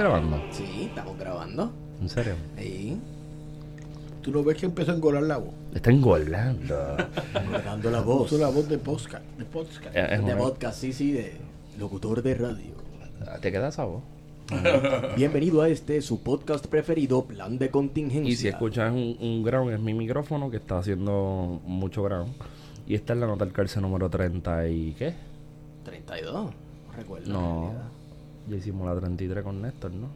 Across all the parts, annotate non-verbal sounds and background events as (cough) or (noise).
grabando? Sí, estamos grabando. ¿En serio? Sí. ¿Tú no ves que empezó a engolar la voz? Está engolando. (laughs) Dando la voz. Puso la voz de podcast. De podcast. Eh, De podcast, sí, sí, de locutor de radio. ¿Te queda esa voz? (laughs) Bienvenido a este, su podcast preferido, Plan de Contingencia. Y si escuchas un, un ground, es mi micrófono que está haciendo mucho ground. Y esta es la nota del cárcel número 30 y... ¿qué? 32, no recuerdo. No. Ya hicimos la 33 con Néstor, ¿no?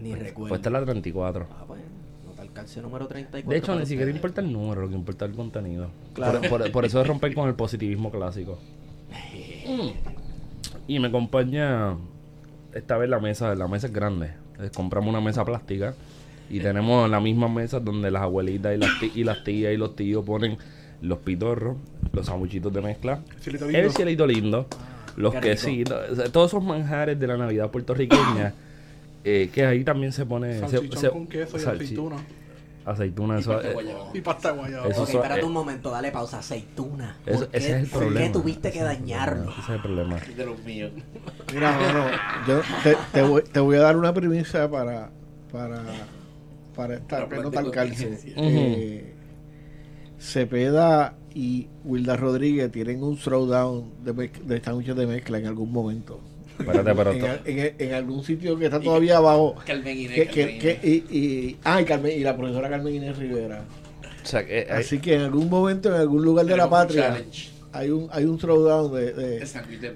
Ni recuerdo. Pues esta es la 34. Ah, bueno, nota al calce número 34. De hecho, ni siquiera importa el número, lo que importa es el contenido. Claro. Por, por- por eso es romper con el positivismo clásico. Mm. Y me acompaña esta vez la mesa, la mesa es grande. Eh, Compramos una mesa plástica y tenemos la misma mesa donde las abuelitas y las, ti- y las tías y los tíos ponen los pitorros, los sanguchitos de mezcla, Cielito el cielito lindo, los Qué quesitos, todos esos manjares de la Navidad puertorriqueña. (coughs) eh, que ahí también se pone se- Salchichón se- con queso y aceituna. Aceituna, eso, eh, Y pasta guayaba. Eso espérate eh, un momento, dale pausa. Aceituna. ¿Por Eso- qué- ese es el ¿Por problema. qué tuviste que dañarlo? problema, Ese es el problema. (laughs) de los míos. Mira, bueno, yo te, te voy, te voy a dar una premisa para para para esta Para nota al platicar cárcel. conciencia. Eh, Cepeda y Wilda Rodríguez tienen un throwdown de, de sándwiches de mezcla en algún momento. Espérate, pero en, en- en algún sitio que está todavía abajo. Carmen Inés. Que, y, y, ah, y, Carmen- y la profesora Carmen Inés Rivera. o sea, que, eh, Así que en algún momento, en algún lugar de la patria, challenge hay un, hay un throwdown de, de, de sándwich de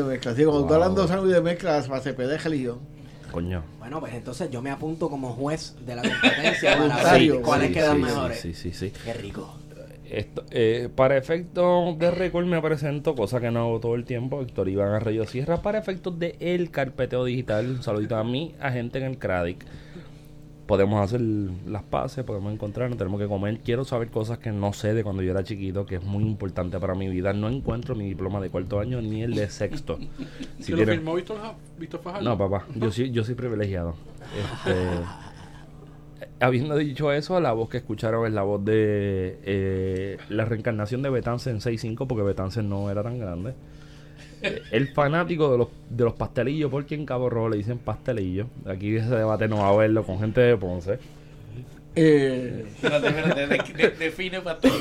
de mezcla. Así que cuando Wow. estoy hablando de sándwich de mezcla, para Cepeda es religión. coño. Bueno, pues entonces yo me apunto como juez de la competencia (laughs) para ver cuáles Sí, quedan sí, mejores. Sí, sí, sí. Qué rico. Esto, eh, para efectos de récord me presento, cosa que no hago todo el tiempo, Víctor Iván Arroyo Sierra, para efectos de el carpeteo digital, un saludito a mi agente en el CRADIC. Podemos hacer las paces, podemos encontrarnos, tenemos que comer. Quiero saber cosas que no sé de cuando yo era chiquito, que es muy importante para mi vida. No encuentro mi diploma de cuarto año ni el de sexto. (laughs) Si ¿Se lo tienen- firmó Víctor, Víctor Fajardo? No, papá, yo sí, yo soy privilegiado. Este, (laughs) habiendo dicho eso, la voz que escucharon es la voz de eh, la reencarnación de Betance en 6.5, porque Betance no era tan grande. Eh, el fanático de los, de los pastelillos, porque en Cabo Rojo le dicen pastelillo. Aquí ese debate no va a verlo con gente de Ponce. Eh, Espérate, espérate, de- de- Define (laughs) cuestión,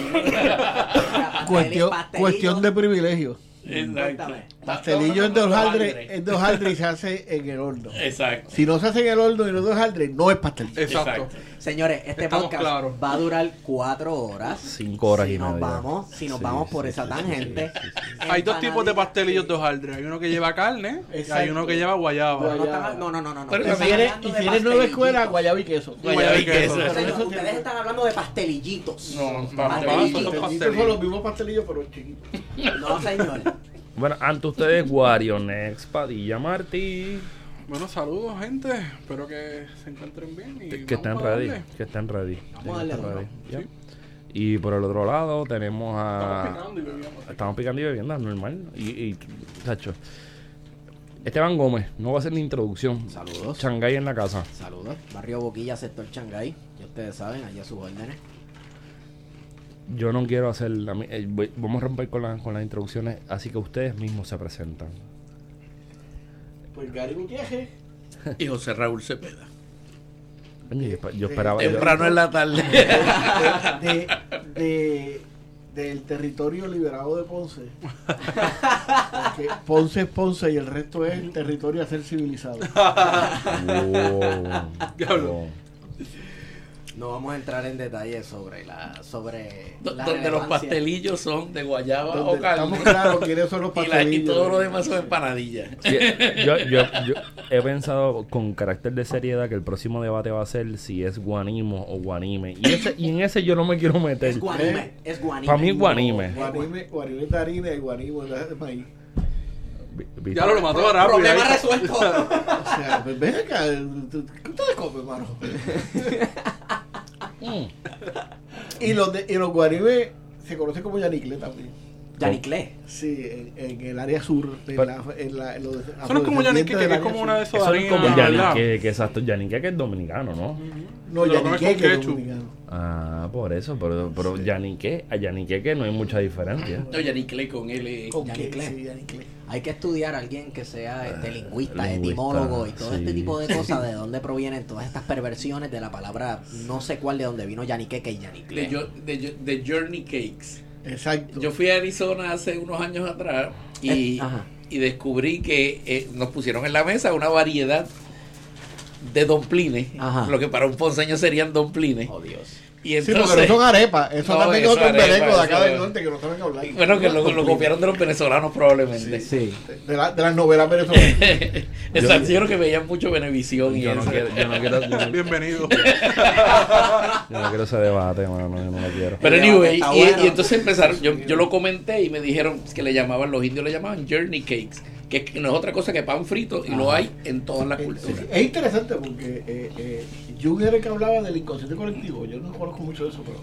Pastelillo. cuestión de privilegio. Exacto. Pastelillo es de hojaldre, es de hojaldre y se hace en el horno. Exacto. Si no se hace en el horno y no es de hojaldre, no es pastelillo. Exacto. Señores, este Estamos podcast claros. va a durar cuatro horas. Cinco horas si y nos media. vamos, si nos Sí, vamos por sí, esa sí, tangente. sí, sí, sí, Hay dos tipos de pastelillos de hojaldre. Hay uno que lleva carne y hay uno que lleva guayaba. No, no, Guayaba. no, no, no, no. no. Pero tiene, hablando y de tiene nueva escuela, guayaba y queso. Guayaba y queso. Eso ustedes están hablando de pastelillitos. No, Pastelillitos. son los mismos pastelillos, pero chiquitos. No, señor. Bueno, ante ustedes, Wario, Next, Padilla, Martí. Bueno, saludos, gente. Espero que se encuentren bien. Y Que estén ready. Que estén ready. Vamos a darle ready, ya. Sí. Y por el otro lado tenemos Estamos a... picando y bebiendo. Estamos picando y bebiendo, normal. Y, y tacho. Esteban Gómez, no va a hacer ni introducción. Saludos. Shanghái en la casa. Saludos. Barrio Boquilla, sector Shanghái. Ya ustedes saben, allá sus órdenes. Yo no quiero hacer... la eh, voy- vamos a romper con, la- con las introducciones, así que ustedes mismos se presentan. Pues Gary Gutiérrez. Y José Raúl Cepeda. Yo, espe- yo esperaba... Temprano en la tarde. (laughs) de, de- del territorio liberado de Ponce. Porque Ponce es Ponce y el resto es el territorio a ser civilizado. (laughs) Wow. Wow. No vamos a entrar en detalles sobre la sobre la Donde los pastelillos son de guayaba Donde o carne. estamos claros quiénes son los (laughs) y, la- y pastelillos. todo lo demás son empanadillas. Sí, yo, yo, (laughs) yo he pensado con carácter de seriedad que el próximo debate va a ser si es guanimo o guanime. Y, ese, y en ese yo no me quiero meter. Es guanime, es guanime. Para mí es guanime. Guanime, guanime es de harina y guanimo es de maíz. Ya lo, lo mató rápido. Problema ahí. resuelto. (laughs) O sea, pues ven acá, ¿tú- ¿qué ustedes comen, hermano? Mm. Y los, de, y los guarimes se conocen como yanicle también. Yaniclé. Sí, en, en el área sur. En la, en la, en los Eso no es como Yanique, que es como una de esas Eso es como. Yanique, que exacto, Yanique que es dominicano, ¿no? No, con que es ketchup. dominicano. Ah, por eso, pero, pero Yanique, a Yanique que no hay mucha diferencia. No, Yaniclé con L. Con Yanicle. que- sí, Yanicle. Hay que estudiar a alguien que sea este, lingüista, lingüista, etimólogo y todo sí. este tipo de cosas, de (laughs) dónde provienen todas estas perversiones de la palabra, no sé cuál de dónde vino Yaniqueque y De, yo- de, yo- de Journey Cakes. Exacto. Yo fui a Arizona hace unos años atrás y, Eh, y descubrí que eh, nos pusieron en la mesa una variedad de domplines, Ajá. lo que para un ponceño serían domplines. Oh Dios. Y sí, entonces, porque no son arepas. Eso No, también es otro arepa, de acá del norte que no saben hablar. bueno, que lo, lo copiaron de los venezolanos probablemente. Sí. De, la- de las novelas venezolanas. (laughs) Exacto, yo creo que veían mucho Venevisión y Yo no eso. quiero, yo no quiero, yo no- Bienvenido. (laughs) yo no quiero ese debate, mano, yo no lo quiero. Pero anyway, y, y entonces empezaron, yo, yo lo comenté y me dijeron que le llamaban, los indios le llamaban journey cakes, que que no es otra cosa que pan frito y lo Ajá. hay en todas las Es, culturas. es interesante porque eh, eh, Jung era que hablaba del inconsciente colectivo. Yo no conozco mucho de eso, pero.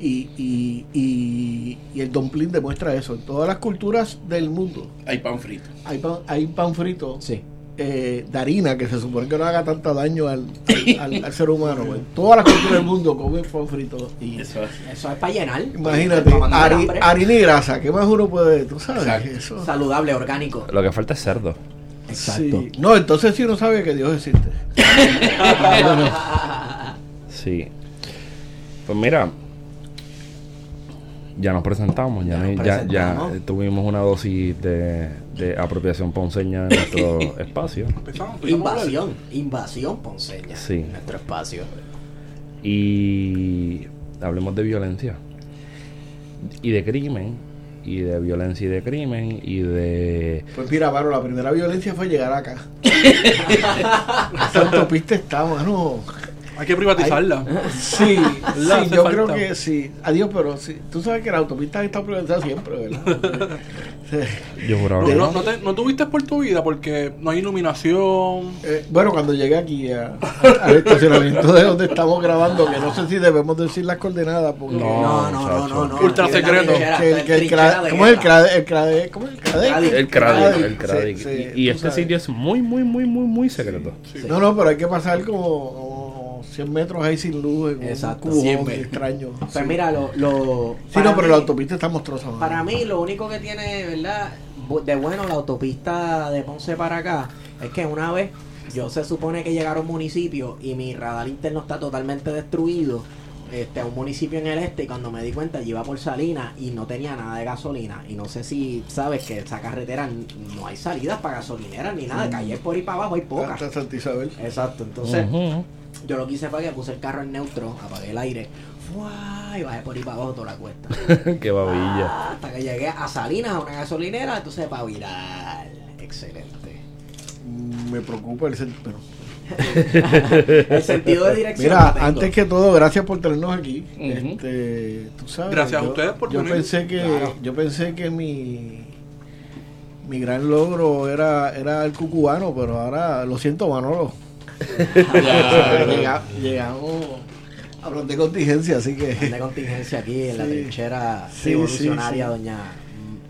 Y, y, y, y el dumpling demuestra eso. En todas las culturas del mundo Hay pan frito. hay pan, hay pan frito Sí. Eh, de harina que se supone que no haga tanto daño al, (laughs) al, al- al ser humano. pues. Todas las culturas del mundo comen pan frito. Y Eso es. Eso es para llenar. imagínate, Para hari- harina y grasa. ¿Qué más uno puede? Tú sabes. Eso. Saludable, orgánico. Lo que falta es cerdo. Exacto. Sí. No, entonces sí uno sabe que Dios existe. (laughs) Sí. Pues mira, ya nos presentamos, ya, Ya ya, tuvimos una dosis de, de apropiación ponceña en nuestro (laughs) espacio. Invasión. Invasión ponceña. Sí. en Nuestro espacio. Y hablemos de violencia. Y de crimen. Y de violencia y de crimen. Y de... Pues mira, Varo, la primera violencia fue llegar acá. (laughs) Esa autopista está, mano. Hay que privatizarla. (laughs) Sí, ¿Verdad? sí, Hace yo falta. creo que sí. Adiós, pero sí. Tú sabes que la autopista está privatizada siempre, ¿verdad? (laughs) Sí. Yo juraba No, no, no. no te, no tuviste por tu vida porque no hay iluminación. Eh, bueno, cuando llegué aquí a- al estacionamiento de donde estamos grabando, que no sé si debemos decir las coordenadas, porque No, No, no, no, no, muchacho. no. Ultra secreto. ¿Cómo es el crade? El crade ¿Cómo es el crade? El Sí, sí, y este sabes. sitio es muy, muy, muy, muy, muy secreto. No, no, pero hay que pasar como 100 metros ahí sin luz en Exacto, un cubo 100 muy metros. extraño. Pues sí. mira, lo. lo Sí, no, pero mí- la autopista está monstruosa. Para mí, lo único que tiene, ¿verdad? De bueno la autopista de Ponce para acá es que una vez yo se supone que llegaron a un municipio y mi radar interno está totalmente destruido. Este, a un municipio en el este y cuando me di cuenta yo iba por Salinas y no tenía nada de gasolina y no sé si sabes que esa carretera no hay salidas para gasolineras ni nada, calle por ahí para abajo hay pocas. Hasta Santa Isabel. Exacto, entonces. Yo lo que hice fue que puse el carro en neutro, apagué el aire, ¡fua! y bajé por ahí para abajo toda la cuesta. (laughs) Qué babilla. Hasta que llegué a Salinas, a una gasolinera, entonces para virar. Excelente. Me preocupa el pero- (laughs) El sentido de dirección. Mira, antes que todo, gracias por tenernos aquí. Este, tú sabes, Gracias a ustedes por yo venir. pensé que Claro. yo pensé que mi mi gran logro era era el cucubano, pero ahora lo siento, Manolo. Ya. Llega- llegamos a plan de contingencia, así que de contingencia aquí en la trinchera Sí, revolucionaria, sí, sí. doña.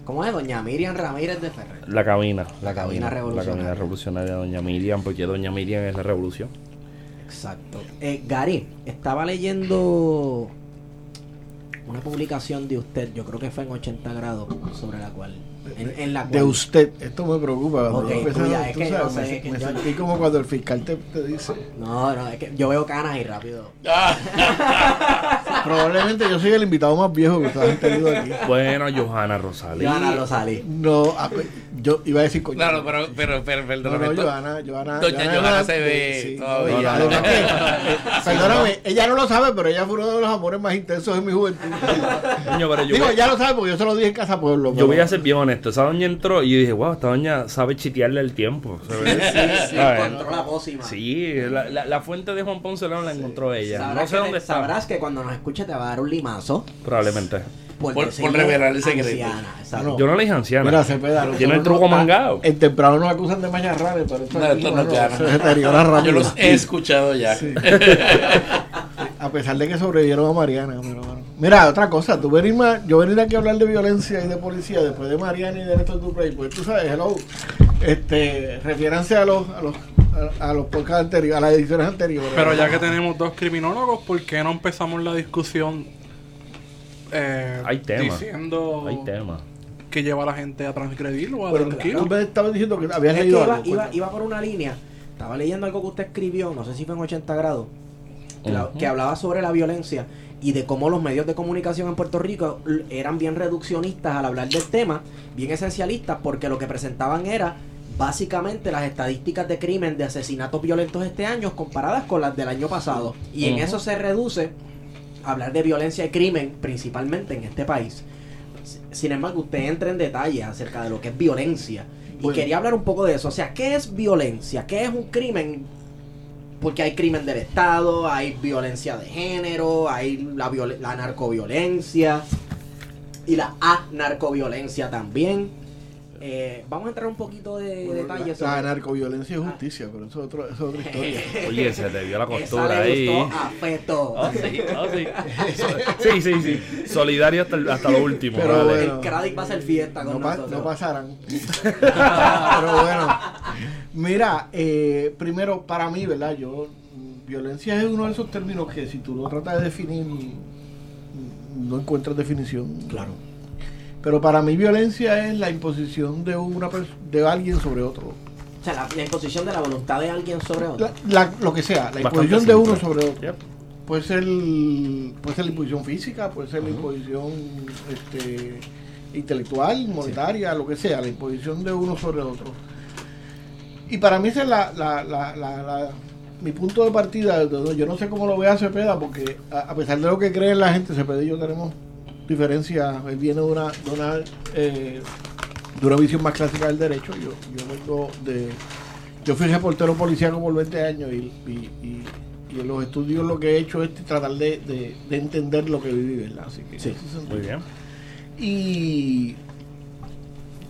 ¿Cómo es? Doña Miriam Ramírez de Ferrer. La cabina. La cabina La revolucionaria. cabina revolucionaria de Doña Miriam, porque Doña Miriam es la revolución. Exacto. Eh, Gary, estaba leyendo una publicación de usted, yo creo que fue en 80 grados, sobre la cual. En, en la de usted, esto me preocupa. cuando Ok, yo empecé, tuya, es tú que sabes, no sé, me, que me yo- sentí como cuando el fiscal te, te dice. No, no, es que yo veo canas y rápido. (laughs) Probablemente yo soy el invitado más viejo que ustedes han tenido aquí. Bueno, Johanna Rosalí. Joana Rosalí. No, a- yo iba a decir coño. No, pero, pero, pero, No, perdóname. no, Johanna, Johanna. Doña Johanna se ve todavía. perdóname, ella no lo sabe, pero ella fue uno de los amores más intensos de mi juventud. Pero yo, Digo, voy, ella lo sabe porque yo se lo dije en Casa Pueblo. yo voy a ser bien honesto. Esa doña entró y yo dije, wow, esta doña sabe chitearle el tiempo. ¿sabes? Sí, ¿Sabes? controla pócima. Sí, la, la, la fuente de Juan Ponce León la encontró ella. Sabrás, No sé que, dónde está. sabrás que cuando nos escuche te va a dar un limazo. Probablemente. Por, Por- por revelar el secreto. No. Yo no le dije anciana. Mira, Cepeda, Tiene nosotros el truco no- mangado. En temprano nos acusan de mañarranes, pero esto, No, esto no se deteriora Yo rápido. los he escuchado ya. Sí. (laughs) A pesar de que sobrevivieron a Mariana. Pero bueno. Mira, otra cosa, tú venir más, yo venir aquí a hablar de violencia y de policía después de Mariana y de Néstor Duprey, pues tú sabes, hello, este, refiéranse a los, a los, a, a los podcasts anteriores, a las ediciones anteriores. Pero ya que tenemos dos criminólogos, ¿por qué no empezamos la discusión eh, Hay temas. diciendo Hay temas. que lleva a la gente a transgredir o a Pero delinquir? tú me estabas diciendo que habías leído iba, algo, iba, iba por una línea. Estaba leyendo algo que usted escribió, no sé si fue en 80 grados, que, la- Ujú. que hablaba sobre la violencia y de cómo los medios de comunicación en Puerto Rico eran bien reduccionistas al hablar del tema, bien esencialistas, porque lo que presentaban era básicamente las estadísticas de crimen, de asesinatos violentos este año comparadas con las del año pasado. Y en eso se reduce a hablar de violencia y crimen principalmente en este país. Sin embargo, usted entra en detalle acerca de lo que es violencia. Y Bueno. quería hablar un poco de eso. O sea, ¿qué es violencia? ¿Qué es un crimen? Porque hay crimen del Estado, hay violencia de género, hay la, la narcoviolencia y la anarcoviolencia también. Eh, vamos a entrar un poquito de Bueno, detalles. la, la narcoviolencia y justicia, pero eso es, otro, eso es otra historia. (laughs) Oye, se te vio la (laughs) Esa costura le ahí. gustó a Feto. Ah, sí, ah, sí. (laughs) Sí, sí, sí. Solidario hasta, el- hasta lo último. Pero bueno. El Craddick va a hacer fiesta con no, pa- nosotros. no pasarán. Pero bueno, mira, eh, primero para mí, ¿verdad? Yo, violencia es uno de esos términos que si tú lo tratas de definir, no encuentras definición. Claro. Pero para mí violencia es la imposición de una de alguien sobre otro. O sea, la, la imposición de la voluntad de alguien sobre otro. La- la- lo que sea, la Bastante imposición de uno sobre otro. Yep. Puede ser, puede ser la imposición física, puede ser la imposición este, intelectual, monetaria, lo que sea, la imposición de uno sobre otro. Y para mí ese es la, la, la, la- la- mi punto de partida. Yo no sé cómo lo vea Cepeda, porque a, a pesar de lo que cree la gente, Cepeda y yo tenemos diferencias. Él viene de una, de una, eh, de una visión más clásica del derecho. Yo, yo vengo de... Yo fui reportero policíaco por 20 años y, y- y- y en los estudios lo que he hecho es tratar de, de- de entender lo que viví, ¿verdad? Así que en Sí, ese sentido. Muy bien. Y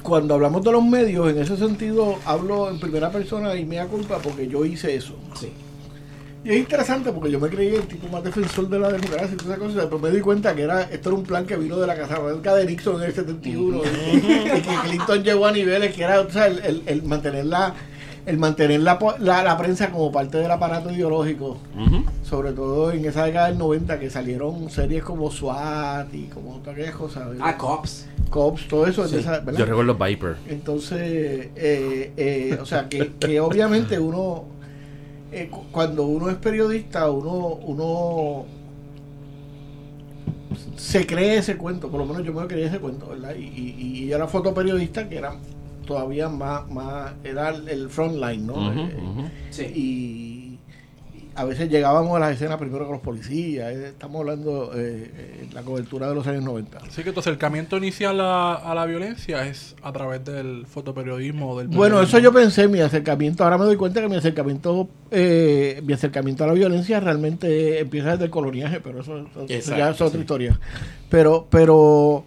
cuando hablamos de los medios, en ese sentido, hablo en primera persona y me da culpa porque yo hice eso. Sí. Y es interesante porque yo me creí el tipo más defensor de la democracia y todas esas cosas, pero me di cuenta que era esto era un plan que vino de la Casa Blanca de Nixon en el 71 y, y que Clinton llegó a niveles que era o sea, el, el- el mantener la el mantener la, po- la, la prensa como parte del aparato ideológico, sobre todo en esa década del 90 que salieron series como SWAT y como todas aquellas cosas, ¿verdad? Ah, Cops. Cops, todo eso, Sí. de esa- ¿verdad? Yo recuerdo Viper. Entonces, eh, eh, o sea, que, que obviamente uno, eh, cu- cuando uno es periodista, uno, uno se cree ese cuento, por lo menos yo me creía ese cuento, ¿verdad? Y, y, y era fotoperiodista que era todavía más, más era el- el frontline, ¿no? Eh. Sí. y a veces llegábamos a las escenas primero con los policías, eh, estamos hablando eh, eh, la cobertura de los años 90. Así que tu acercamiento inicial a, a la violencia es a través del fotoperiodismo o del Bueno, eso yo pensé, mi acercamiento, ahora me doy cuenta que mi acercamiento, eh, mi acercamiento a la violencia realmente empieza desde el coloniaje, pero eso, eso Exacto, ya es otra sí. historia. Pero, pero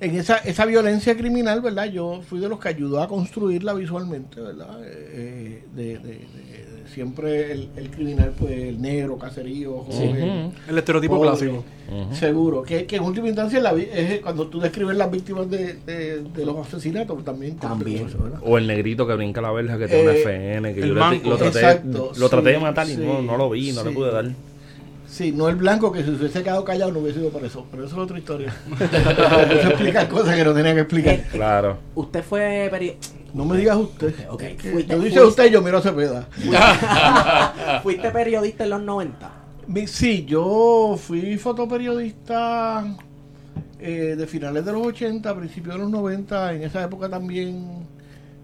en esa, esa violencia criminal, ¿verdad? Yo fui de los que ayudó a construirla visualmente, ¿verdad? Eh, de, de- de- de siempre el, el criminal, pues el negro, caserío, joven. El estereotipo pobre, clásico. Seguro, que, que en última instancia la vi- es cuando tú describes las víctimas de, de- de los asesinatos, también. También. eso. O el negrito que brinca la verja que tiene una Eh, FN, que el yo le- lo traté, Exacto, lo traté de matar y no, sí, no lo vi, no le pude dar. Sí, no el blanco que si se hubiese quedado callado no hubiese sido por eso, pero eso es otra historia. (laughs) Eso explica cosas que no tenía que explicar. Eh, Claro. Usted fue periodista. No me digas usted. Ok, Es que fuiste- yo dice fuiste- usted yo miro a Cepeda. Fuiste (laughs) periodista en los 90. Mi- Sí, yo fui fotoperiodista eh, de finales de los 80, principios de los 90. En esa época también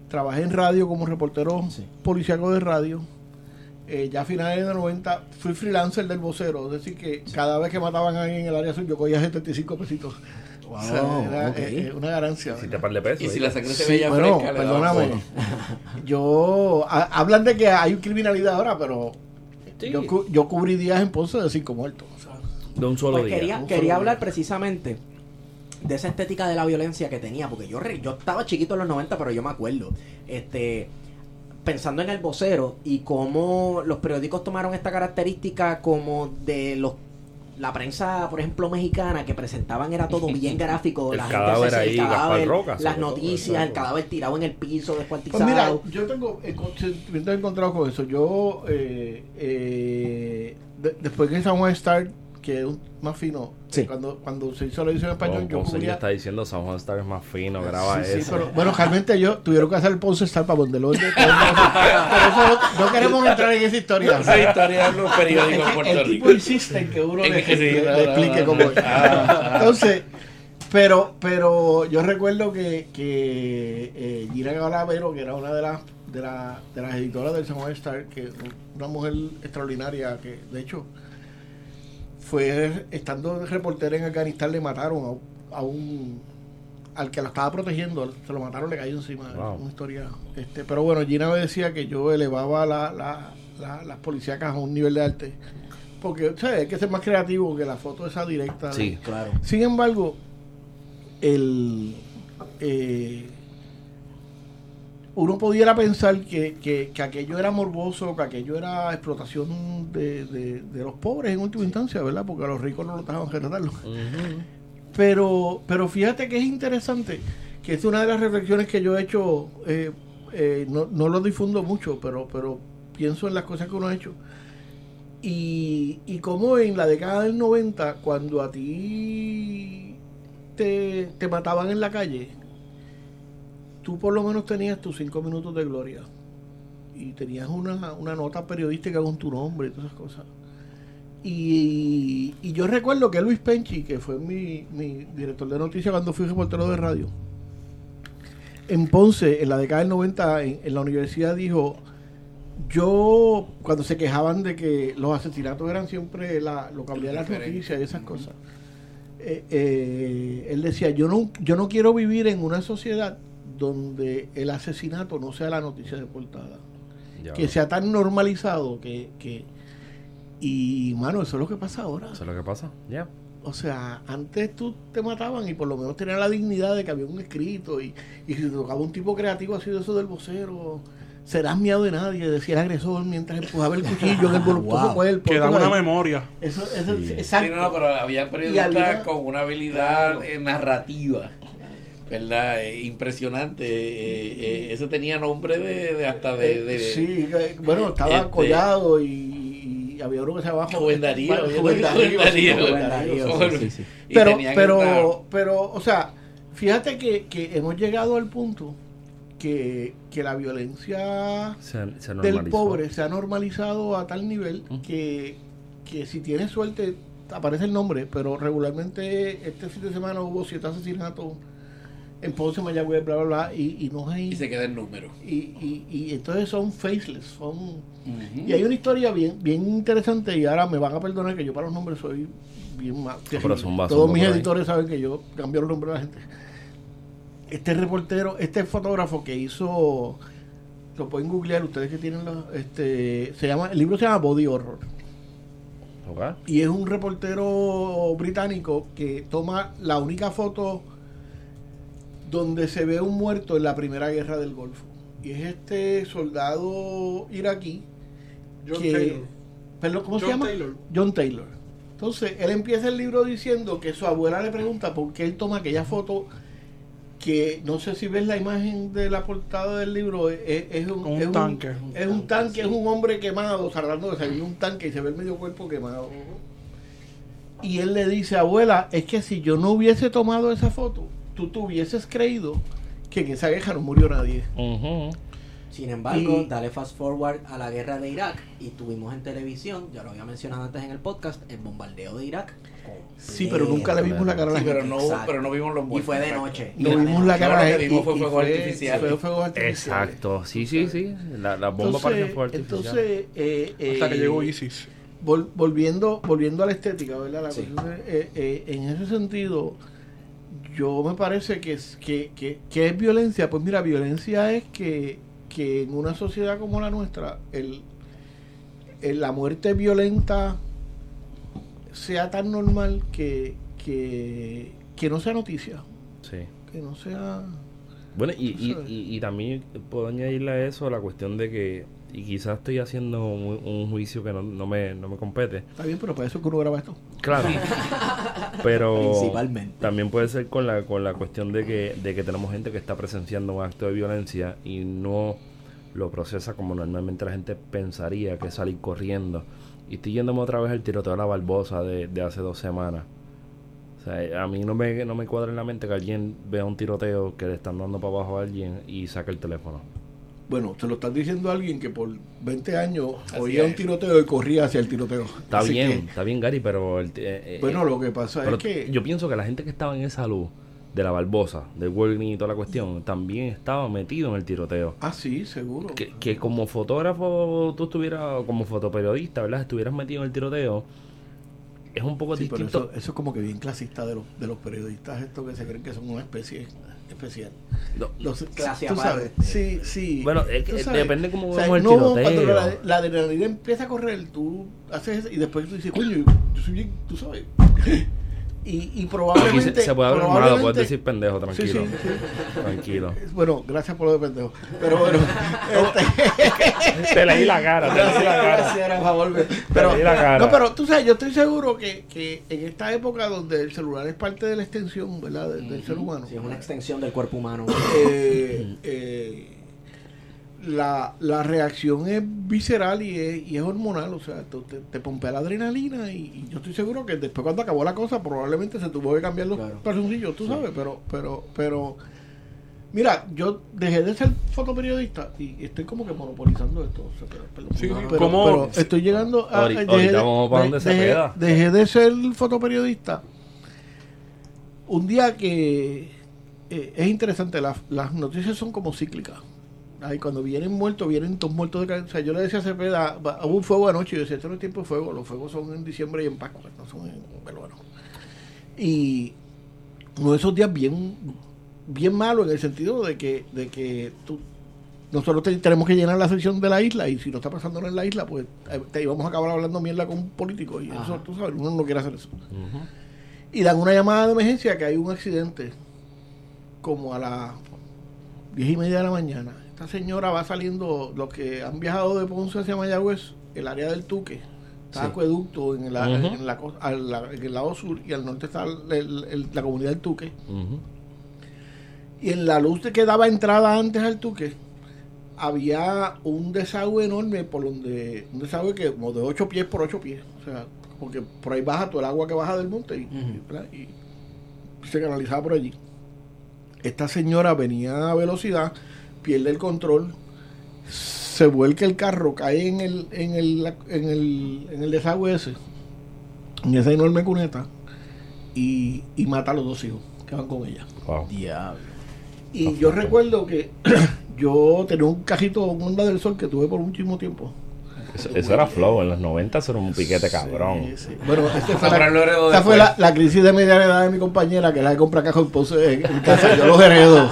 trabajé en radio como reportero Sí. policiaco de radio. Eh, ya a finales de los 90 fui freelancer del vocero, es decir, que cada vez que mataban a alguien en el área azul yo cogía 75 pesitos. O sea, era eh, eh, una ganancia. Si te par de pesos. Y si ahí. la sangre se Sí, veía bueno, fresca, perdóname. (laughs) Yo, ha- hablan de que hay criminalidad ahora, pero Sí. yo, cu- yo cubrí días en Ponce de cinco muertos. o sea, De un solo Pues día. quería, Un quería solo hablar día. precisamente de esa estética de la violencia que tenía, porque yo, re- yo estaba chiquito en los 90, pero yo me acuerdo. Este pensando en el vocero y cómo los periódicos tomaron esta característica como de los la prensa, por ejemplo, mexicana, que presentaban era todo bien (laughs) gráfico. El la gente cadáver el ahí, cadáver, Roca, las todo, noticias, el cadáver tirado en el piso, Pues descuartizado. mira, yo tengo eh, con- sentimientos encontrados con eso. Yo, eh, eh, de- después que San Juan Star, que es un- más fino, Sí. cuando, cuando se hizo la edición en español, Como yo Ponce ya cubría... está diciendo San Juan Star es más fino, graba Sí, sí, eso. pero, bueno, realmente yo tuvieron que hacer el Ponce Star para ponerlo Pero eso no queremos entrar en esa historia. Esa historia de los periódicos en Es que Puerto el Rico. tipo insiste en que uno En le, que sí, le- no, le no, explique cómo es. Entonces, pero, pero yo recuerdo que, que eh, Gina Galavero, que era una de las de, la- de las editoras del San Juan Star, que una mujer extraordinaria, que de hecho fue estando de reportera en Afganistán, le mataron a, a un al que la estaba protegiendo, se lo mataron, le cayó encima. Wow. Una historia. Este, pero bueno, Gina me decía que yo elevaba la, la, la- las policíacas a un nivel de arte. Porque, ¿sabes? Hay que ser más creativo que la foto esa directa. de- Sí. Claro. sin embargo, el eh, uno pudiera pensar que, que- que aquello era morboso, que aquello era explotación de, de- de los pobres en última instancia, ¿verdad? Porque a los ricos no lo dejaban retratarlo. Ujú. Pero, pero fíjate que es interesante, que es una de las reflexiones que yo he hecho, eh, eh, no, no lo difundo mucho, pero, pero pienso en las cosas que uno ha hecho. Y, y como en la década del 90, cuando a ti te, te mataban en la calle, tú por lo menos tenías tus cinco minutos de gloria. Y tenías una, una nota periodística con tu nombre y todas esas cosas. Y, y yo recuerdo que Luis Penchi, que fue mi, mi director de noticias cuando fui reportero de radio, en Ponce, en la década del 90, en, en la universidad, dijo, yo, cuando se quejaban de que los asesinatos eran siempre la, lo que las Diferente. noticias y esas cosas, eh, eh, él decía, yo no, yo no quiero vivir en una sociedad donde el asesinato no sea la noticia de portada Ya. que sea tan normalizado que, que y mano eso es lo que pasa ahora Eso es lo que pasa. Ya. o sea antes tú te mataban y por lo menos tenías la dignidad de que había un escrito y, y si te tocaba un tipo creativo así de eso del vocero serás miedo de nadie decía el agresor mientras empujaba el cuchillo en el (laughs) voluptuoso Wow. cuerpo Que da ¿tú una memoria. eso, eso Sí. exacto Sí, no, no, pero había periodistas con una habilidad Claro. eh, narrativa, ¿verdad? Eh, impresionante. eh, eh, ese tenía nombre de, de hasta de... de- Eh, sí eh, bueno estaba este- collado y, y había uno que se llamaba Rubén Darío, Rubén Darío, pero pero pero o sea fíjate que, que hemos llegado al punto que, que la violencia Se, se del pobre se ha normalizado a tal nivel que, que si tienes suerte aparece el nombre pero regularmente este fin de semana hubo siete asesinatos en Ponce, Mayagüez, bla bla bla y, y no hay y se queda el número. y, y, y entonces son faceless son y hay una historia bien bien interesante y ahora me van a perdonar que yo para los nombres soy bien mal. Todos mis editores saben que yo cambio los nombres de la gente. Este reportero, este fotógrafo que hizo, lo pueden googlear ustedes que tienen la, este, se llama, el libro se llama Body Horror y es un reportero británico que toma la única foto donde se ve un muerto en la primera guerra del Golfo y es este soldado iraquí John que- Taylor. Perdón, ¿cómo se John llama? Taylor. John Taylor. Entonces, él empieza el libro diciendo que su abuela le pregunta por qué él toma aquella foto que no sé si ves la imagen de la portada del libro, es, es un, Con un es tanque. es un tanque, es un hombre quemado, tratando de salir de un tanque y se ve el medio cuerpo quemado. Y él le dice, abuela, es que si yo no hubiese tomado esa foto, tú te hubieses creído que en esa guerra no murió nadie. Ujú. Sin embargo, Y- dale fast forward a la guerra de Irak y tuvimos en televisión, ya lo había mencionado antes en el podcast, el bombardeo de Irak. Sí, pero nunca le vimos la cara a la Sí, gente. pero no, Exacto. pero no vimos los Y muertos. fue de noche. No vimos la cara gente. vimos fue y- y fuegos artificiales. fue fuegos artificiales. Exacto. Sí, sí, sí. La, la bomba Entonces, parece fuerte. entonces eh, Hasta que eh, llegó ISIS. vol- volviendo, volviendo a la estética, ¿verdad? La Sí. cuestión de- eh, eh, en ese sentido, yo me parece que es, que, que, que es violencia. Pues mira, violencia es que, que en una sociedad como la nuestra, el, el- la muerte violenta sea tan normal que, que, que no sea noticia, Sí. que no sea... Bueno, y, y, y también puedo añadirle a eso la cuestión de que, y quizás estoy haciendo un, un juicio que no, no me, no me compete. Está bien, pero para eso que uno graba esto. Claro. (laughs) Pero Principalmente. también puede ser con la, con la cuestión de que, de que tenemos gente que está presenciando un acto de violencia y no lo procesa como normalmente la gente pensaría que es salir corriendo. Y estoy yéndome otra vez al tiroteo de la Barbosa de, de hace dos semanas. O sea, a mí no me, no me cuadra en la mente que alguien vea un tiroteo que le están dando para abajo a alguien y saque el teléfono. Bueno, se lo estás diciendo a alguien que por 20 años Así oía es. un tiroteo y corría hacia el tiroteo. Está Así bien, que, está bien, Gary, pero... el eh, eh, bueno, lo que pasa es que... yo pienso que la gente que estaba en esa luz de la Barbosa, del Walgreens y toda la cuestión, también estaba metido en el tiroteo. Ah, sí, seguro. que, que como fotógrafo tú estuvieras, o como fotoperiodista, ¿verdad? Estuvieras metido en el tiroteo, es un poco Sí, pero distinto. eso, eso es como que bien clasista de los, de los periodistas estos que se creen que son una especie especial. No, Los, Clase tú aparte. sabes, sí, sí. Bueno, es que Tú sabes, depende cómo o sea, vemos el no, tiroteo. Cuando la, la adrenalina empieza a correr, tú haces eso y después tú dices, coño, yo soy bien, tú sabes. (laughs) Y, y Aquí probablemente. se, se puede probablemente- puedes decir pendejo, tranquilo. Sí, sí, sí. Tranquilo. Bueno, gracias por lo de pendejo. Pero bueno, (laughs) este, (laughs) te leí la cara, te leí la cara. Gracias, era, por favor. Pero, leí la cara. no, pero tú sabes, yo estoy seguro que, que en esta época donde el celular es parte de la extensión, ¿verdad? Del, del ser humano. Sí, es una extensión del cuerpo humano. eh, eh, la, la reacción es visceral y es, y es hormonal, o sea, te, te pompea la adrenalina y, y yo estoy seguro que después cuando acabó la cosa probablemente se tuvo que cambiar los Claro. calzoncillos, tú sabes, pero, pero, pero, mira, yo dejé de ser fotoperiodista y estoy como que monopolizando esto, o sea, pero, pero- Sí, pero- sí, pero- ¿cómo- pero estoy llegando a... Ahori- dejé ahorita de- vamos para de- donde dejé- Cepeda. dejé de ser fotoperiodista un día que eh, es interesante, las, las noticias son como cíclicas. Ay, cuando vienen muertos, vienen todos muertos de. O sea, yo le decía a Cepeda, hubo un fuego anoche, y yo decía, esto no es tiempo de fuego, los fuegos son en diciembre y en Pascua, no son en verano. Y uno de esos días bien, bien malo en el sentido de que, de que tú, nosotros te- tenemos que llenar la sección de la isla y si no está pasando en la isla, pues eh, te íbamos a acabar hablando mierda con un político y eso, tú sabes, uno no quiere hacer eso y dan una llamada de emergencia que hay un accidente como a las diez y media de la mañana. Esta señora va saliendo, los que han viajado de Ponce hacia Mayagüez, el área del Tuque, está Sí. acueducto en, la- Ujú. en, la, cos- a la- en el lado sur y al norte está el- el- el- la comunidad del Tuque. Y en la luz que daba entrada antes al Tuque, había un desagüe enorme por donde, un desagüe que como de 8 pies por 8 pies. O sea, porque por ahí baja todo el agua que baja del monte y se canalizaba por allí. Esta señora venía a velocidad, pierde el control, se vuelca el carro, cae en el, en el, en el, en el desagüe ese, en esa enorme cuneta, y, y mata a los dos hijos que van con ella. Wow. Diablo. Y yo recuerdo que (clears throat) yo tenía un cajito, un Honda del Sol que tuve por muchísimo tiempo. Eso, eso era flow, en los 90 eso era un piquete cabrón. Sí, sí. Bueno, este fue la, esta fue la, crisis de media edad de mi compañera, que la de comprar cajos en Ponce en, en casa. Yo los heredo.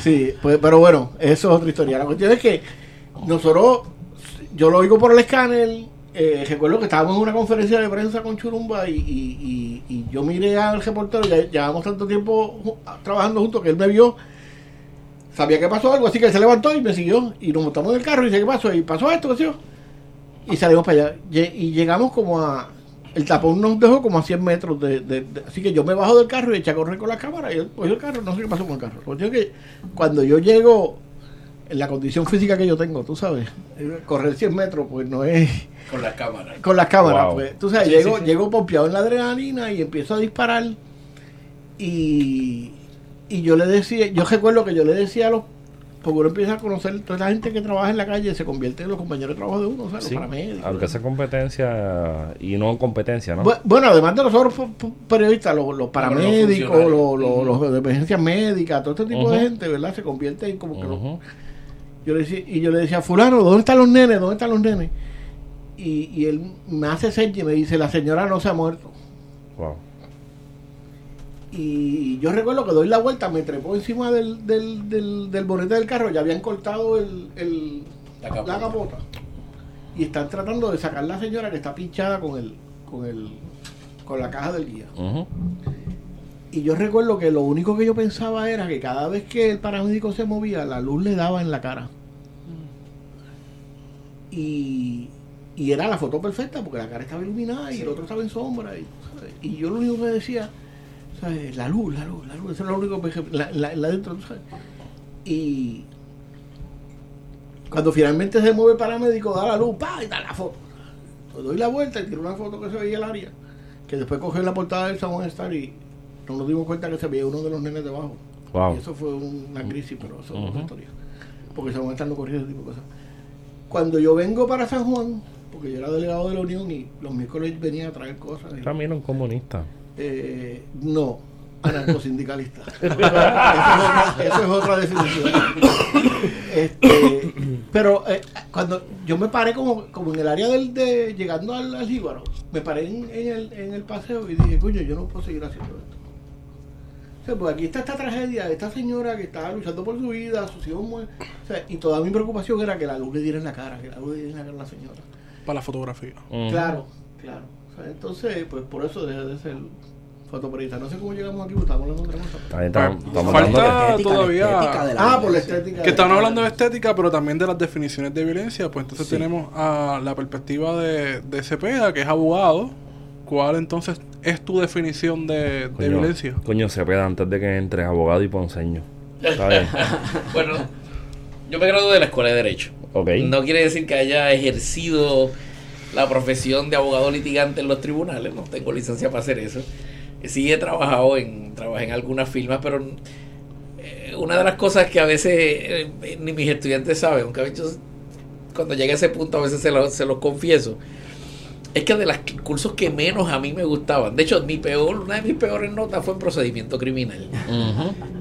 Sí, pues, pero bueno, eso es otra historia. La cuestión es que nosotros, yo lo oigo por el escáner. eh, recuerdo que estábamos en una conferencia de prensa con Churumba y, y- y- y yo miré al reportero, ya llevamos tanto tiempo trabajando juntos que él me vio sabía que pasó algo, así que él se levantó y me siguió. Y nos montamos en el carro y dice, ¿qué pasó? Y pasó esto, qué yo. Y salimos para allá. Y llegamos como a... El tapón nos dejó como a 100 metros de, de- de- Así que yo me bajo del carro y eché a correr con la cámara y cogió el carro, no sé qué pasó con el carro. Es que cuando yo llego, en la condición física que yo tengo, tú sabes, correr 100 metros pues no es Con las cámaras. con las cámaras. Wow. Pues, tú sabes, Sí, llego, sí, sí. llego pompeado en la adrenalina y empiezo a disparar. Y, y yo le decía, yo recuerdo que yo le decía a los, porque uno empieza a conocer toda la gente que trabaja en la calle, se convierte en los compañeros de trabajo de uno, o sea, Sí, los paramédicos. aunque sea competencia y no competencia, ¿no? Bu- Bueno, además de nosotros periodistas, los, los paramédicos, los, los- los de emergencias médicas, todo este tipo de gente, ¿verdad? Se convierte en como que los- Ujú. yo le decía, y yo le decía, fulano, ¿dónde están los nenes? ¿Dónde están los nenes? Y, y él me hace señas y me dice, la señora no se ha muerto. Wow. Y yo recuerdo que doy la vuelta, me trepó encima del, del, del, del bonete del carro, ya habían cortado el, el- La la, capota. Y están tratando de sacar la señora que está pinchada con el, con el, con la caja del guía. Y yo recuerdo que lo único que yo pensaba era que cada vez que el paramédico se movía, la luz le daba en la cara. y, y era la foto perfecta porque la cara estaba iluminada y el otro estaba en sombra. Y, y yo lo único que decía, ¿sabes? la luz, la luz, la luz, eso es lo único que la, la, la dentro, ¿tú ¿sabes? Y cuando finalmente se mueve el paramédico, da la luz, ¡pa! y da la foto. Le doy la vuelta y tiro una foto que se veía el área, que después cogió la portada del San Juan Star y no nos dimos cuenta que se veía uno de los nenes debajo. Wow. Y eso fue una crisis, pero eso es Ujú. otra historia. Porque San Juan Star no corría ese tipo de cosas. Cuando yo vengo para San Juan, porque yo era delegado de la Unión y los miércoles venía a traer cosas. También un comunista. Eh, no, anarcosindicalista. (laughs) eso, es es otra definición. Este, pero eh, cuando yo me paré como, como en el área del de llegando al, al jíbaro, me paré en, en el, en el paseo y dije, coño, yo no puedo seguir haciendo esto. O sea, pues aquí está esta tragedia de esta señora que estaba luchando por su vida, sus hijos mueren. O sea, y toda mi preocupación era que la luz le diera en la cara, que la luz le diera en la cara a la señora. Para la fotografía. Ujú. Claro, claro. Entonces, pues por eso dejé de ser fotoperiodista. No sé cómo llegamos aquí, porque estamos hablando de otra cosa. Estamos falta- hablando de- La estética, la todavía- Ah, por la estética. Que estaban hablando de estética, pero también de las definiciones de violencia. Pues entonces Sí. tenemos a la perspectiva de, de Cepeda, que es abogado. ¿Cuál entonces es tu definición de, de Coño, violencia? Coño, se peda antes de que entre abogado y ponceño. (laughs) Está bien. (laughs) Bueno, yo me gradué de la escuela de Derecho. Ok. No quiere decir que haya ejercido la profesión de abogado litigante en los tribunales, no tengo licencia para hacer eso. Sí he trabajado en, trabajé en algunas firmas, pero eh, una de las cosas que a veces eh, ni mis estudiantes saben, aunque a veces cuando llegue a ese punto a veces se, lo- se los confieso, es que de los cursos que menos a mí me gustaban, de hecho mi peor, una de mis peores notas fue en procedimiento criminal.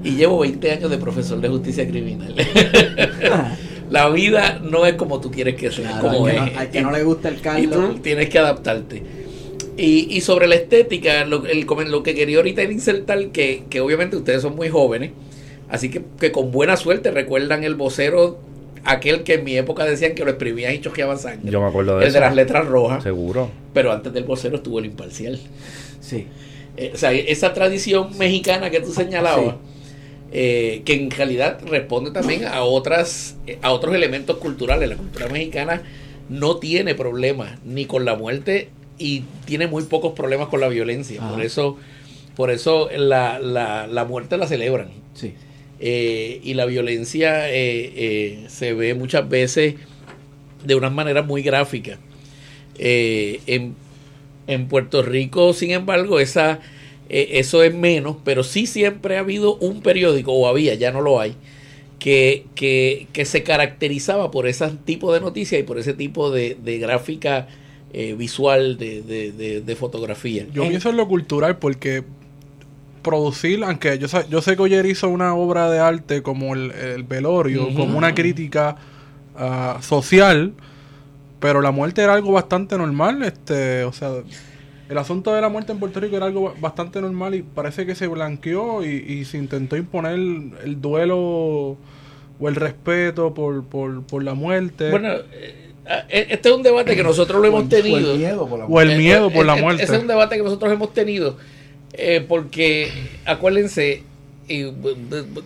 Y llevo 20 años de profesor de justicia criminal. (laughs) la vida no es como tú quieres que sea, Claro, como al, que es. no, al que no le gusta el y caldo. tú tienes que adaptarte. Y, y sobre la estética, lo, el comen- lo que quería ahorita era insertar, que, que obviamente ustedes son muy jóvenes, así que, que con buena suerte recuerdan el vocero, aquel que en mi época decían que lo exprimían y choqueaban sangre. Yo me acuerdo de el eso. de las letras rojas, Seguro. pero antes del vocero estuvo el imparcial. Sí. Eh, o sea, esa tradición mexicana que tú señalabas, eh, que en realidad responde también a otras a otros elementos culturales. La cultura mexicana no tiene problemas ni con la muerte y tiene muy pocos problemas con la violencia. Ajá. Por eso, por eso la, la, la muerte la celebran. Sí. Eh, y la violencia eh, se ve muchas veces de unas maneras muy gráficas. Eh, en, en Puerto Rico, sin embargo, esa, eh, eso es menos, pero sí siempre ha habido un periódico, o había, ya no lo hay, que, que, que se caracterizaba por ese tipo de noticias y por ese tipo de, de gráfica eh, visual de, de, fotografía. Yo En- pienso en lo cultural porque producir, aunque yo, sé- yo sé que Oyer hizo una obra de arte como el, el velorio, como una crítica ah, social, pero la muerte era algo bastante normal, este, o sea, el asunto de la muerte en Puerto Rico era algo ba- bastante normal y parece que se blanqueó y, y se intentó imponer el duelo o el respeto por, por, por la muerte. Bueno, eh, eh, este es un debate que nosotros lo hemos el- o tenido. el miedo por la o el miedo por la muerte. Ese es un debate que nosotros hemos tenido. eh, porque, acuérdense, y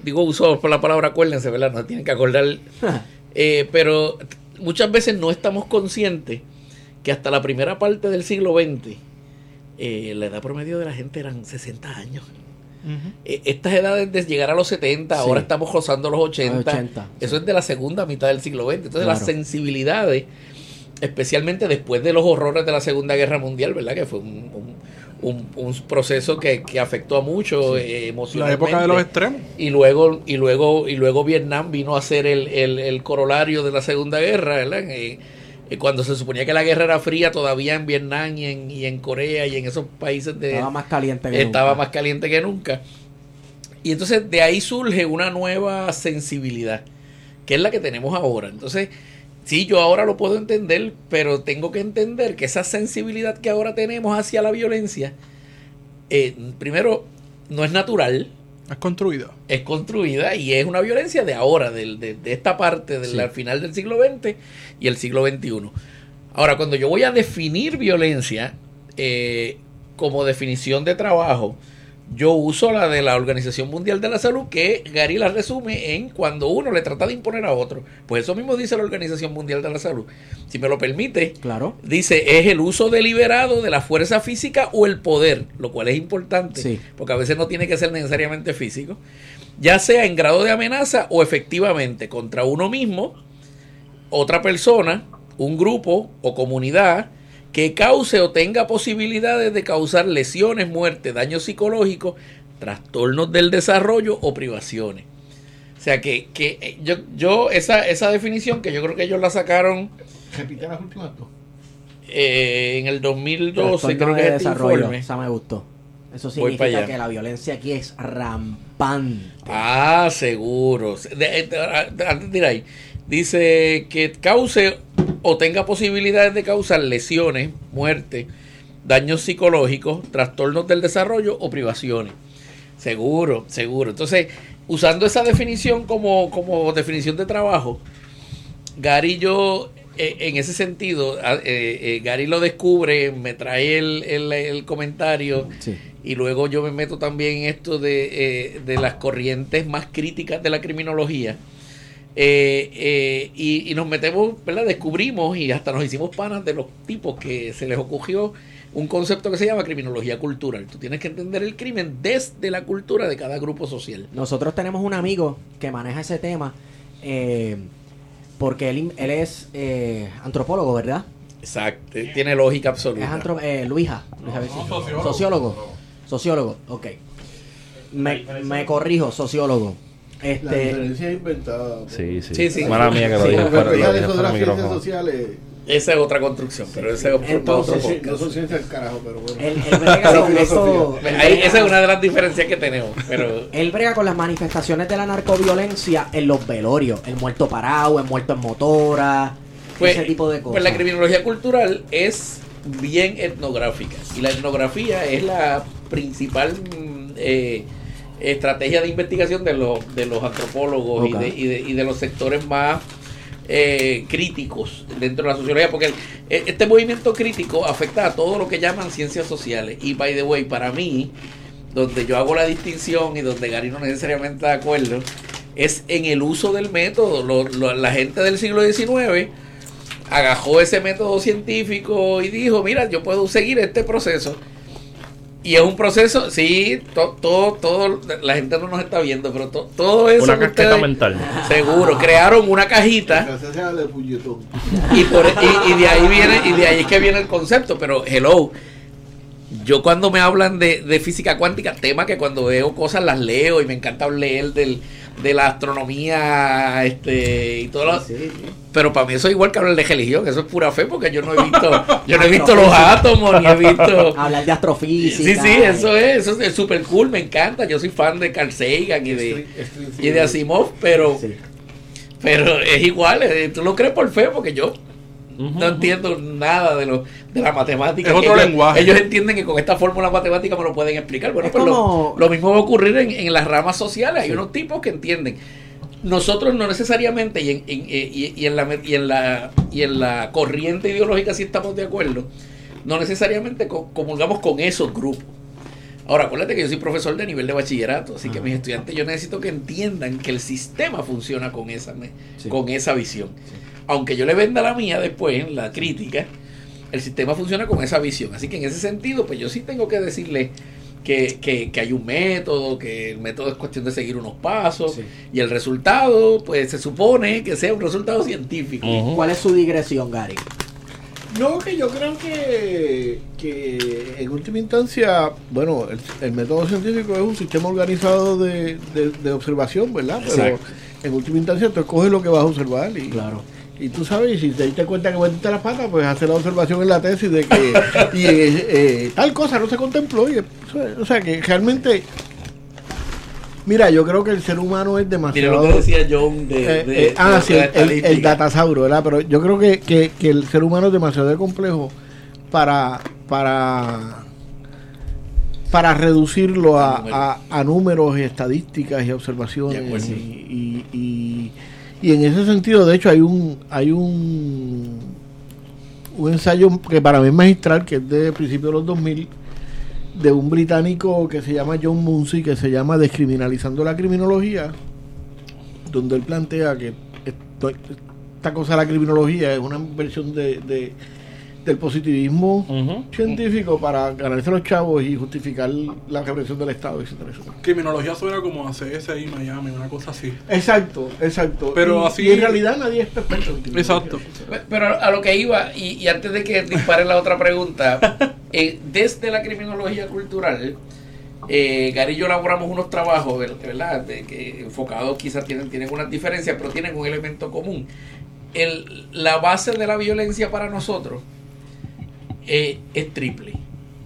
digo, uso por la palabra acuérdense, ¿verdad? No tienen que acordar. (laughs) eh, pero muchas veces no estamos conscientes que hasta la primera parte del siglo XX, eh, la edad promedio de la gente eran 60 años. Eh, estas edades de llegar a los 70, Sí. ahora estamos rozando los 80. Los 80, Eso sí. es de la segunda mitad del siglo XX. Entonces Claro. las sensibilidades, especialmente después de los horrores de la Segunda Guerra Mundial, ¿verdad? Que fue un, un- un- un proceso que, que afectó a mucho eh, La emocionalmente. época de los extremos. y luego y luego y luego Vietnam vino a ser el, el, el corolario de la Segunda Guerra, ¿verdad? Eh, cuando se suponía que la guerra era fría, todavía en Vietnam y en, y en Corea y en esos países de, Estaba más caliente que estaba nunca. más caliente que nunca. Y entonces de ahí surge una nueva sensibilidad, que es la que tenemos ahora. Entonces, sí, yo ahora lo puedo entender, pero tengo que entender que esa sensibilidad que ahora tenemos hacia la violencia, eh, primero, no es natural, Es construida. es construida y es una violencia de ahora, de, de esta parte del Sí. al final del siglo XX y el siglo XXI. Ahora, cuando yo voy a definir violencia eh, como definición de trabajo, Yo uso la de la Organización Mundial de la Salud, que Gary la resume en cuando uno le trata de imponer a otro. Pues eso mismo dice la Organización Mundial de la Salud. Si me lo permite, Claro. dice es el uso deliberado de la fuerza física o el poder, lo cual es importante, Sí. porque a veces no tiene que ser necesariamente físico, ya sea en grado de amenaza o efectivamente contra uno mismo, otra persona, un grupo o comunidad que cause o tenga posibilidades de causar lesiones, muerte, daños psicológicos, trastornos del desarrollo o privaciones. O sea que, que eh, yo, yo esa, esa definición que yo creo que ellos la sacaron Repite las últimas dos. eh, en el 2012, Trastorno creo de que es este desarrollo. informe. Esa me gustó. Eso significa que la violencia aquí es rampante. Ah, seguro. De- de- antes de ir ahí, dice que cause o tenga posibilidades de causar lesiones, muerte, daños psicológicos, trastornos del desarrollo o privaciones. Seguro, seguro. Entonces, usando esa definición como, como definición de trabajo, Gary y yo, eh, en ese sentido, eh, eh, Gary lo descubre, me trae el, el- el comentario Sí. y luego yo me meto también en esto de, eh, de las corrientes más críticas de la criminología. Eh, eh, y, y nos metemos, ¿verdad? Descubrimos y hasta nos hicimos panas de los tipos que se les ocurrió un concepto que se llama criminología cultural. Tú tienes que entender el crimen desde la cultura de cada grupo social. Nosotros tenemos un amigo que maneja ese tema eh, porque él, él es eh, antropólogo, ¿verdad? Exacto, tiene lógica Es absoluta. antro eh, Luija. Luija Vicente. sociólogo. sociólogo. Sociólogo, ok. Me, me corrijo, sociólogo. La Este, diferencia es inventada. Sí, sí. Sí, sí. Mala mía que lo Sí, dije lo ciencias sociales. Esa es otra construcción, pero ese es Entonces, otro podcast. no son ciencias del carajo, pero bueno. él, él brega (laughs) con Filosofía. eso. Ahí- esa es una de las diferencias que tenemos. Pero Él brega con las manifestaciones de la narcoviolencia en los velorios. El muerto parado, el muerto en motora, Pues, ese tipo de cosas. Pues la criminología cultural es bien etnográfica y la etnografía es la principal mm, eh, estrategia de investigación de los, de los antropólogos y, de, y, de, y de los sectores más eh, críticos dentro de la sociología, porque el- e- este movimiento crítico afecta a todo lo que llaman ciencias sociales. Y by the way, para mí, donde yo hago la distinción y donde Gary no necesariamente está de acuerdo, es en el uso del método. Lo- lo- la gente del siglo XIX agajó ese método científico y dijo, mira, yo puedo seguir este proceso. Y es un proceso, sí, to- todo, todo, la gente no nos está viendo, pero to- todo eso Una que casqueta ustedes- mental. seguro, crearon una cajita y, por, y, y de ahí viene y de ahí es que viene el concepto pero hello yo cuando me hablan de, de física cuántica tema que cuando veo cosas las leo y me encanta leer del, de la astronomía este y todo lo- Sí, sí. pero para mí eso es igual que hablar de religión eso es pura fe porque yo no he visto (laughs) yo no he visto los átomos ni he visto (laughs) Hablar de astrofísica. Sí, sí, eso es, eso es súper cool, me encanta. Yo soy fan de Carl Sagan y de, y de Asimov, pero, Sí. pero es igual, eh, tú lo crees por fe, porque yo No entiendo nada de lo de la matemática. Es otro ellos, lenguaje. Ellos entienden que con esta fórmula matemática me lo pueden explicar. Bueno, Es pues lo- como- lo, mismo va a ocurrir en, en las ramas sociales. Hay Sí. unos tipos que entienden. Nosotros no necesariamente, y en, en- eh, y- y en la, y, en la, y en la corriente ideológica sí estamos de acuerdo, no necesariamente co- comulgamos con esos grupos. Ahora, acuérdate que yo soy profesor de nivel de bachillerato, así que Ajá. mis estudiantes yo necesito que entiendan que el sistema funciona con esa, Sí. con esa visión. Aunque yo le venda la mía después, la crítica, el sistema funciona con esa visión. Así que en ese sentido, pues yo sí tengo que decirle que, que, que hay un método, que el método es cuestión de seguir unos pasos, Sí. y el resultado, pues se supone que sea un resultado científico. ¿Cuál es su digresión, Gary? No, que yo creo que, que en última instancia, bueno, el, el método científico es un sistema organizado de, de- de observación, ¿verdad? Pero Exacto. en última instancia tú escoges lo que vas a observar y, Claro. Y tú sabes, y si te diste cuenta que metiste las patas, pues hacer la observación en la tesis de que (laughs) y, eh, eh, tal cosa no se contempló. Y, o sea, que realmente, mira, yo creo que el ser humano es Mira demasiado... lo que decía John de, Eh, de- eh, ah, de sí, la el, el datasauro, ¿verdad? Pero yo creo que, que, que el ser humano es demasiado complejo para para para reducirlo a, a, a números y estadísticas y observaciones y, y- y en ese sentido de hecho hay un hay un un ensayo que para mí es magistral que es de principios de los 2000 de un británico que se llama John Munsey, que se llama Descriminalizando la Criminología, donde él plantea que esta cosa de la criminología es una versión de- del positivismo científico para ganarse los chavos y justificar la represión del Estado, etcétera, etcétera. Criminología suena como a CSI Miami, una cosa así. Exacto, exacto. Pero Y- así- y en realidad nadie es perfecto. Exacto. Pero a lo que iba, y, y antes de que dispare la otra pregunta, (laughs) eh, desde la criminología cultural, eh, Gary y yo elaboramos unos trabajos, ¿verdad? De que enfocados quizás tienen, tienen unas diferencias, pero tienen un elemento común. El, la base de la violencia para nosotros eh, es triple.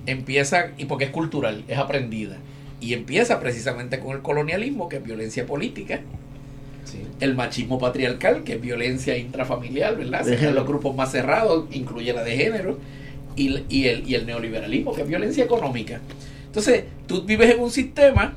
Empieza, y porque es cultural, es aprendida. Y empieza precisamente con el colonialismo, que es violencia política, Sí. el machismo patriarcal, que es violencia intrafamiliar, ¿verdad? Se los grupos más cerrados, incluye la de género, y, y el, y el neoliberalismo, que es violencia económica. Entonces, tú vives en un sistema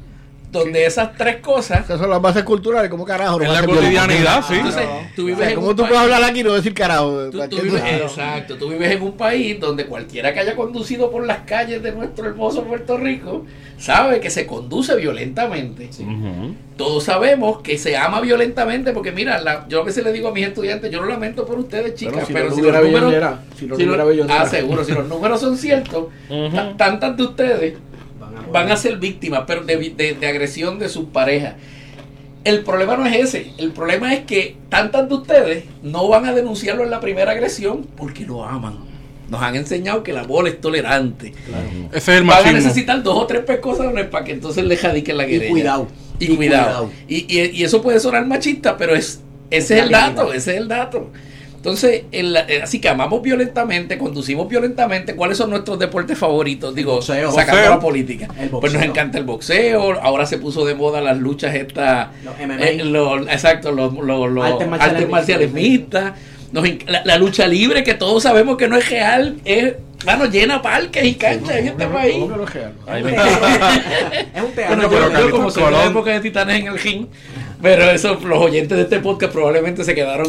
donde esas tres cosas... Esas son las bases culturales, ¿cómo carajo? no En la cotidianidad, sí. Entonces, tú O vives sea, en ¿Cómo tú país- puedes hablar aquí y no decir carajo? Tú, ¿Para tú vives, exacto, tú vives en un país donde cualquiera que haya conducido por las calles de nuestro hermoso Puerto Rico sabe que se conduce violentamente. Todos sabemos que se ama violentamente porque mira, la- yo a veces le digo a mis estudiantes, yo lo lamento por ustedes chicas, si pero no si los números, si no ah, seguro, si los números son ciertos, tantas de ustedes Van a, ser víctimas pero de, de- de agresión de sus parejas. El problema no es ese, el problema es que tantas de ustedes no van a denunciarlo en la primera agresión porque lo aman. Nos han enseñado que la bola es tolerante. Ese es el Van a necesitar dos o tres pescozones para que entonces le jadiquen la Y querella. cuidado. Y, Y cuidado. cuidado. Y, y- y eso puede sonar machista, pero es ese es el dato, ese es el dato. Entonces, el- eh, así que amamos violentamente, conducimos violentamente. ¿Cuáles son nuestros deportes favoritos? Digo, boxeo. sacando Boxeo. la política. Pues nos encanta el boxeo. Ahora se puso de moda las luchas estas. Los MMA. eh, los- exacto, los, los- los Artes marciales artes marciales mixtas. Nos la, la lucha libre, que todos sabemos que no es real, es, mano, llena parques y canchas en este país. ¿Cómo que no es real? (laughs) Es un teatro. Bueno, yo, pero yo Carlitos como soy de la época de Titanes en el ring, pero eso, los oyentes de este podcast probablemente se quedaron.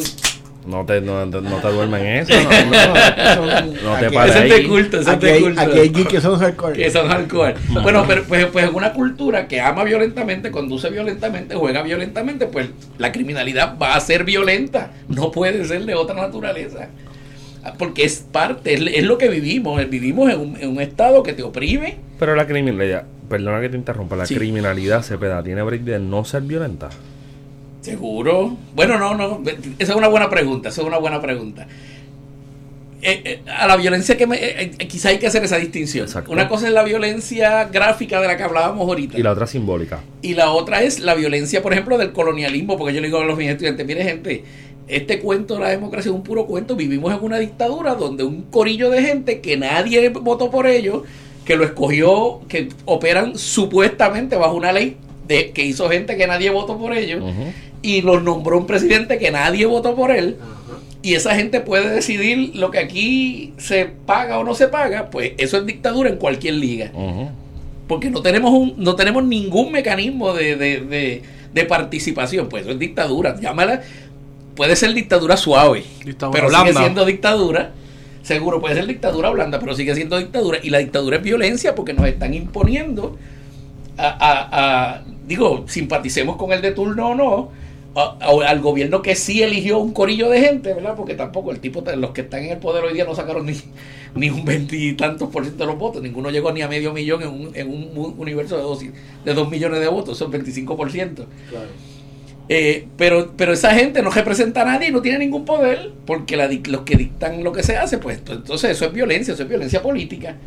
No te, no, no te duermen en eso. No, no, No te aquí- pares Ese es ahí. de culto, ese es Aquí de hay, culto. aquí hay geeks que son hardcore. Que son hardcore. Bueno, pero pues, pues en una cultura que ama violentamente, conduce violentamente, juega violentamente, pues la criminalidad va a ser violenta. No puede ser de otra naturaleza. Ah, Porque es parte, es, es lo que vivimos. Vivimos en un, en un estado que te oprime. Pero la criminalidad, perdona que te interrumpa, la Sí. criminalidad Cepeda tiene break de no ser violenta. Seguro. Bueno, no, no. Esa es una buena pregunta. Esa es una buena pregunta. Eh, eh, a la violencia que me. eh, eh, quizá hay que hacer esa distinción. Exacto. Una cosa es la violencia gráfica de la que hablábamos ahorita. Y la otra simbólica. Y la otra es la violencia, por ejemplo, del colonialismo, porque yo le digo a los mis estudiantes, mire gente, este cuento de la democracia es un puro cuento, vivimos en una dictadura donde un corillo de gente que nadie votó por ellos, que lo escogió, que operan supuestamente bajo una ley de, que hizo gente que nadie votó por ellos, Ujú. Y los nombró un presidente que nadie votó por él, Ajá. y esa gente puede decidir lo que aquí se paga o no se paga, pues eso es dictadura en cualquier liga. Porque no tenemos un, no tenemos ningún mecanismo de, de, de- de participación, pues eso es dictadura, llámala, puede ser dictadura suave, Dictadura pero blanda. sigue siendo dictadura, seguro puede ser dictadura blanda, pero sigue siendo dictadura, y la dictadura es violencia porque nos están imponiendo a, a- a- digo, simpaticemos con el de turno o no, a- a- al gobierno que sí eligió un corillo de gente, ¿verdad? Porque tampoco el tipo, los que están en el poder hoy día no sacaron ni, (laughs) ni un veintitantos por ciento de los votos, ninguno llegó ni a medio millón en un, en un universo de dos, de dos millones de votos, son 25 por ciento. Claro. Eh, pero, pero esa gente no representa a nadie y no tiene ningún poder, porque la los que dictan lo que se hace, pues to- entonces eso es violencia, eso es violencia política.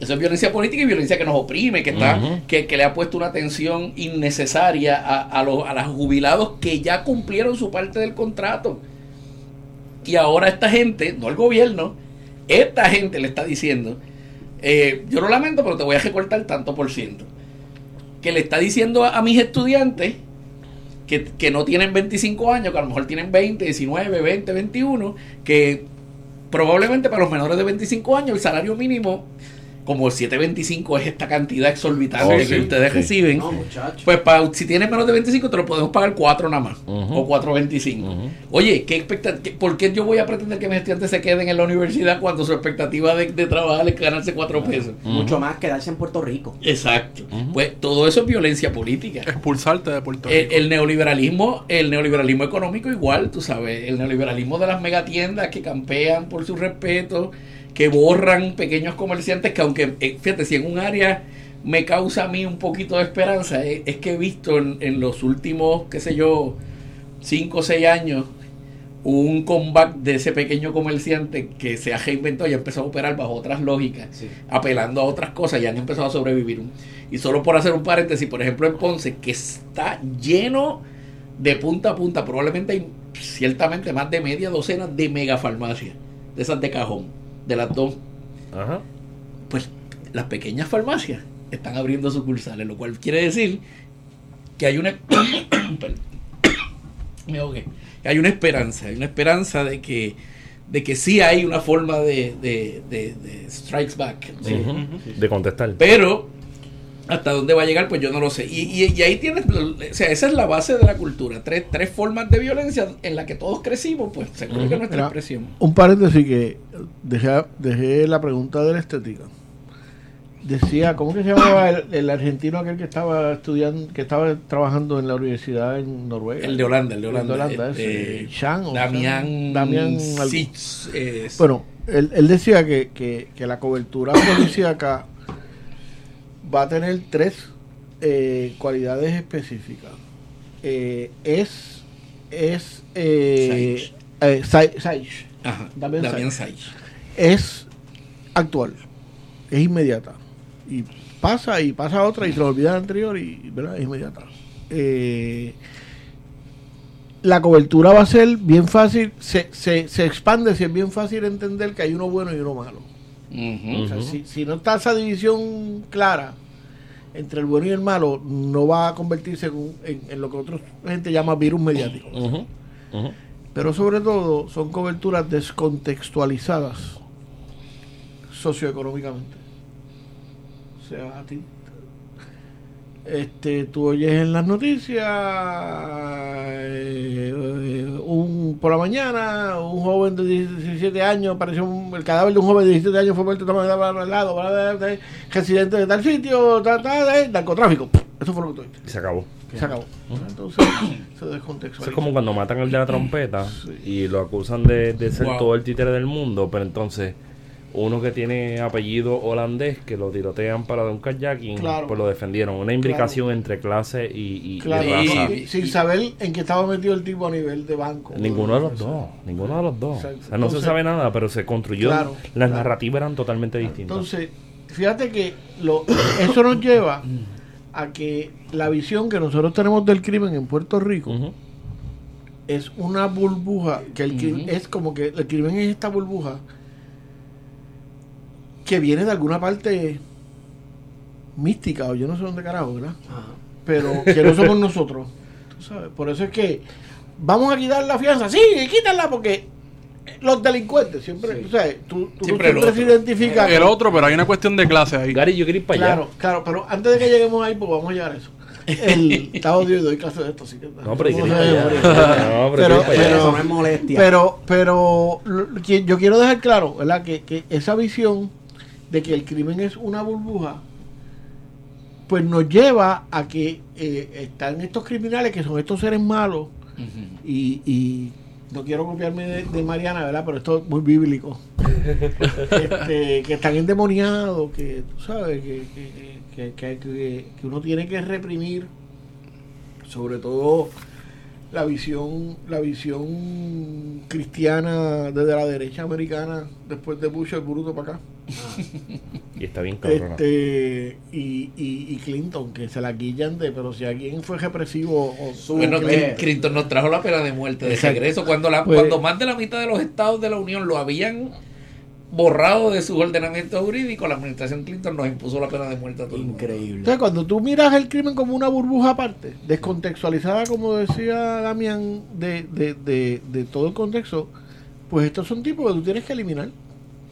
Eso es violencia política y violencia que nos oprime, que está, que, que le ha puesto una tensión innecesaria a, a los a los jubilados que ya cumplieron su parte del contrato. Y ahora esta gente, no el gobierno, esta gente le está diciendo, eh, yo lo lamento, pero te voy a recortar tanto por ciento. Que le está diciendo a, a mis estudiantes que, que no tienen 25 años, que a lo mejor tienen 20, 19, 20, 21, que probablemente para los menores de 25 años el salario mínimo como el 725 es esta cantidad exorbitante Oh, que sí, ustedes sí. reciben, No, pues pa- si tienes menos de 25 te lo podemos pagar 4 nada más, o 4.25. Ujú. Oye, ¿qué expectativa, ¿por qué yo voy a pretender que mis estudiantes se queden en la universidad cuando su expectativa de, de trabajar es ganarse 4 pesos? Mucho más quedarse en Puerto Rico. Exacto. Pues todo eso es violencia política. Expulsarte de Puerto El, Rico. el neoliberalismo, el neoliberalismo económico igual, tú sabes, el neoliberalismo de las megatiendas que campean por su respeto, que borran pequeños comerciantes que aunque, eh, fíjate, si en un área me causa a mí un poquito de esperanza, eh, es que he visto en, en los últimos, qué sé yo, cinco o seis años, un comeback de ese pequeño comerciante que se ha reinventado y ha empezado a operar bajo otras lógicas Sí. apelando a otras cosas y han empezado a sobrevivir. Y solo por hacer un paréntesis, por ejemplo en Ponce, que está lleno de punta a punta, probablemente hay ciertamente más de media docena de megafarmacias, de esas de cajón, de las dos, Ajá. pues las pequeñas farmacias están abriendo sucursales, lo cual quiere decir que hay una... (coughs) Perdón. Me ahogué. Hay una esperanza, hay una esperanza de que de que sí hay una forma de, de, de- de strikes back. De contestar. pero hasta dónde va a llegar, pues yo no lo sé. Y, y- y ahí tienes, o sea, esa es la base de la cultura. Tres, tres formas de violencia en la que todos crecimos, pues seguro que Ujú. nuestra Mira, expresión. Un paréntesis que dejé, dejé la pregunta de la estética. Decía, ¿cómo que se llamaba el, el argentino aquel que estaba estudiando, que estaba trabajando en la universidad en Noruega? El de Holanda, el de El Holanda. de Holanda, ese, Chan o Damián, Chan, Damián algo. Sitz, es- Bueno, él, él decía que, que, que la cobertura policíaca va a tener tres eh, cualidades específicas. Eh, es es eh, eh, Sa- Saich. Ajá, Damián Saich. Saich. es actual, es inmediata. Y pasa y pasa otra y se lo olvida la anterior y ¿verdad? es inmediata. Eh, la cobertura va a ser bien fácil, se, se, se expande si es bien fácil entender que hay uno bueno y uno malo. O sea, si, si no está esa división clara entre el bueno y el malo, no va a convertirse en, un- en- en lo que otra gente llama virus mediático. Pero sobre todo son coberturas descontextualizadas socioeconómicamente. O sea, a ti, este, tú oyes en las noticias eh, eh, un por la mañana un joven de 17 años apareció un- el cadáver de un joven de 17 años fue tomado al lado residente de tal sitio tal, tal, narcotráfico eso fue lo que tú oíste Y se acabó. se acabó entonces se descontextualiza Eso es como cuando matan al de la trompeta Sí. y lo acusan de, de ser Wow. todo el títere del mundo, pero entonces uno que tiene apellido holandés que lo tirotean para de un kayaking, Claro. pues lo defendieron. Una imbricación entre clase y, y- y Claro, raza. y- sin saber en qué estaba metido el tipo a nivel de banco. Ninguno de los dos, ninguno de los dos. O sea, no se sabe nada, pero se construyó. Claro, las claro. narrativas eran totalmente distintas. Entonces, fíjate que lo, (coughs) eso nos lleva a que la visión que nosotros tenemos del crimen en Puerto Rico es una burbuja, que el crimen es como que el crimen es esta burbuja que viene de alguna parte mística o yo no sé dónde carajo, ¿verdad? Ajá. pero que no somos nosotros. Tú sabes, Por eso es que vamos a quitar la fianza. Sí, quítala porque los delincuentes siempre, Sí. tú sabes, tú, tú Siempre el siempre se otro. identifica. El otro, pero hay una cuestión de clase ahí. Gary, yo quería ir para Claro, allá. claro, pero antes de que lleguemos ahí, pues vamos a llegar a eso. El (laughs) estado de doy clase de esto, así que. No, pero yo no. No, pero yo Pero- pero- Eso no es molestia. Pero, pero lo yo quiero dejar claro, ¿verdad? Que, que esa visión de que el crimen es una burbuja, pues nos lleva a que eh, están estos criminales que son estos seres malos y, y no quiero copiarme de, de Mariana, ¿verdad? Pero esto es muy bíblico. (laughs) Este, que están endemoniados, que tú sabes, que, que- que- que uno tiene que reprimir, sobre todo la visión, la visión cristiana desde la derecha americana, después de Bush el bruto para acá. Y está bien cabrón. Este, y, y, y Clinton, que se la guillan de, pero si alguien fue represivo o su Bueno. Clinton nos trajo la pena de muerte de Exacto. regreso cuando la, Pues- cuando más de la mitad de los estados de la Unión lo habían borrado de sus ordenamientos jurídicos, la administración Clinton nos impuso la pena de muerte a todo el mundo. Increíble. Entonces, cuando tú miras el crimen como una burbuja aparte, descontextualizada, como decía Damián, de, de, de, de todo el contexto, pues estos son tipos que tú tienes que eliminar.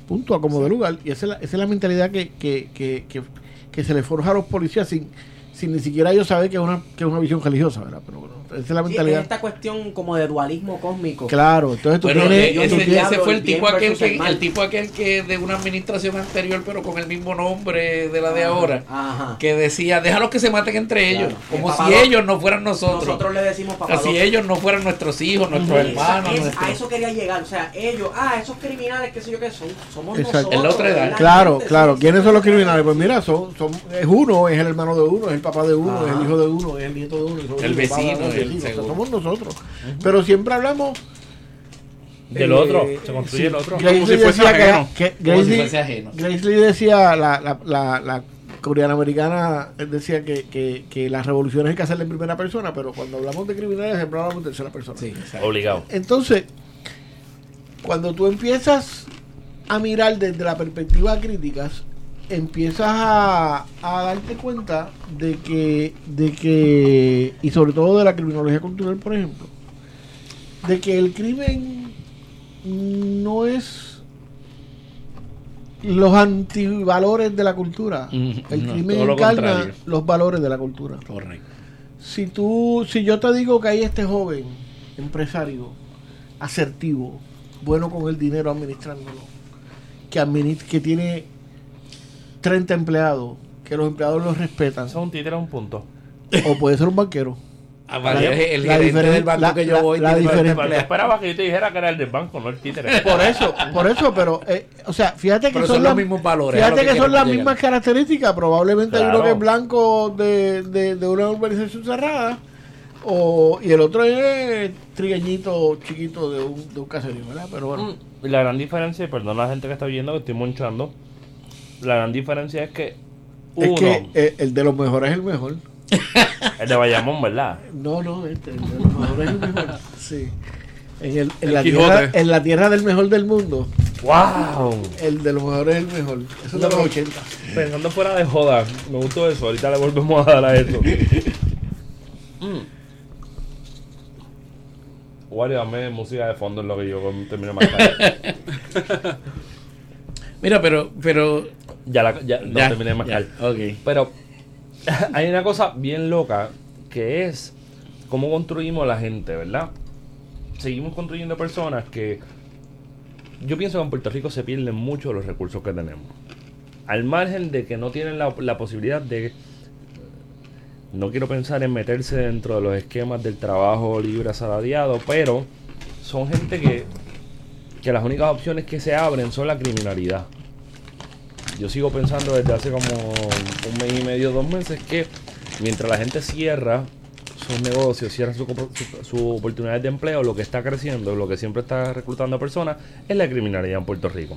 punto, a como de lugar. Y esa es la, esa es la mentalidad que, que, que, que, que se le forja a los policías sin, sin ni siquiera ellos saber que es una, que es una visión religiosa, ¿verdad? Pero bueno, esa es la Sí, es mentalidad. esta cuestión como de dualismo cósmico. Claro, entonces tú Bueno, tienes... yo ese, ese fue el tipo aquel el que el tipo aquel que de una administración anterior pero con el mismo nombre de la de ahora Ajá. que decía déjalos que se maten entre Claro, ellos como si lo- ellos no fueran nosotros, Nosotros le decimos papá. así ellos no fueran nuestros hijos nuestros hermanos es- nuestros- a eso quería llegar, o sea, ellos, ah, esos criminales, qué sé yo qué son, somos Exacto. nosotros. En la otra edad. Claro, gente, claro. sí, ¿Quiénes sí, son los sí. criminales? Pues mira, son, son, es uno, es el hermano de uno, es el papá de uno, Ajá. es el hijo de uno, es el nieto de uno, El vecino, o sea, somos nosotros. Pero siempre hablamos Del eh, otro, se construye sí, el otro. Grace Como si Lee fuese decía ajeno. que como Grace si Lee- fuese ajeno Grace Lee decía, la, la, la, la coreana americana decía que, que, que las revoluciones hay que hacerlas en primera persona, pero cuando hablamos de criminales siempre hablamos en tercera persona. Sí. Obligado. Entonces, cuando tú empiezas a mirar desde la perspectiva crítica, empiezas a, a darte cuenta de que, de que, y sobre todo de la criminología cultural, por ejemplo, de que el crimen no es los antivalores de la cultura. El no, crimen lo encarna contrario. los valores de la cultura correcto si tú, si yo te digo que hay este joven empresario asertivo, bueno con el dinero administrándolo, que administ- que tiene 30 empleados, que los empleados los respetan, es un títere a un punto. o puede ser un banquero. Ah, La- el la gerente del banco la- que yo la- voy la esperaba que yo te dijera que era el del banco, no el títere. (laughs) Por eso, por eso, pero, eh, o sea, fíjate que Pero son, son las los mismos valores, Fíjate que, que son las llegar. mismas características. Probablemente hay uno que es blanco de, de, de una urbanización cerrada, o, y el otro es trigueñito chiquito de un, de un caserío, ¿verdad? Pero bueno. Mm, La gran diferencia, y perdón a la gente que está viendo que estoy monchando, la gran diferencia es que uno, Es que eh, el de los mejores es el mejor. (laughs) el de Bayamón, ¿verdad? No, no, este, el de los mejores es el mejor. Sí. En, el, en, El la tierra, en la tierra del mejor del mundo, ¡Wow! el de los mejores es el mejor. Eso es de los 80. Pensando fuera de joda, me gustó eso. Ahorita le volvemos a dar a eso. mm. (laughs) Wario, dame música de fondo en lo que yo termino más tarde. (laughs) mira pero pero ya la, ya, ya, terminé de mascar. Pero (laughs) hay una cosa bien loca que es cómo construimos la gente, ¿verdad? Seguimos construyendo personas que yo pienso que en Puerto Rico se pierden mucho los recursos que tenemos. Al margen de que no tienen la, la posibilidad de... No quiero pensar en meterse dentro de los esquemas del trabajo libre asalariado, pero son gente que, que las únicas opciones que se abren son la criminalidad yo sigo pensando desde hace como un mes y medio, dos meses, que mientras la gente cierra sus negocios, cierra sus su, su oportunidades de empleo, lo que está creciendo, lo que siempre está reclutando a personas, es la criminalidad en Puerto Rico.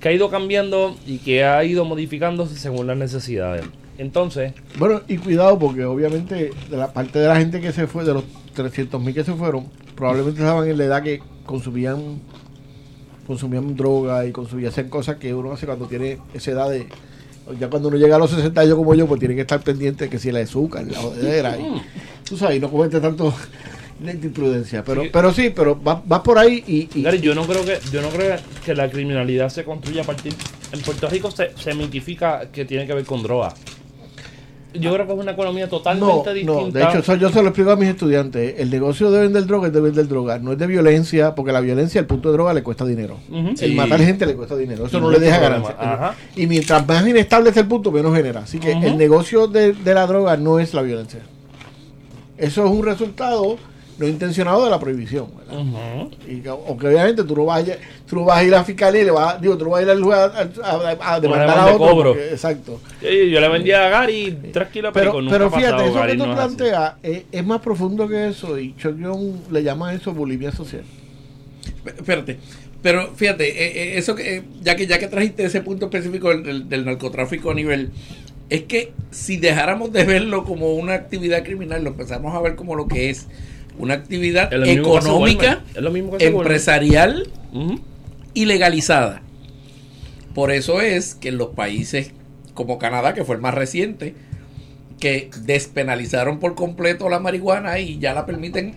Que ha ido cambiando y que ha ido modificándose según las necesidades. Entonces, Bueno, y cuidado porque obviamente de la parte de la gente que se fue, de los 300 mil que se fueron, probablemente estaban en la edad que consumían consumían droga y consumían cosas que uno hace cuando tiene esa edad de ya cuando uno llega a los 60 años como yo, pues tiene que estar pendiente de que si el azúcar, la jodedera y tú sabes, y no comete tanto (laughs) de imprudencia, pero Sí. pero sí, pero vas va por ahí y, y- Gary, yo no creo que yo no creo que la criminalidad se construya a partir en Puerto Rico se, se mitifica que tiene que ver con droga. Yo creo que es una economía no, totalmente distinta. no, de hecho, eso yo se lo explico a mis estudiantes. El negocio de vender droga es de vender droga, no es de violencia, porque la violencia, el punto de droga, le cuesta dinero. El Sí. matar gente le cuesta dinero, eso Y no le deja ganancia. Ajá. Y mientras más inestable es el punto, menos genera. Así que el negocio de, de la droga no es la violencia. Eso es un resultado no intencionado de la prohibición. ¿verdad? Ujú. Y que, aunque obviamente tú no, vas a, tú no vas a ir a la fiscalía y le vas a, digo, tú no vas a ir al juez a, a- a demandar demanda a de otro. cobro. porque- exacto. Sí, yo le vendía a Gary 3 kilos de Pero, perico. pero fíjate, pasado, eso Gary, que tú no planteas es, es más profundo que eso y Chuck Young le llama a eso bulimia social. Espérate. Pero fíjate, eh, eh, eso que eh, ya que ya que trajiste ese punto específico del, del- del narcotráfico a nivel es que si dejáramos de verlo como una actividad criminal, lo empezamos a ver como lo que es una actividad económica, empresarial Ujú. y legalizada. Por eso es que en los países como Canadá, que fue el más reciente, que despenalizaron por completo la marihuana y ya la permiten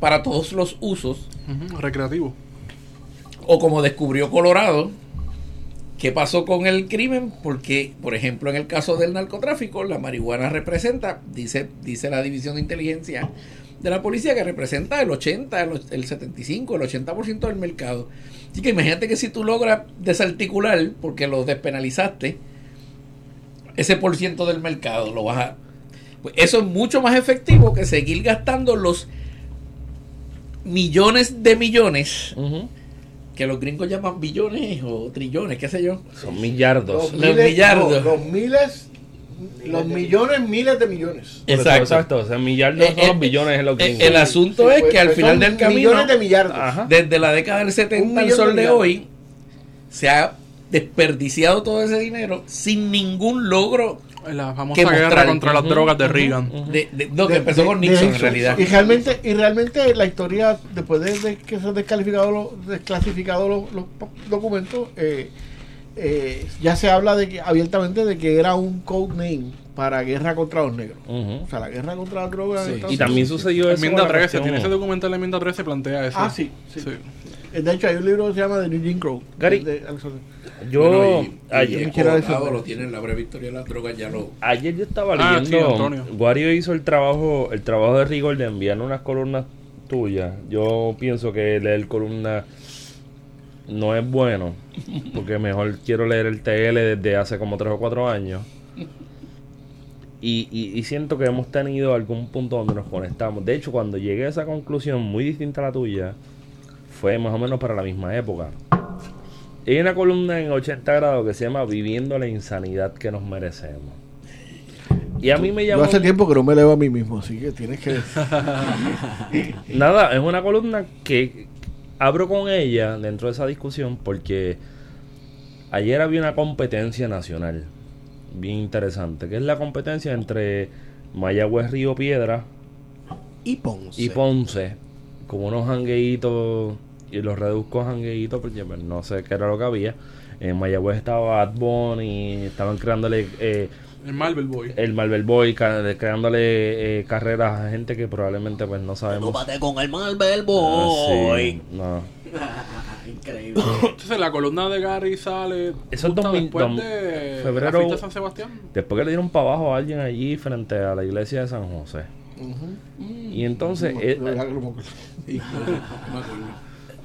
para todos los usos, Ujú, recreativo. o como descubrió Colorado, ¿Qué pasó con el crimen? Porque, por ejemplo, en el caso del narcotráfico, la marihuana representa, dice, dice la División de Inteligencia de la Policía, que representa el 80, el, el 75, el 80% del mercado. Así que imagínate que si tú logras desarticular, porque lo despenalizaste, ese por ciento del mercado lo vas a... pues eso es mucho más efectivo que seguir gastando los millones de millones que los gringos llaman billones o trillones, qué sé yo. Son millardos. Los millardos. no, los miles, los millones, miles de millones. Exacto. Exacto. O sea, millardos Eh, son los eh, billones en los Eh, gringos. el asunto es Pues, que al pues, final son del camino, Millones de millardos. Ajá. desde la década del Un 70 al sol de hoy, se ha desperdiciado todo ese dinero sin ningún logro En la que famosa mostrar. guerra contra las drogas de Reagan. ujú. de, de- no, que de- empezó de- con Nixon en realidad. Y realmente, y realmente la historia, después de, de que se han descalificado los, desclasificado los, los documentos, eh, eh, ya se habla de que abiertamente de que era un code name para guerra contra los negros. O sea, la guerra contra las drogas. Sí. Y también Unidos. sucedió La eso. enmienda con la 13, cuestión- tiene ese documental, la enmienda 13 plantea eso. Ah, sí, sí. Sí. Eh, De hecho, hay un libro que se llama The New Jim Crow. Gary. de. Yo Bueno, y- y ayer, lo tiene en la breve historia de las drogas, ya lo... ayer yo estaba Ah, sí, leyendo. Antonio. Wario hizo el trabajo, el trabajo de rigor de enviar unas columnas tuyas. Yo pienso que leer columnas no es bueno, porque mejor quiero leer el TL desde hace como 3 o 4 años. Y, y- y siento que hemos tenido algún punto donde nos conectamos. De hecho, cuando llegué a esa conclusión muy distinta a la tuya, fue más o menos para la misma época. Hay una columna en 80 grados que se llama Viviendo la insanidad que nos merecemos. Y a mí me Yo llamó... hace tiempo que no me leo a mí mismo, así que tienes que. (laughs) Nada, es una columna que abro con ella dentro de esa discusión porque ayer había una competencia nacional bien interesante, que es la competencia entre Mayagüez Río Piedra Y Ponce. y Ponce, con unos jangueitos, y los reduzco a jangueitos porque pues, no sé qué era lo que había. En Mayagüez estaba Bad Bunny, estaban creándole eh, El Marvel Boy. el Marvel Boy, creándole eh, carreras a gente que probablemente pues no sabemos. Tópate con el Marvel Ah, Boy. sí, no. Increíble. Entonces la columna de Gary sale Eso es justo 2000, después dom- de febrero- la fiesta de San Sebastián. Después que le dieron para abajo a alguien allí frente a la iglesia de San José. Y entonces No, eh, no.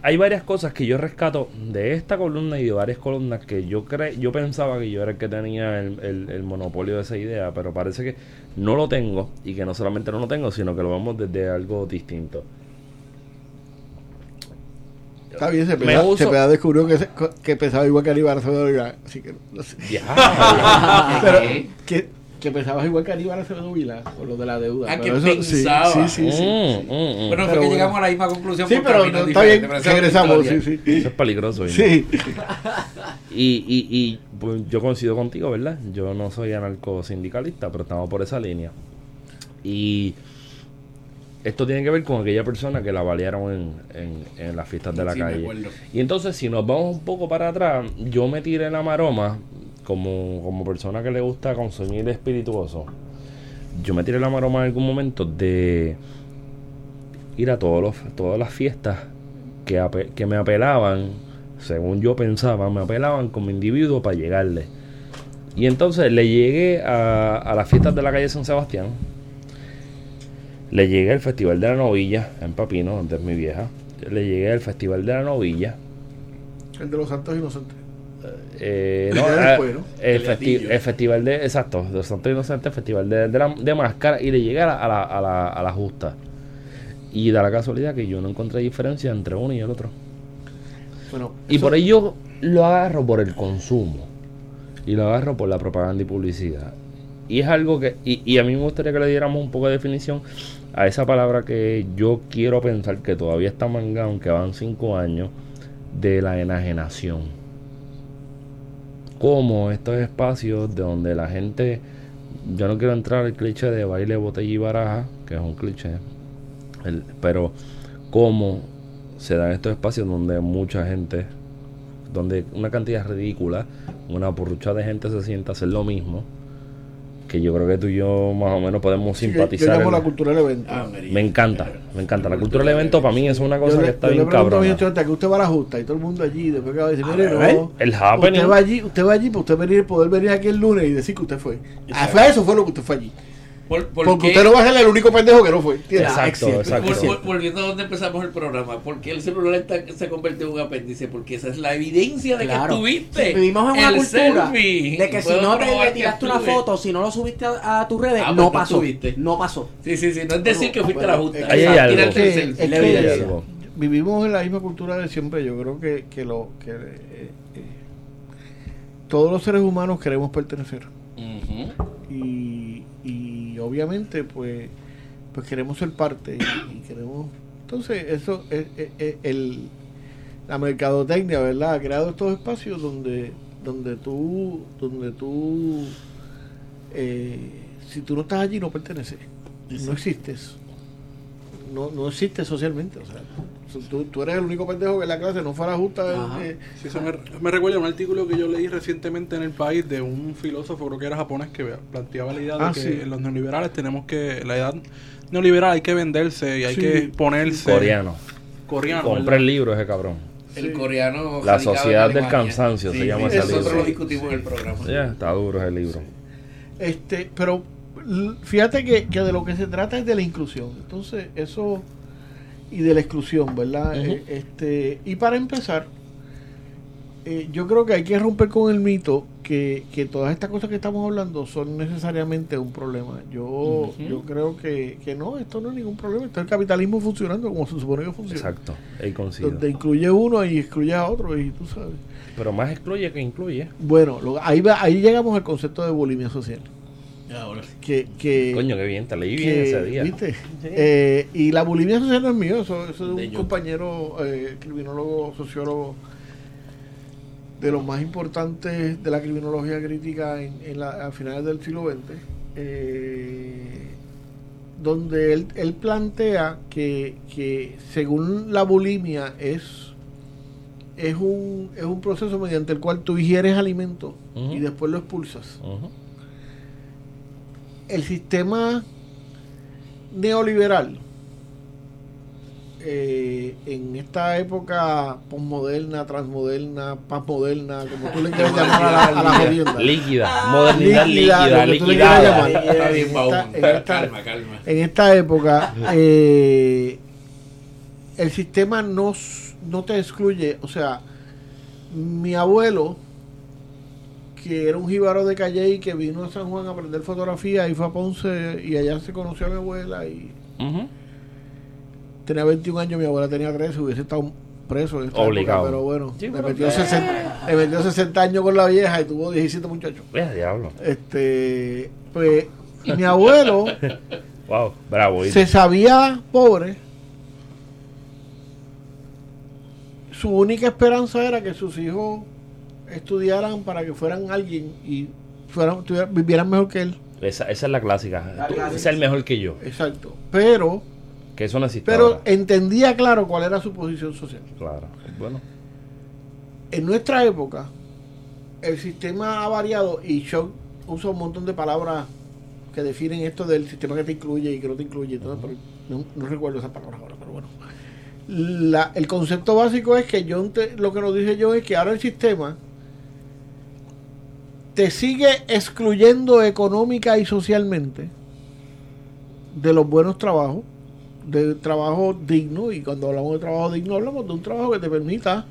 Hay varias cosas que yo rescato de esta columna y de varias columnas que yo cre yo pensaba que yo era el que tenía el, el- el monopolio de esa idea, pero parece que no lo tengo y que no solamente no lo tengo, sino que lo vemos desde algo distinto. Está bien, Me Cepeda, uso- Cepeda descubrió que, se- que pensaba igual que Aníbal Acevedo Vilá, así que no sé. Ya. (laughs) Pero que, que pensabas igual que Aníbal Acevedo Vilá, con lo de la deuda. Ah, pero que eso- sí, pensaba. Sí, sí, sí. Mm, mm, mm. Bueno, fue Pero que bueno. llegamos a la misma conclusión. Sí, pero no, está bien, regresamos, sí, historia. sí. Eso es peligroso. ¿no? Sí. (laughs) Y, y, y pues, yo coincido contigo, ¿verdad? Yo no soy anarco-sindicalista, pero estamos por esa línea. Y esto tiene que ver con aquella persona que la balearon en, en, en las fiestas de la Sí, calle. acuerdo. Y entonces, si nos vamos un poco para atrás, yo me tiré la maroma como, como persona que le gusta consumir espirituoso. Yo me tiré la maroma en algún momento de ir a todos los, todas las fiestas que, que me apelaban, según yo pensaba, me apelaban como individuo para llegarle. Y entonces le llegué a, a las fiestas de la calle San Sebastián. Le llegué al Festival de la Novilla en Papino, donde es mi vieja. Le llegué al Festival de la Novilla. El de los santos inocentes. Eh, (laughs) Ya no, después, ¿no? el, El festi- el festival de, exacto, de los Santos Inocentes, festival de, de, la, de máscara, y le llegué a la, a, la, a, la, a la justa. Y da la casualidad que yo no encontré diferencia entre uno y el otro. Bueno, Y eso- por ello lo agarro por el consumo. Y lo agarro por la propaganda y publicidad. Y es algo que. Y, y a mí me gustaría que le diéramos un poco de definición a esa palabra que yo quiero pensar que todavía está manga, aunque van cinco años, de la enajenación. Como estos espacios de donde la gente. Yo no quiero entrar al cliché de baile, botella y baraja, que es un cliché. pero cómo se dan estos espacios donde mucha gente, donde una cantidad ridícula, una porrucha de gente se sienta a hacer lo mismo, que yo creo que tú y yo más o menos podemos Yo simpatizar. llamo en- la cultura del evento. Ah, me encanta, me encanta. La cultura del evento para mí es una cosa yo que le, está yo bien cabrona. que usted va a la justa y todo el mundo allí después que va a decir, mire, ver, no, el happening. usted va allí, usted va allí para usted venir, poder venir aquí el lunes y decir que usted fue. Ah, fue eso fue lo que usted fue allí. ¿Por, por Porque qué- usted no va a ser el único pendejo que no fue. ¿entiendes? Exacto, exacto. Vol- vol- volviendo a donde empezamos el programa, porque el celular está- se convirtió en un apéndice, porque esa es la evidencia de Claro. que estuviste. Vivimos en una cultura selfie. de que si no te le tiraste una foto, si no lo subiste a, a tus redes, Ah, pues no pasó. subiste. No pasó. Sí, sí, sí, no es decir que fuiste a la justa. Ahí hay algo. Tírate el vivimos en la misma cultura de siempre. Yo creo que, que lo que eh, eh, todos los seres humanos queremos pertenecer y obviamente pues pues queremos ser parte y, y queremos entonces eso es, es- es el la mercadotecnia verdad ha creado estos espacios donde donde tú donde tú eh, si tú no estás allí no perteneces. No existes no, no existes socialmente o sea tú, tú eres el único pendejo que en la clase no fuera justa Ajá. eh, Sí, eso me, me recuerda un artículo que yo leí recientemente en el país de un filósofo, creo que era japonés, que planteaba la idea de Ah, que sí. en los neoliberales tenemos que, la edad neoliberal hay que venderse y hay Sí. que ponerse Coreano. coreano. Compra ¿verdad? el libro ese cabrón. El Sí. coreano. La sociedad del cansancio se llama ese Nosotros libro. lo discutimos en el programa. Ya, está duro ese libro. Este, pero fíjate que, que de lo que se trata es de la inclusión. Entonces, eso y de la exclusión, ¿verdad? Eh, este, y para empezar, eh, yo creo que hay que romper con el mito que, que todas estas cosas que estamos hablando son necesariamente un problema. Yo, yo creo que, que no, esto no es ningún problema. Está el capitalismo funcionando como se supone que funciona. Exacto. Donde incluye uno y excluye a otro, y tú sabes. Pero más excluye que incluye. Bueno, lo- ahí, va, ahí llegamos al concepto de bulimia social. Ahora. Que, que, Coño, qué bien, te leí bien ese día. ¿viste? Eh, y la bulimia social no es mío, eso, eso es de un yo. compañero eh, criminólogo, sociólogo de los más importantes de la criminología crítica en, en la, a finales del siglo XX, eh, donde él, él plantea que, que según la bulimia es, es, un, es un proceso mediante el cual tú ingieres alimento y después lo expulsas Ujú. El sistema neoliberal eh, en esta época posmoderna, transmoderna, pasmoderna, como tú le quieras llamar a la, a la jodienda. Líquida. Modernidad líquida, Líquida, En esta- en esta- Calma, calma. En esta época, eh, el sistema no, no te excluye. O sea, mi abuelo, que era un jíbaro de calle y que vino a San Juan a aprender fotografía y fue a Ponce y allá se conoció a mi abuela y tenía 21 años, mi abuela tenía 13, hubiese estado preso en esta Obligado. época, pero bueno, Sí, le, metió 60, le metió 60 años con la vieja y tuvo 17 muchachos. Vea, diablo. Este, pues, y mi abuelo (laughs) Wow, bravo. se sabía pobre. Su única esperanza era que sus hijos estudiaran para que fueran alguien y fueran, vivieran mejor que él. Esa, esa es la clásica. La Tú- es el mejor que yo. Exacto. Pero, Que eso no pero ahora. entendía claro cuál era su posición social. Claro. Bueno. En nuestra época, el sistema ha variado y Shock usa un montón de palabras que definen esto del sistema que te incluye y que no te incluye. y todo, pero no, no recuerdo esas palabras ahora, pero bueno. La- el concepto básico es que yo lo que nos dice yo es que ahora el sistema te sigue excluyendo económica y socialmente de los buenos trabajos, de trabajo digno, y cuando hablamos de trabajo digno hablamos de un trabajo que te permita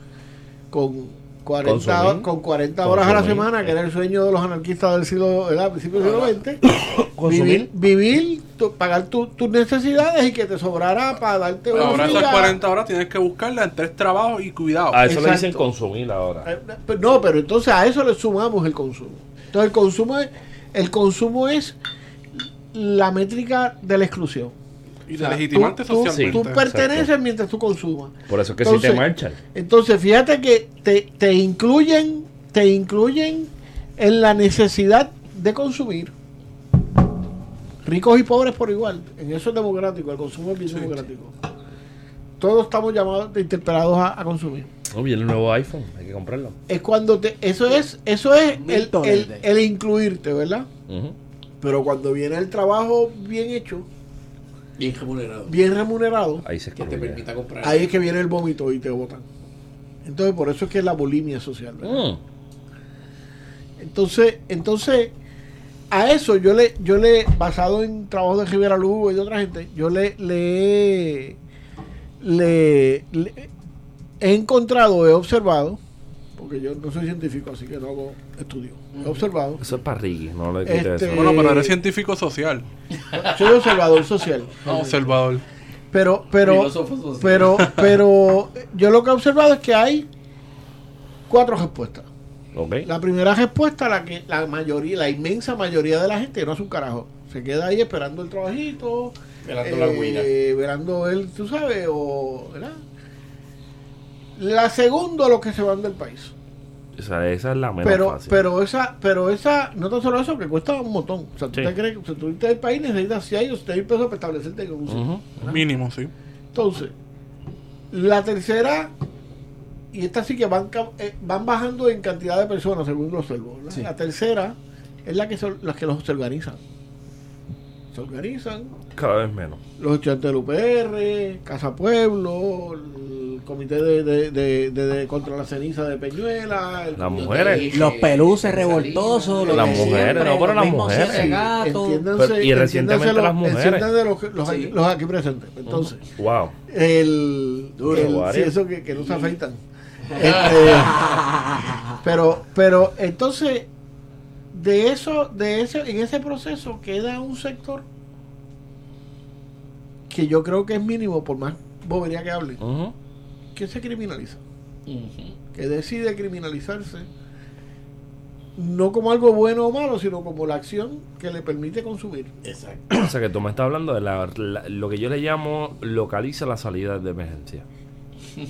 con 40, Consumir. con 40 horas a la semana, que era el sueño de los anarquistas del siglo, del principio del siglo XX, (coughs) Consumir. vivir, vivir tu- pagar tu- tus necesidades y que te sobrara para darte una Ahora esas vida. 40 horas tienes que buscarlas en tres trabajos y cuidado. A eso le dicen consumir ahora. Eh, pero No, pero entonces a eso le sumamos el consumo. Entonces el consumo es, el consumo es la métrica de la exclusión. Y O sea, de legitimarte tú- socialmente. Tú, perteneces mientras tú consumas. Por eso es que Entonces- si te marchan. Entonces fíjate que te, te incluyen, te incluyen en la necesidad de consumir. Ricos y pobres por igual. En eso es democrático, el consumo es bien democrático. Todos estamos llamados, interpelados a, a consumir. No, viene el nuevo iPhone, hay que comprarlo. es cuando te eso es eso es el, el, incluirte verdad. Pero cuando viene el trabajo bien hecho, Bien remunerado. bien remunerado, Ahí se Que te permita comprar. ahí es que viene el vómito y te botan. Entonces, por eso es que es la bulimia social. ¿verdad? Mm. Entonces, entonces, a eso yo le, yo le, basado en trabajo de Rivera Lugo y de otra gente, yo le, le, he- le, le he encontrado, he observado, porque yo no soy científico, así que no hago estudio, he observado, Eso es para Ricky, no le quites Este- eso. Bueno, pero eres científico social. (laughs) soy observador social, Observador. pero, pero, Filósofo social. pero, pero, yo lo que he observado es que hay cuatro respuestas. La primera respuesta, la que la mayoría, la inmensa mayoría de la gente no hace un carajo. Se queda ahí esperando el trabajito, Velando la eh, velando él, tú sabes, o ¿verdad? La segunda, los que se van del país. O sea, esa es la menos Pero, fácil. pero esa, pero esa, no tan solo eso, que cuesta un montón. O sea, tú Sí. te crees que si tú irte del país necesitas 6 o 7 mil pesos para establecerte con un sitio. Ujú. Mínimo, sí. Entonces, la tercera, y estas sí que van, eh, van bajando en cantidad de personas, según lo observo. La tercera es la que son, las que los se organizan. Se organizan Cada vez menos. los estudiantes del UPR, Casa Pueblo, Comité de, de, de- de- de contra la ceniza de Peñuela. el Las mujeres. Los peluces revoltosos, los Las mujeres, no, pero los las mujeres. Pero- y recientemente entiéndanse las mujeres. entiéndanse los, los, Sí. los aquí presentes. Entonces, Wow. el, Duro. el- sí, eso que, que no se afeitan. Este, pero, pero entonces, de eso, de eso, en ese proceso queda un sector que yo creo que es mínimo, por más bobería que hable. Que se criminaliza, que decide criminalizarse, no como algo bueno o malo, sino como la acción que le permite consumir. Exacto. O sea, que tú me estás hablando de la, la- lo que yo le llamo localiza la salida de emergencia. (laughs)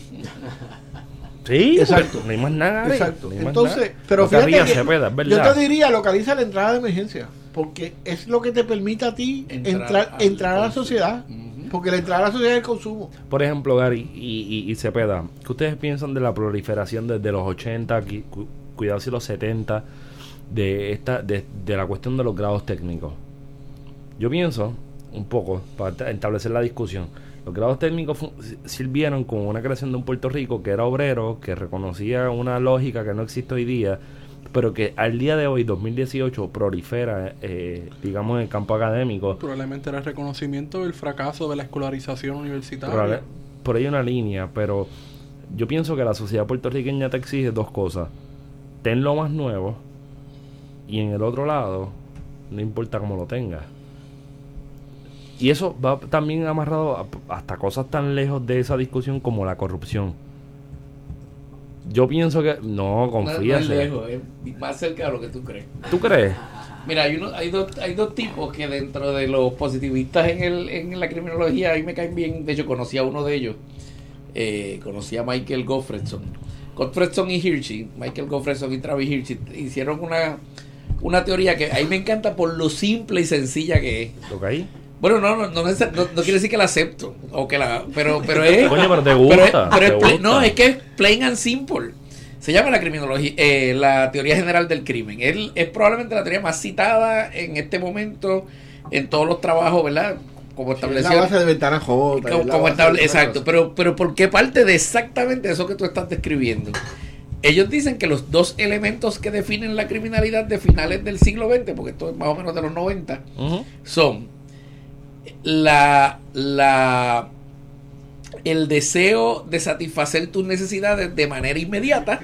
Sí, Exacto. porque No hay más nada. Exacto. No hay más Entonces, nada. pero fíjate que yo te diría localiza la entrada de emergencia, porque es lo que te permite a ti Entrar entrar, al entrar a la sociedad. Porque la entrada a la el consumo. Por ejemplo, Gary y, y, y Cepeda, ¿qué ustedes piensan de la proliferación desde los 80, qui- cu- cuidado si los 70, de, esta, de, de la cuestión de los grados técnicos? Yo pienso, un poco, para esta- establecer la discusión, los grados técnicos sirvieron como una creación de un Puerto Rico que era obrero, que reconocía una lógica que no existe hoy día, pero que al día de hoy, 2018, prolifera, eh, digamos, en el campo académico. Probablemente era el reconocimiento del fracaso de la escolarización universitaria. Probable- por ahí hay una línea, pero yo pienso que la sociedad puertorriqueña te exige dos cosas. Ten lo más nuevo y en el otro lado, no importa cómo lo tengas. Y eso va también amarrado a- hasta cosas tan lejos de esa discusión como la corrupción. Yo pienso que... No, No, no confía. es lejos, es más cerca de lo que tú crees. ¿Tú crees? Mira, hay, uno, hay, dos, hay dos tipos que dentro de los positivistas en, el, en la criminología a mí me caen bien. De hecho, conocí a uno de ellos. Eh, conocí a Michael Goffredson. Goffredson y Hirschi, Michael Goffredson y Travis Hirschi, hicieron una, una teoría que a mí me encanta por lo simple y sencilla que es. ¿Lo caí? Bueno, no, no, no, neces- no, no quiere decir que la acepto. O que la, pero, pero es. (laughs) Coño, pero te pero gusta. es- pero es te pla- gusta. no, es que es plain and simple. Se llama la criminología, eh, la teoría general del crimen. Él es probablemente la teoría más citada en este momento en todos los trabajos, ¿verdad? Como Es la estableció. base de ventana J. como- la estable- de exacto, pero, pero ¿por qué parte de exactamente eso que tú estás describiendo? Ellos dicen que los dos elementos que definen la criminalidad de finales del siglo XX, porque esto es más o menos de los 90, Ujú. son la, la el deseo de satisfacer tus necesidades de manera inmediata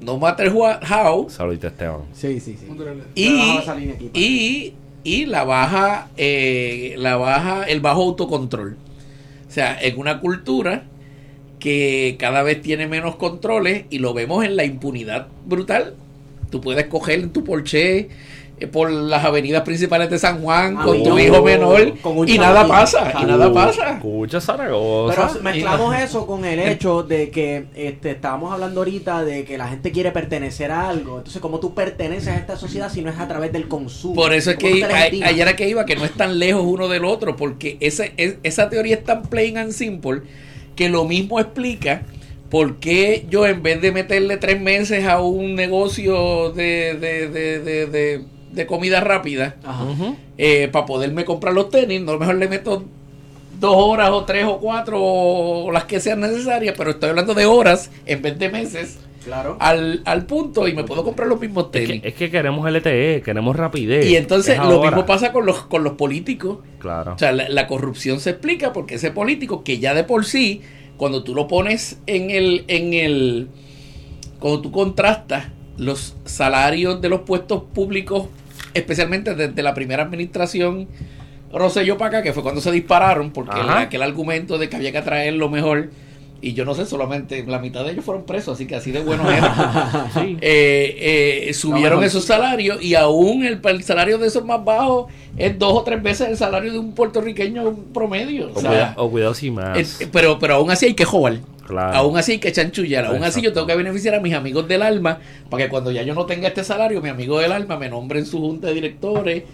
no matter what, how Saludito, Esteban. Sí, sí, sí. y, y, y la baja eh, la baja el bajo autocontrol o sea en una cultura que cada vez tiene menos controles y lo vemos en la impunidad brutal tú puedes coger en tu Porsche por las avenidas principales de San Juan Ah, con tu hijo menor y nada pasa y nada pasa Escucha Zaragoza. Pero mezclamos eso con el (laughs) hecho de que este, estábamos hablando ahorita de que la gente quiere pertenecer a algo. Entonces, ¿cómo tú perteneces a esta sociedad si no es a través del consumo? Por eso es ¿Cómo que a- ayer era que iba, que no es tan lejos uno del otro, porque ese, es- esa teoría es tan plain and simple que lo mismo explica por qué yo en vez de meterle tres meses a un negocio de, de, de, de, de, comida rápida eh, para poderme comprar los tenis. No, mejor le meto dos horas o tres o cuatro o las que sean necesarias, pero estoy hablando de horas en vez de meses Claro. al, al punto y me puedo comprar los mismos Es tenis. que, es que queremos LTE, queremos rapidez. y entonces Es lo mismo pasa con los, con los políticos. Claro. O sea, la, la corrupción se explica porque ese político que ya de por sí, cuando tú lo pones en el, en el, cuando tú contrastas los salarios de los puestos públicos, especialmente desde la primera administración Rosselló para acá, que fue cuando se dispararon, porque aquel argumento de que había que atraer lo mejor, y yo no sé, solamente la mitad de ellos fueron presos, así que así de buenos eran. (laughs) Sí. eh, eh, subieron esos salarios y aún el, el salario de esos más bajos es dos o tres veces el salario de un puertorriqueño promedio. O O, sea, cuida- o cuidado si más. eh, pero, pero aún así hay que joder. Claro. Aún así hay que chanchullar. Aún así yo tengo que beneficiar a mis amigos del alma para que cuando ya yo no tenga este salario, mi amigo del alma me nombre en su junta de directores,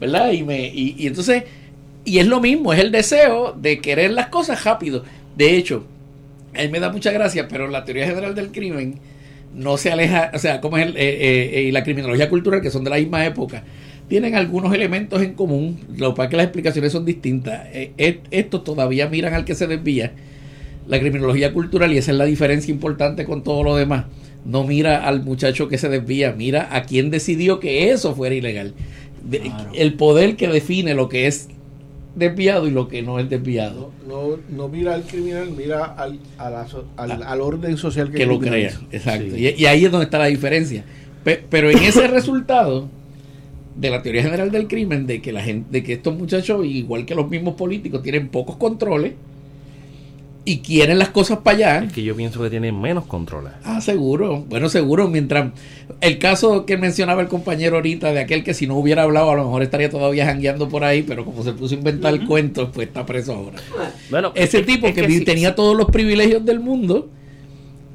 ¿verdad? Y, me, y, y entonces, y es lo mismo, es el deseo de querer las cosas rápido. De hecho, a mí me da mucha gracia, pero la teoría general del crimen no se aleja, o sea, como es el, eh, eh, eh, y la criminología cultural, que son de la misma época, tienen algunos elementos en común, lo que pasa es que las explicaciones son distintas. Eh, estos todavía miran al que se desvía, la criminología cultural, y esa es la diferencia importante con todo lo demás. No mira al muchacho que se desvía, mira a quien decidió que eso fuera ilegal. Claro. El poder que define lo que es desviado y lo que no es desviado. No, no, no mira al criminal, mira al, a la so- al, al orden social que, que lo crea. Exacto. Sí. Y, y ahí es donde está la diferencia. Pe- pero en ese resultado de la teoría general del crimen, de que la gente, de que estos muchachos, igual que los mismos políticos, tienen pocos controles y quieren las cosas para allá. Es que yo pienso que tienen menos controles. Ah, seguro. Bueno, seguro. Mientras el caso que mencionaba el compañero ahorita de aquel que si no hubiera hablado a lo mejor estaría todavía jangueando por ahí, pero como se puso a inventar el cuento, pues está preso ahora. Bueno, Ese es- tipo es que, sí, tenía todos los privilegios del mundo,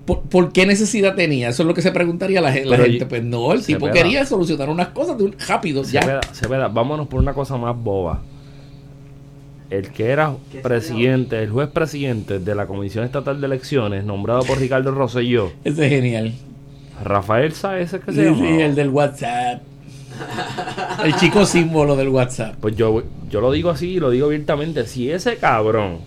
¿por, por qué necesidad tenía? Eso es lo que se preguntaría la, gen- la Pero gente. Pues no, el tipo quería solucionar unas cosas de un, rápido, Se ya. veda, se veda. Vámonos por una cosa más boba. El que era ¿Qué presidente, el juez presidente de la Comisión Estatal de Elecciones, nombrado por Ricardo Rosselló, Ese es genial. Rafael Saez, ¿es que Sí, se llama? sí, el del WhatsApp. El chico símbolo del WhatsApp. Pues yo, yo lo digo así, lo digo abiertamente. Si ese cabrón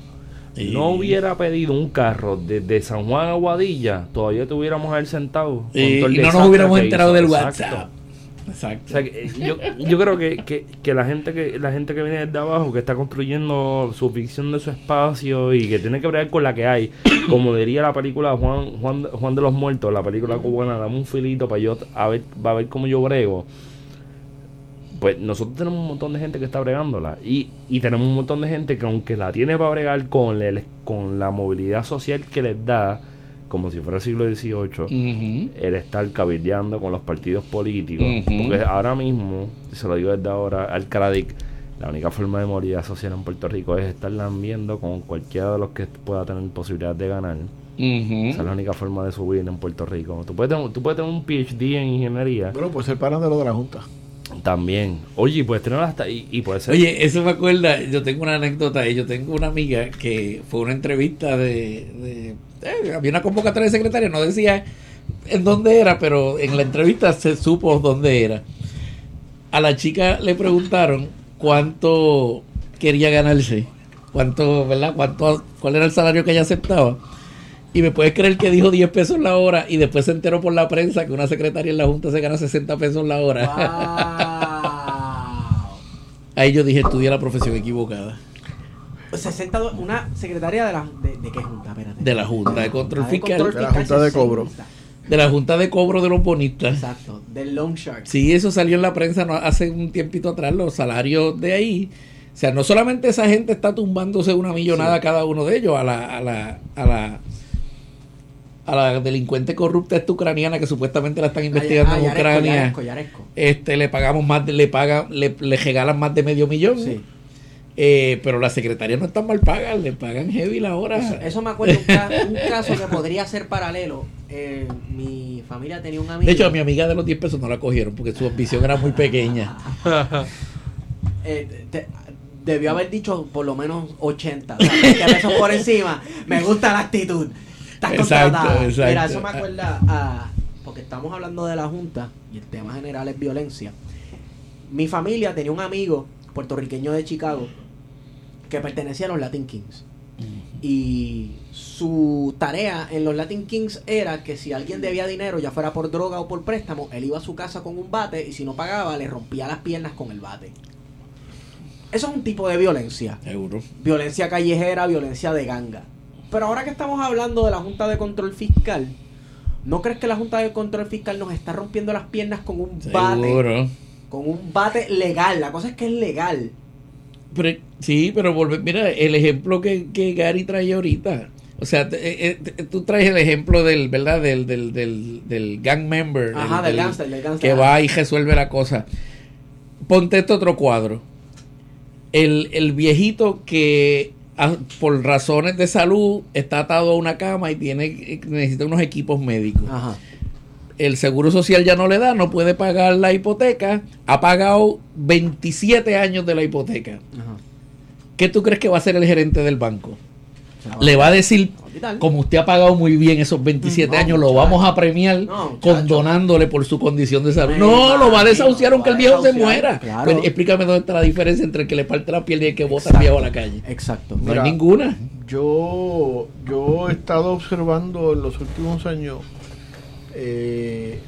Sí. no hubiera pedido un carro desde San Juan a Guadilla, todavía tuviéramos a él sentado. Sí, y no nos hubiéramos enterado del Exacto. WhatsApp. Exacto. O sea, eh, yo, yo creo que, que, la gente que la gente que viene desde abajo, que está construyendo su ficción de su espacio y que tiene que bregar con la que hay, como diría la película Juan Juan, Juan de los Muertos, la película cubana, dame un filito para yo a ver, va a ver cómo yo brego. Pues nosotros tenemos un montón de gente que está bregándola y, y tenemos un montón de gente que aunque la tiene para bregar con, el, con la movilidad social que les da, como si fuera el siglo XVIII, el estar cabildeando con los partidos políticos. Porque ahora mismo, se lo digo desde ahora al Cradic, la única forma de movilidad social en Puerto Rico es estar viendo con cualquiera de los que pueda tener posibilidad de ganar. Esa es la única forma de subir en Puerto Rico. Tú puedes tener, tú puedes tener un PhD en ingeniería Bueno, pues el parándolo de la Junta. también. Oye, y puedes tener hasta. Y, y puede ser. Oye, eso me acuerda, yo tengo una anécdota y yo tengo una amiga que fue una entrevista de... de- eh, había una convocatoria de secretaria, no decía en dónde era, pero en la entrevista se supo dónde era. A la chica le preguntaron cuánto quería ganarse, cuánto, ¿verdad? Cuánto, cuál era el salario que ella aceptaba. Y me puedes creer que dijo 10 pesos la hora y después se enteró por la prensa que una secretaria en la Junta se gana 60 pesos la hora. Wow. (laughs) Ahí yo dije, estudia la profesión equivocada. 60 do- una secretaria de la de, de qué junta, espérate. De la Junta de Control Ah, Fiscal. De la Junta de Cobro. 60. De la Junta de Cobro de los Bonistas. Exacto, del Long Shark. Sí, eso salió en la prensa no- hace un tiempito atrás, los salarios de ahí. O sea, no solamente esa gente está tumbándose una millonada cada uno de ellos a la, a la, a la, a la delincuente corrupta esta ucraniana que supuestamente la están investigando Ah, en Ucrania. Yaresco, Yaresco. Este, le pagamos más, de- le paga, le, le regalan más de medio millón. Sí. Eh, pero las secretarias no están mal pagas, le pagan heavy la hora. Eso, eso me acuerdo un, ca- un caso que podría ser paralelo. Eh, mi familia tenía un amigo. De hecho, a mi amiga de los 10 pesos no la cogieron porque su ambición era muy pequeña. (laughs) eh, te- debió haber dicho por lo menos 80. O sea, 20 pesos por encima. Me gusta la actitud. Estás Exacto, contratada. exacto. Mira, eso me acuerda a. Porque estamos hablando de la Junta y el tema general es violencia. Mi familia tenía un amigo puertorriqueño de Chicago que pertenecía a los Latin Kings. Y su tarea en los Latin Kings era que si alguien debía dinero, ya fuera por droga o por préstamo, él iba a su casa con un bate y si no pagaba, le rompía las piernas con el bate. Eso es un tipo de violencia. Seguro. Violencia callejera, violencia de ganga. Pero ahora que estamos hablando de la Junta de Control Fiscal, ¿no crees que la Junta de Control Fiscal nos está rompiendo las piernas con un bate? Seguro. Con un bate legal. La cosa es que es legal. Pero, sí, pero volve- mira, el ejemplo que, que Gary trae ahorita. O sea, te- eh, eh, tú traes el ejemplo del, ¿verdad? Del, del, del, del gang member. Ajá, del gangster, del gangster. Que va y resuelve la cosa. Ponte este otro cuadro. El, el viejito que ah, por razones de salud está atado a una cama y tiene necesita unos equipos médicos. Ajá. El seguro social ya no le da, no puede pagar la hipoteca, ha pagado 27 años de la hipoteca. Ajá. ¿Qué tú crees que va a hacer el gerente del banco? Le va a decir, a como usted ha pagado muy bien esos 27 No, años, lo muchacho. vamos a premiar No, condonándole por su condición de salud. Me No, lo va a desahuciar aunque el viejo se muera. claro. Pues, explícame dónde está la diferencia entre el que le parte la piel y el que bota el viejo a la calle. Exacto. No Mira. hay ninguna. Yo, yo he estado observando en los últimos años eh,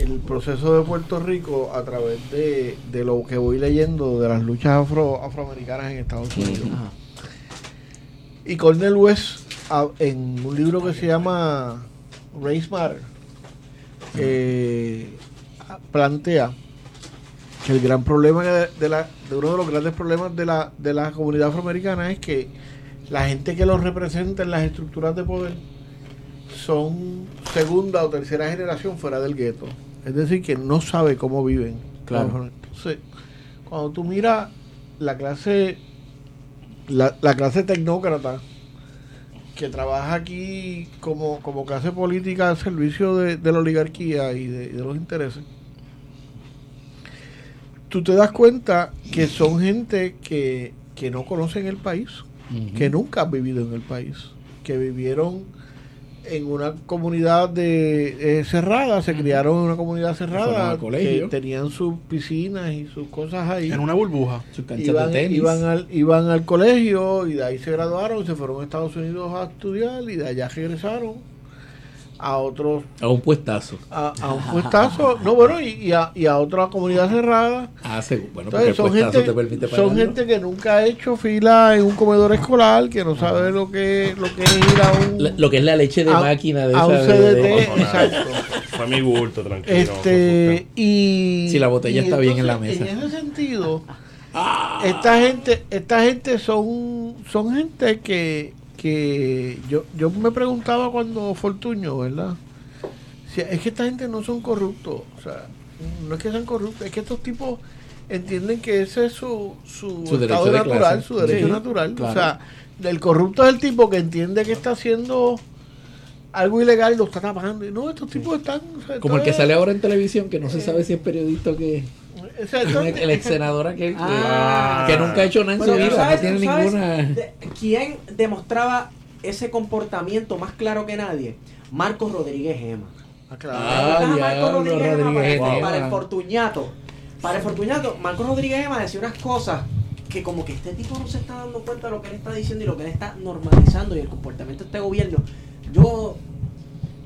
el proceso de Puerto Rico a través de, de lo que voy leyendo de las luchas afro, afroamericanas en Estados Unidos. Ajá. Y Cornel West, a- en un libro que se llama Race Matter, eh, plantea que el gran problema de, de la, de uno de los grandes problemas de la, de la comunidad afroamericana es que la gente que los representa en las estructuras de poder son segunda o tercera generación fuera del gueto. Es decir, que no sabe cómo viven. Claro. Entonces, cuando tú miras la clase, la, la clase tecnócrata que trabaja aquí como, como clase política al servicio de, de la oligarquía y de, de los intereses, tú te das cuenta que son gente que, que no conocen el país, que nunca han vivido en el país, que vivieron en una comunidad de eh, cerrada, se criaron en una comunidad cerrada, al colegio. que tenían sus piscinas y sus cosas ahí. En una burbuja. Sus canchas Iban, de tenis. iban, al, iban al colegio y de ahí se graduaron, se fueron a Estados Unidos a estudiar y de allá regresaron a otros A un puestazo. a, a un puestazo, no bueno, y, y a, y a otra comunidad cerrada. Ah, seguro. Bueno, porque Entonces el son puestazo gente, te permite son gente que nunca ha hecho fila en un comedor escolar, que no sabe lo que, lo que es ir a un, La- lo que es la leche de a- máquina de a un esa de- de- CDT. Exacto. Fue mi bulto, tranquilo. Este, y. Sí, la botella y está bien en la mesa. En ese sentido, esta gente, esta gente son, son gente que, que yo, yo me preguntaba cuando Fortuño, ¿verdad? Si, es que esta gente no son corruptos, o sea, no es que sean corruptos, es que estos tipos entienden que ese es su, su, Su estado de natural, clase. su derecho Sí, natural. claro. O sea, el corrupto es el tipo que entiende que está haciendo algo ilegal y lo está tapando. No, estos tipos están... o sea, Como el que es- sale ahora en televisión, que no se sabe si es periodista o que o sea, ex senador aquel que, Ah. que nunca ha hecho nada en su ¿tú vida, sabes- no tiene ninguna. de- ¿Quién demostraba ese comportamiento más claro que nadie? Marcos Rodríguez Gema. Ah, claro. Ah, ¿Recuerdas a diablo, Marcos Rodríguez Gema Rodríguez para, Gema. para el Fortuñato? Para el Fortuñato, Marcos Rodríguez Gema decía unas cosas que como que este tipo no se está dando cuenta de lo que él está diciendo y lo que él está normalizando y el comportamiento de este gobierno. Yo,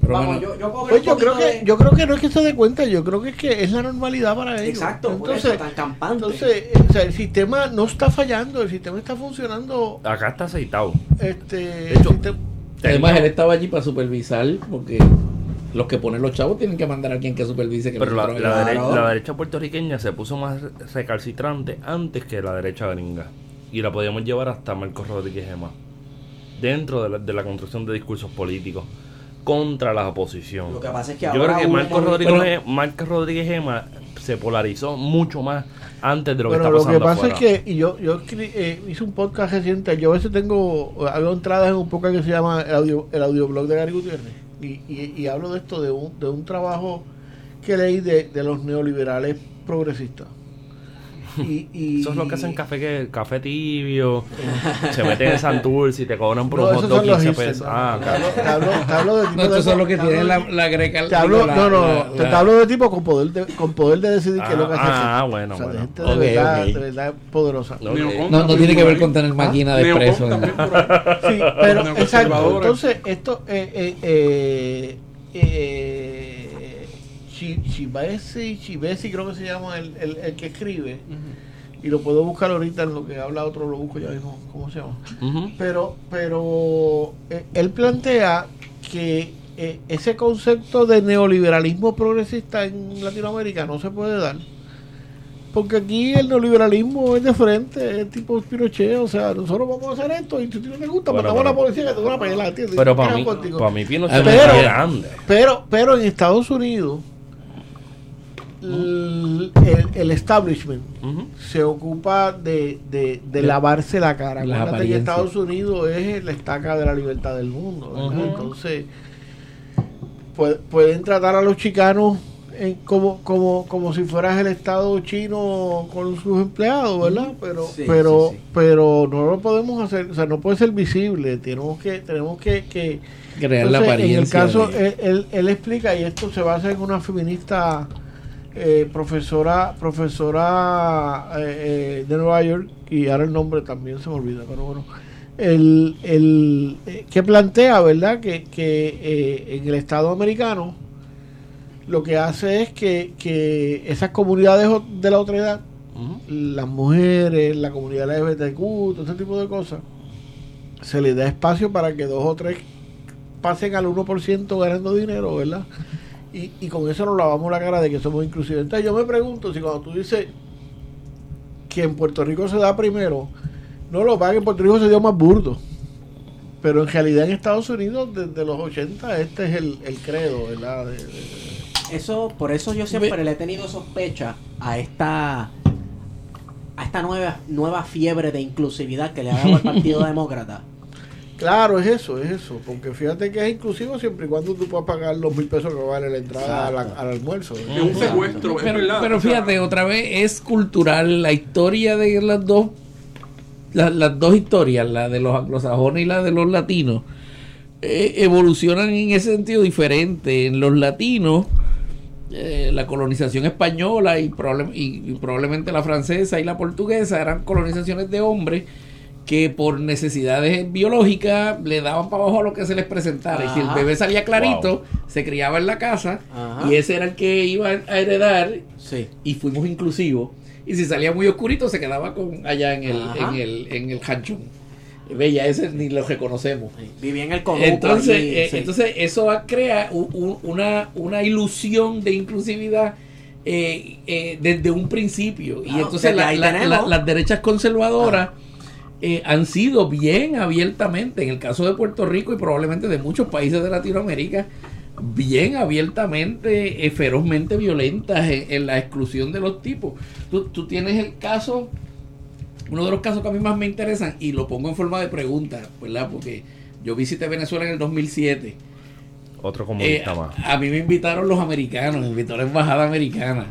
Pero vamos, bueno, yo, Pues yo creo que de- yo creo que no es que se dé cuenta, yo creo que es que es la normalidad para ellos. Exacto, por eso, tan campante. entonces eh, o sea, el sistema no está fallando, el sistema está funcionando. Acá está aceitado. Este, De hecho, sistema- además él estaba allí para supervisar, porque los que ponen los chavos tienen que mandar a quien que supervise que Pero la, la dere- Claro. la derecha puertorriqueña se puso más recalcitrante antes que la derecha gringa. Y la podíamos llevar hasta Marcos Rodríguez Gema. Dentro de la, de la construcción de discursos políticos contra la oposición. Lo que pasa es que Yo ahora creo que Marcos un- Rodríguez, Bueno. Marcos Rodríguez Gema se polarizó mucho más antes de lo que Bueno, está lo que pasando pasa afuera. es que y yo, yo escri- eh, hice un podcast reciente, yo a veces tengo, hago entradas en un podcast que se llama el, audio, el audioblog de Gary Gutiérrez y, y- y hablo de esto, de un, de un trabajo que leí de, de los neoliberales progresistas. Y, y- Eso es lo que hacen café que café tibio. (laughs) se meten en Santurce y te cobran por No, un hot dog son los 15 hipsters, pesos. Ah, Te claro. hablo- te hablo- te hablo de tipo No, estos de- son los que te tienen hablo- la, la greca. Te hablo, la- no, no, la- te, la- te hablo de tipo con poder de, con poder de decidir qué es lo que hace. Ah, gente. ah, bueno, O sea, de bueno. de verdad, de verdad poderosa. No, No, tiene que ver con tener máquina de expreso. Sí, pero exacto. Entonces, esto, eh, eh, eh, eh, Chibesi, Chibesi creo que se llama el, el, el que escribe, y lo puedo buscar ahorita en lo que habla otro, lo busco ya mismo, ¿cómo se llama? Pero, pero eh, él plantea que eh, ese concepto de neoliberalismo progresista en Latinoamérica no se puede dar. Porque aquí el neoliberalismo es de frente, es tipo Pinochet, o sea, nosotros vamos a hacer esto y si a no te gusta, Bueno, matamos a la policía que te pela, ¿entiendes? Pero para mí, para mí Pinochet es pero-. Pero, pero en Estados Unidos, el, establishment se ocupa de, de, de De- lavarse la cara. Acuérdate que. Estados Unidos es la estaca de la libertad del mundo. ¿verdad? Ujú. Entonces, pue- pueden tratar a los chicanos en- como, como, como si fueras el Estado chino con sus empleados, ¿verdad? Pero, Sí, pero, sí, sí. pero no lo podemos hacer, o sea, no puede ser visible. Tenemos que, tenemos que, que Crear la apariencia. En el caso, de- él, él, él explica, y esto se basa en una feminista eh, profesora profesora eh, eh, de Nueva York, y ahora el nombre también se me olvida, pero bueno, el, el, eh, que plantea, ¿verdad?, que, que eh, en el Estado americano lo que hace es que, que esas comunidades de la otra edad, las mujeres, la comunidad LGBTQ, todo ese tipo de cosas, se les da espacio para que dos o tres pasen al 1% ganando dinero, ¿verdad? Y, y con eso nos lavamos la cara de que somos inclusivos. Entonces yo me pregunto si cuando tú dices que en Puerto Rico se da primero, no lo que en Puerto Rico se dio más burdo. Pero en realidad en Estados Unidos, desde los 80, este es el, el credo, ¿verdad? De- de- Eso, por eso yo siempre le he tenido sospecha a esta a esta nueva nueva fiebre de inclusividad que le ha dado el Partido (laughs) Demócrata. Claro, es eso, es eso. Porque fíjate que es inclusivo siempre y cuando tú puedas pagar los mil pesos que vale la entrada a la- Exacto. al almuerzo. Es un secuestro, es pero, verdad. pero fíjate, otra vez es cultural la historia de las dos la- las dos historias, la de los anglosajones y la de los latinos, eh, evolucionan en ese sentido diferente. En los latinos, eh, la colonización española y, probable- y- y probablemente la francesa y la portuguesa eran colonizaciones de hombres que por necesidades biológicas le daban para abajo a lo que se les presentara. Y si el bebé salía clarito, Wow. se criaba en la casa Ajá. y ese era el que iba a heredar Sí. y fuimos inclusivos. Y si salía muy oscurito, se quedaba con allá en el, Ajá. en el, en el hanchón. Bella, ese ni lo reconocemos. Vivía en el conuco Entonces, allí, eh, sí. entonces eso crea u- u- una, una ilusión de inclusividad eh, eh, desde un principio. y entonces la- las derechas conservadoras eh, han sido bien abiertamente, en el caso de Puerto Rico y probablemente de muchos países de Latinoamérica, bien abiertamente, eh, ferozmente violentas en, en la exclusión de los tipos. Tú, tú tienes el caso, uno de los casos que a mí más me interesan, y lo pongo en forma de pregunta, ¿verdad? Porque yo visité Venezuela en el 2007. Otro Eh, comunista más. a mí me invitaron los americanos, me invitó la embajada americana.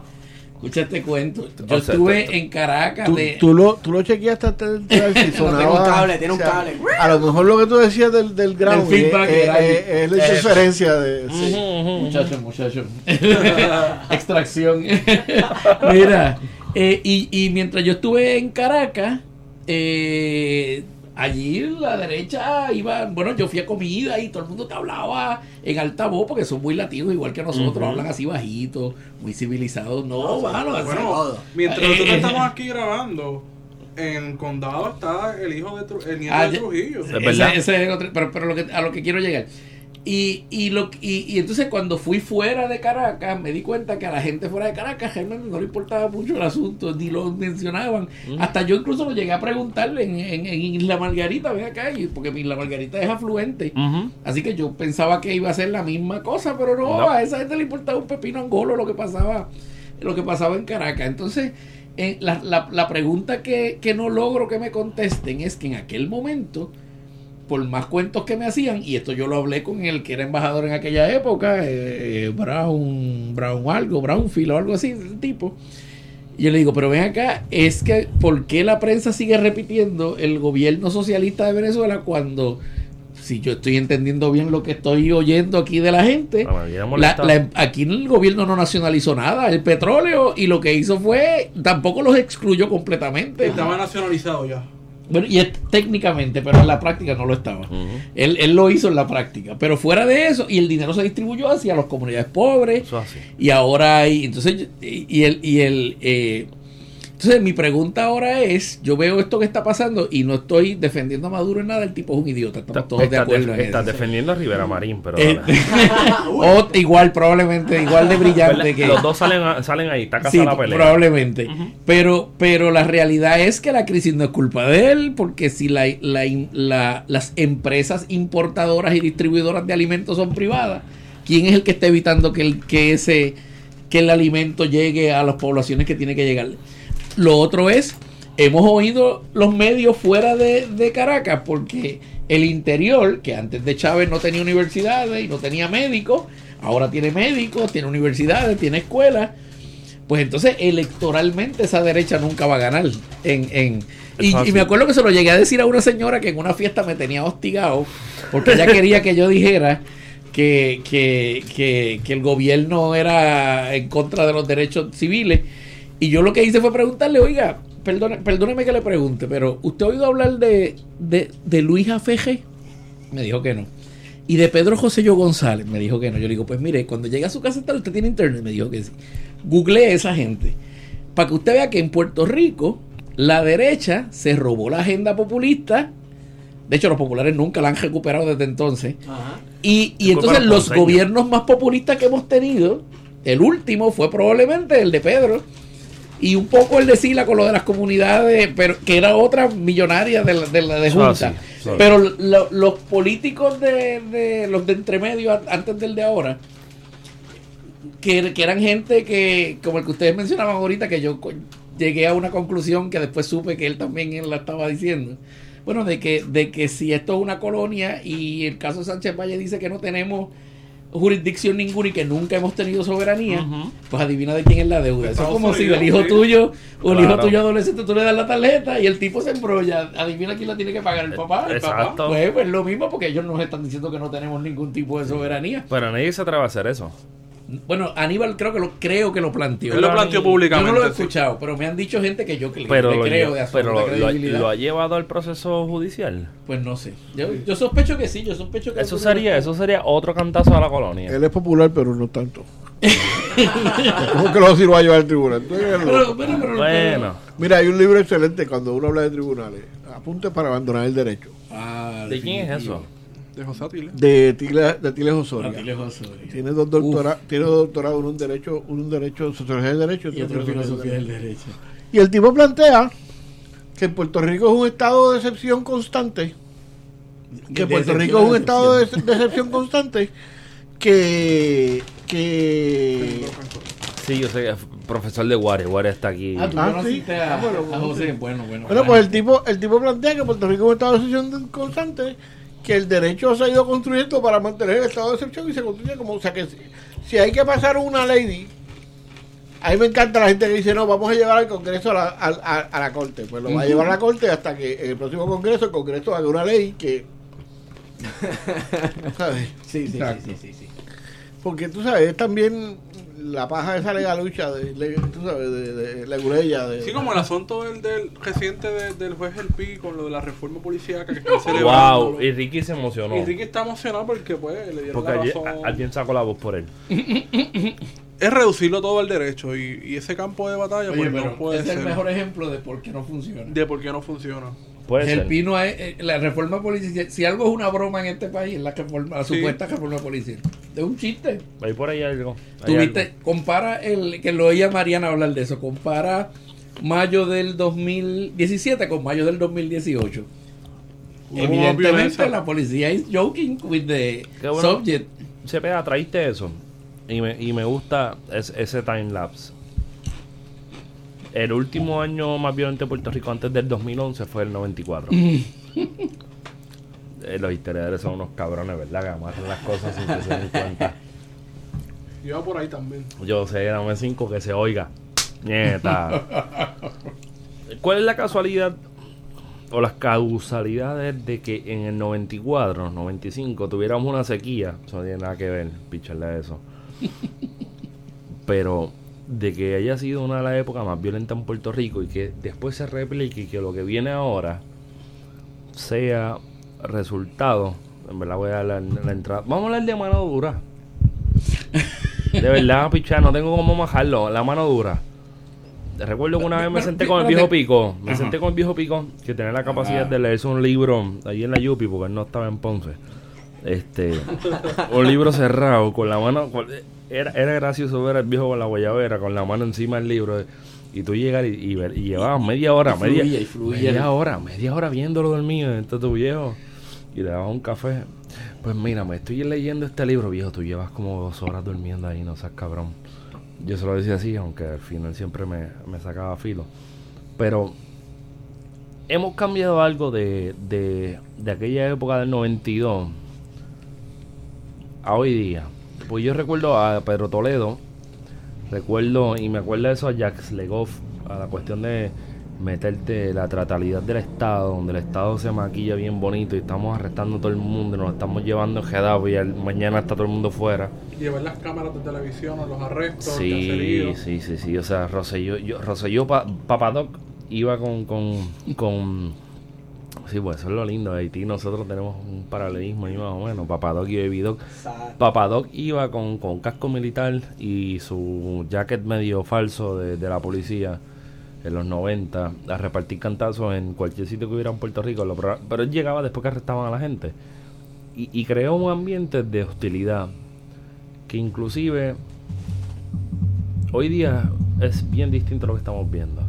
Escucha este cuento. Yo O sea, estuve tú- en Caracas Tú, de... tú lo, tú lo chequeaste antes (laughs) de entrar si sonaba. tiene un cable, tiene un cable. A lo mejor lo que tú decías del, del ground Del feedback es, era- es- es la interferencia de. sí. Muchacho, muchacho. (laughs) Extracción. (laughs) Mira, eh, y, y mientras yo estuve en Caracas, eh, allí la derecha iba, bueno, yo fui a comida y todo el mundo te hablaba en alta voz porque son muy latinos igual que nosotros, hablan así bajito, muy civilizados. No, mano, así- Bueno, mientras Eh, nosotros eh, estamos aquí grabando, en el condado está el hijo de Tru- el nieto Ah, de Trujillo. Es verdad. Ese- ese es otro- pero, pero lo que, a lo que quiero llegar. Y, y, lo, y, y entonces cuando fui fuera de Caracas, me di cuenta que a la gente fuera de Caracas realmente no le importaba mucho el asunto, ni lo mencionaban. Hasta yo incluso lo llegué a preguntarle en, en, en Isla Margarita, ven acá, y- porque Isla Margarita es afluente. Así que yo pensaba que iba a ser la misma cosa, pero no, No. a esa gente le importaba un pepino angolo lo que pasaba, lo que pasaba en Caracas. Entonces, eh, la, la- la pregunta que, que no logro que me contesten es que en aquel momento, por más cuentos que me hacían, y esto yo lo hablé con el que era embajador en aquella época, eh, eh, Brown, Brown algo, Brownfield o algo así, del tipo. Y yo le digo, pero ven acá, es que ¿por qué la prensa sigue repitiendo el gobierno socialista de Venezuela cuando, si yo estoy entendiendo bien lo que estoy oyendo aquí de la gente, la- la- aquí el gobierno no nacionalizó nada, el petróleo, y lo que hizo fue, tampoco los excluyó completamente. Estaba nacionalizado ya. Bueno, y es técnicamente, pero en la práctica no lo estaba. Él, él lo hizo en la práctica. Pero fuera de eso, y el dinero se distribuyó hacia las comunidades pobres. Eso así. Y ahora hay. Entonces, y, y el. Y el eh, entonces, mi pregunta ahora es: yo veo esto que está pasando y no estoy defendiendo a Maduro en nada. El tipo es un idiota. Estamos todos de acuerdo estás eso. defendiendo a Rivera Marín, pero. Eh, (laughs) (laughs) o igual, probablemente, igual de brillante que. Los dos salen, a- salen ahí, está casada Sí, la pelea. probablemente. pero, pero la realidad es que la crisis no es culpa de él, porque si la, la- la- las empresas importadoras y distribuidoras de alimentos son privadas, ¿quién es el que está evitando que el, que ese que el alimento llegue a las poblaciones que tiene que llegar? Lo otro es, hemos oído los medios fuera de, de Caracas, porque el interior, que antes de Chávez no tenía universidades y no tenía médicos, ahora tiene médicos, tiene universidades, tiene escuelas. Pues entonces electoralmente esa derecha nunca va a ganar. En, en, y, y me acuerdo que se lo llegué a decir a una señora que en una fiesta me tenía hostigado porque ella quería que yo dijera que, que, que, que el gobierno era en contra de los derechos civiles. Y yo lo que hice fue preguntarle, oiga, perdone, perdóneme que le pregunte, pero ¿usted ha oído hablar de, de, de Luis AFG? Me dijo que no. Y de Pedro José Yo González, me dijo que no. Yo le digo, pues mire, cuando llegue a su casa, tal, usted tiene internet. Me dijo que sí. Googleé a esa gente. Para que usted vea que en Puerto Rico, la derecha se robó la agenda populista. De hecho, los populares nunca la han recuperado desde entonces. Ajá. Y, y entonces los gobiernos más populistas que hemos tenido, el último fue probablemente el de Pedro. Y un poco el de Sila con lo de las comunidades, pero que era otra millonaria de la de, la de Eso Junta. pero lo- los políticos de, de- los de entremedio antes del de ahora, que, que eran gente que, como el que ustedes mencionaban ahorita, que yo llegué a una conclusión que después supe que él también él la estaba diciendo. Bueno, de que, de que si esto es una colonia y el caso Sánchez Valle dice que no tenemos jurisdicción ninguna y que nunca hemos tenido soberanía, pues adivina de quién es la deuda. Eso es como si el hijo tuyo, un Claro. hijo tuyo adolescente, tú le das la tarjeta y el tipo se embrolla. Adivina quién la tiene que pagar, el papá. El papá. Exacto. Pues, pues lo mismo porque ellos nos están diciendo que no tenemos ningún tipo de soberanía. Pero nadie se atreve a hacer eso. Bueno, Aníbal creo que lo creo que lo planteó. Él lo planteó Yo públicamente. no lo he sí. escuchado, pero me han dicho gente que yo que Pero, le lo, creo de pero lo, lo- credibilidad. lo ha llevado al proceso judicial. Pues no sé. Yo, yo sospecho que sí, yo sospecho que Eso sería, eso sería otro cantazo a la colonia. Él es popular, pero no tanto. (laughs) ¿Cómo que lo si lo va a llevar al tribunal? Pero, pero- pero- Bueno, Mira, hay un libro excelente cuando uno habla de tribunales. Apunte para abandonar el derecho. Ah, ¿de quién es eso? De José Atila. De Tile, de Tiles Osoria. Atilio Osorio. Tiene dos doctorados, tiene dos doctorados, uno en derecho, uno en derecho, sociología del derecho Y otro en filosofía del derecho. Y el tipo plantea que Puerto Rico es un estado de excepción constante, que De Puerto Rico es un a estado de, excepción. de excepción constante, que que Sí, yo sé, profesor de Guare, Guare está aquí. Ah, tú Ah, sí. a, Ah, bueno, a bueno, José. sí. Bueno, bueno. bueno pues el tipo el tipo plantea que Puerto Rico es un estado de excepción constante, que el derecho se ha ido construyendo para mantener el estado de excepción y se construye como o sea que si, si hay que pasar una ley a mí me encanta la gente que dice, no, vamos a llevar al Congreso a la, a, a- a la Corte. Pues lo va a llevar a la Corte hasta que en el próximo Congreso el Congreso haga una ley que... (laughs) ¿Sabes? Sí, sí, sí, sí. Porque tú sabes, es también la paja de esa legalucha, de, de- tú sabes, de, de, legurella, de... Sí, como el asunto del, del reciente de- del juez El Pi con lo de la reforma policíaca que están (laughs) celebrando. Wow, y Ricky se emocionó. Y Ricky está emocionado porque pues le dieron Porque la alguien, razón. a- alguien sacó la voz por él. (laughs) Es reducirlo todo al derecho y, y ese campo de batalla Oye, pues no puede es ser el mejor ejemplo de por qué no funciona. de por qué no funciona. Puede el ser. pino es eh, la reforma policial. Si algo es una broma en este país, es la, reforma, la Sí. supuesta reforma policial. Es un chiste. Hay por ahí algo. hay Tuviste, algo. compara el que lo oía Mariana hablar de eso, compara mayo del 2017 con mayo del 2018. Hubo Evidentemente la policía is joking with the bueno. subject. Cepeda, traíste eso. Y me, y me gusta es- ese time lapse. El último año más violento de Puerto Rico antes del 2011 fue el 94. (laughs) Eh, los historiadores son unos cabrones, ¿verdad? Que amarran las cosas sin que se den cuenta. (laughs) Iba por ahí también. Yo sé, dame cinco que se oiga. Nieta. ¿Cuál es la casualidad o las causalidades de que en el 94, 95 tuviéramos una sequía? Eso no tiene nada que ver, picharle a eso. (laughs) Pero de que haya sido una de las épocas más violentas en Puerto Rico y que después se replique y que lo que viene ahora sea resultado. En verdad voy a dar la, la entrada. Vamos a hablar de mano dura. De verdad, pichar, no tengo cómo majarlo. La mano dura. Recuerdo que una vez me senté con el viejo Pico. Me senté con el viejo Pico, que tenía la capacidad de leerse un libro allí en la Yupi, porque él no estaba en Ponce. Este, un libro cerrado, con la mano. con- era, era gracioso ver al viejo con la guayabera, con la mano encima del libro. Y tú llegar y, y, y llevabas media hora, Y media, y fluía. media hora, media hora viéndolo dormido. Entonces tu viejo, y le dabas un café. Pues mira, me estoy leyendo este libro, viejo. Tú llevas como dos horas durmiendo ahí, no seas cabrón. Yo se lo decía así, aunque al final siempre me, me sacaba filo. Pero hemos cambiado algo de, de, de aquella época del 92 a hoy día. Pues yo recuerdo a Pedro Toledo, recuerdo, y me acuerdo de eso a Jacques Legoff, a la cuestión de meterte la tratalidad del Estado, donde el Estado se maquilla bien bonito y estamos arrestando a todo el mundo nos estamos llevando enjedados y al- mañana está todo el mundo fuera. Llevar las cámaras de televisión a los arrestos, el Sí, sí, sí, sí. O sea, Rosselló, yo, Rosselló Pa- Papadoc iba con, con, con... Sí, pues eso es lo lindo. Haití nosotros tenemos un paralelismo ahí más o menos. Papadoc y Baby Doc. Papadoc iba con, con casco militar y su jacket medio falso de, de la policía en los 90 a repartir cantazos en cualquier sitio que hubiera en Puerto Rico. Lo pero él llegaba después que arrestaban a la gente. Y, y creó un ambiente de hostilidad que inclusive hoy día es bien distinto a lo que estamos viendo.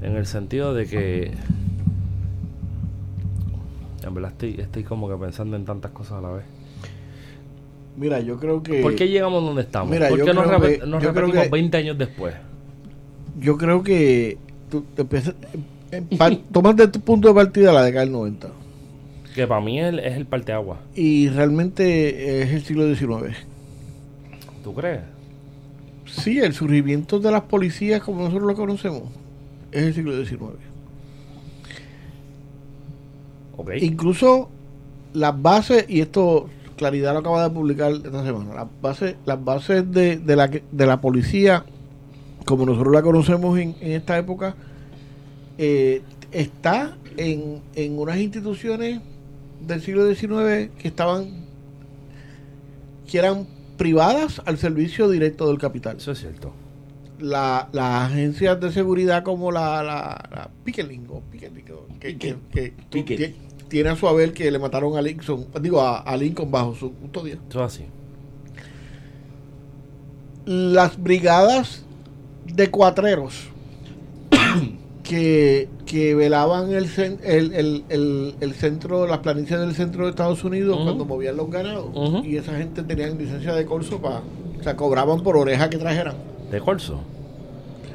En el sentido de que en verdad estoy, estoy como que pensando en tantas cosas a la vez. Mira, yo creo que. ¿Por qué llegamos donde estamos? Mira, ¿Por yo qué nos, creo repe- que- nos yo creo repetimos que- 20 años después? Yo creo que. Tú te empiezas- en pa- (laughs) tomas de tu punto de partida la década del 90. Que para mí es el, es el parteagua. Y realmente es el siglo XIX. ¿Tú crees? Sí, el surgimiento de las policías como nosotros lo conocemos es el siglo XIX. Incluso las bases, y esto Claridad lo acaba de publicar esta semana, las bases, las bases de, de la, de la policía, como nosotros la conocemos en, en esta época, eh, está en, en unas instituciones del siglo XIX que estaban, que eran privadas al servicio directo del capital. Eso es cierto. La- las agencias de seguridad como la, la, la Pickering, o Pickering, que, tiene a su haber que le mataron a Lincoln, digo a, a Lincoln bajo su custodia. Eso es así. Las brigadas de cuatreros (coughs) que, que velaban el, el, el, el, el centro, las planicies del centro de Estados Unidos cuando movían los ganados. Y esa gente tenían licencia de corso para, o sea, cobraban por oreja que trajeran. De Corso.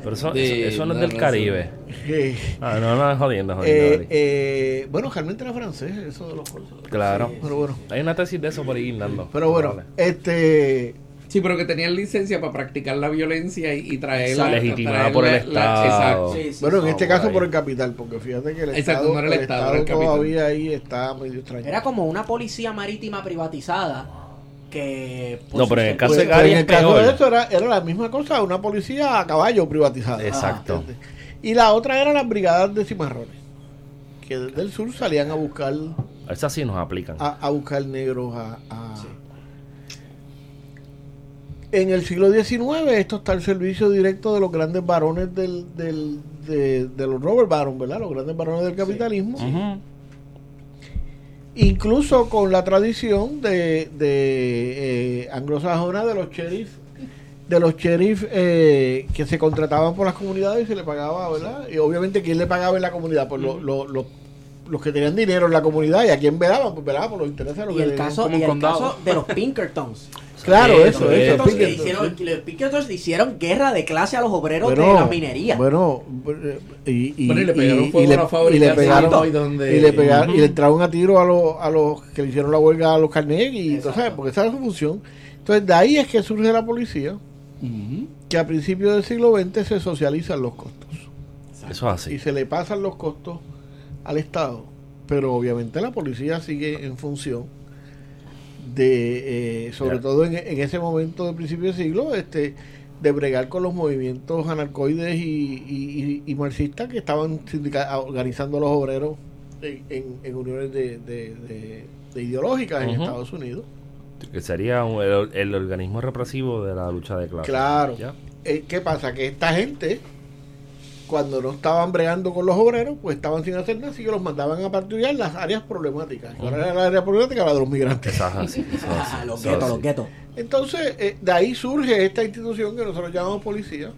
Pero eso, De- eso, eso no es del Caribe. Eh, Ah, no, no, es jodiendo, jodiendo. Eh, eh, bueno, realmente era francés, eso de los corsos. Claro. Pero bueno, Hay una tesis de eso por ahí pero bueno, este, Sí, pero que tenían licencia para practicar la violencia y, y traerla. Legitimada traerla- por el la- Estado. exacto. Sí, sí, bueno, en no, este caso ahí. por el capital, porque fíjate que el Exacto, Estado, no era el el Estado, el todavía ahí está medio extraño. Era como una policía marítima privatizada que... pues, No, pero en el caso Pues, de Gary pues en el caso peor. de eso era, era la misma cosa, una policía a caballo privatizada. Exacto. ¿entiendes? Y la otra era las brigadas de cimarrones, que desde el sur salían a buscar Esas sí nos aplican. a, a buscar negros a, a- En el siglo XIX esto está al servicio directo de los grandes varones del, del, de, de los Robert Baron, ¿verdad? Los grandes varones del capitalismo. Ujú. Incluso con la tradición de, de eh, anglosajona de los sheriff, de los sheriff eh, que se contrataban por las comunidades y se le pagaba, ¿verdad? Y obviamente quién le pagaba en la comunidad, pues lo- lo- lo- los que tenían dinero en la comunidad y a quién velaban, pues velaban por los intereses de los Y que el tenían. caso, como y el condado. caso de los Pinkertons. Claro, Eso, eso, Pinkerton, hicieron, los Pinkertons le hicieron guerra de clase a los obreros Bueno, de la minería. Bueno, eh, y, y, Bueno, y le pegaron y- fuego y a la fábrica y le pegaron, donde- y le pegaron, y le entraron a tiro a los, a los que le hicieron la huelga a los Carnegie, y entonces, porque esa es su función. Entonces, de ahí es que surge la policía, que a principios del siglo XX se socializan los costos. Eso es y así. se le pasan los costos al Estado, pero obviamente la policía sigue en función de, eh, sobre todo en, en ese momento de principio del siglo, este de bregar con los movimientos anarcoides y, y- y- y marxistas que estaban organizando a los obreros en, en- en uniones de, de- de- de ideológicas en. Estados Unidos. Que sería un- el, el organismo represivo de la lucha de clases. Claro. ¿Ya? Eh, ¿Qué pasa? Que esta gente, cuando no estaban bregando con los obreros, pues estaban sin hacer nada, así que los mandaban a patrullar las áreas problemáticas. ¿Cuál era la área problemática? La de los migrantes. Así, (laughs) los guetos, los guetos. Entonces, eh, de ahí surge esta institución que nosotros llamamos policía,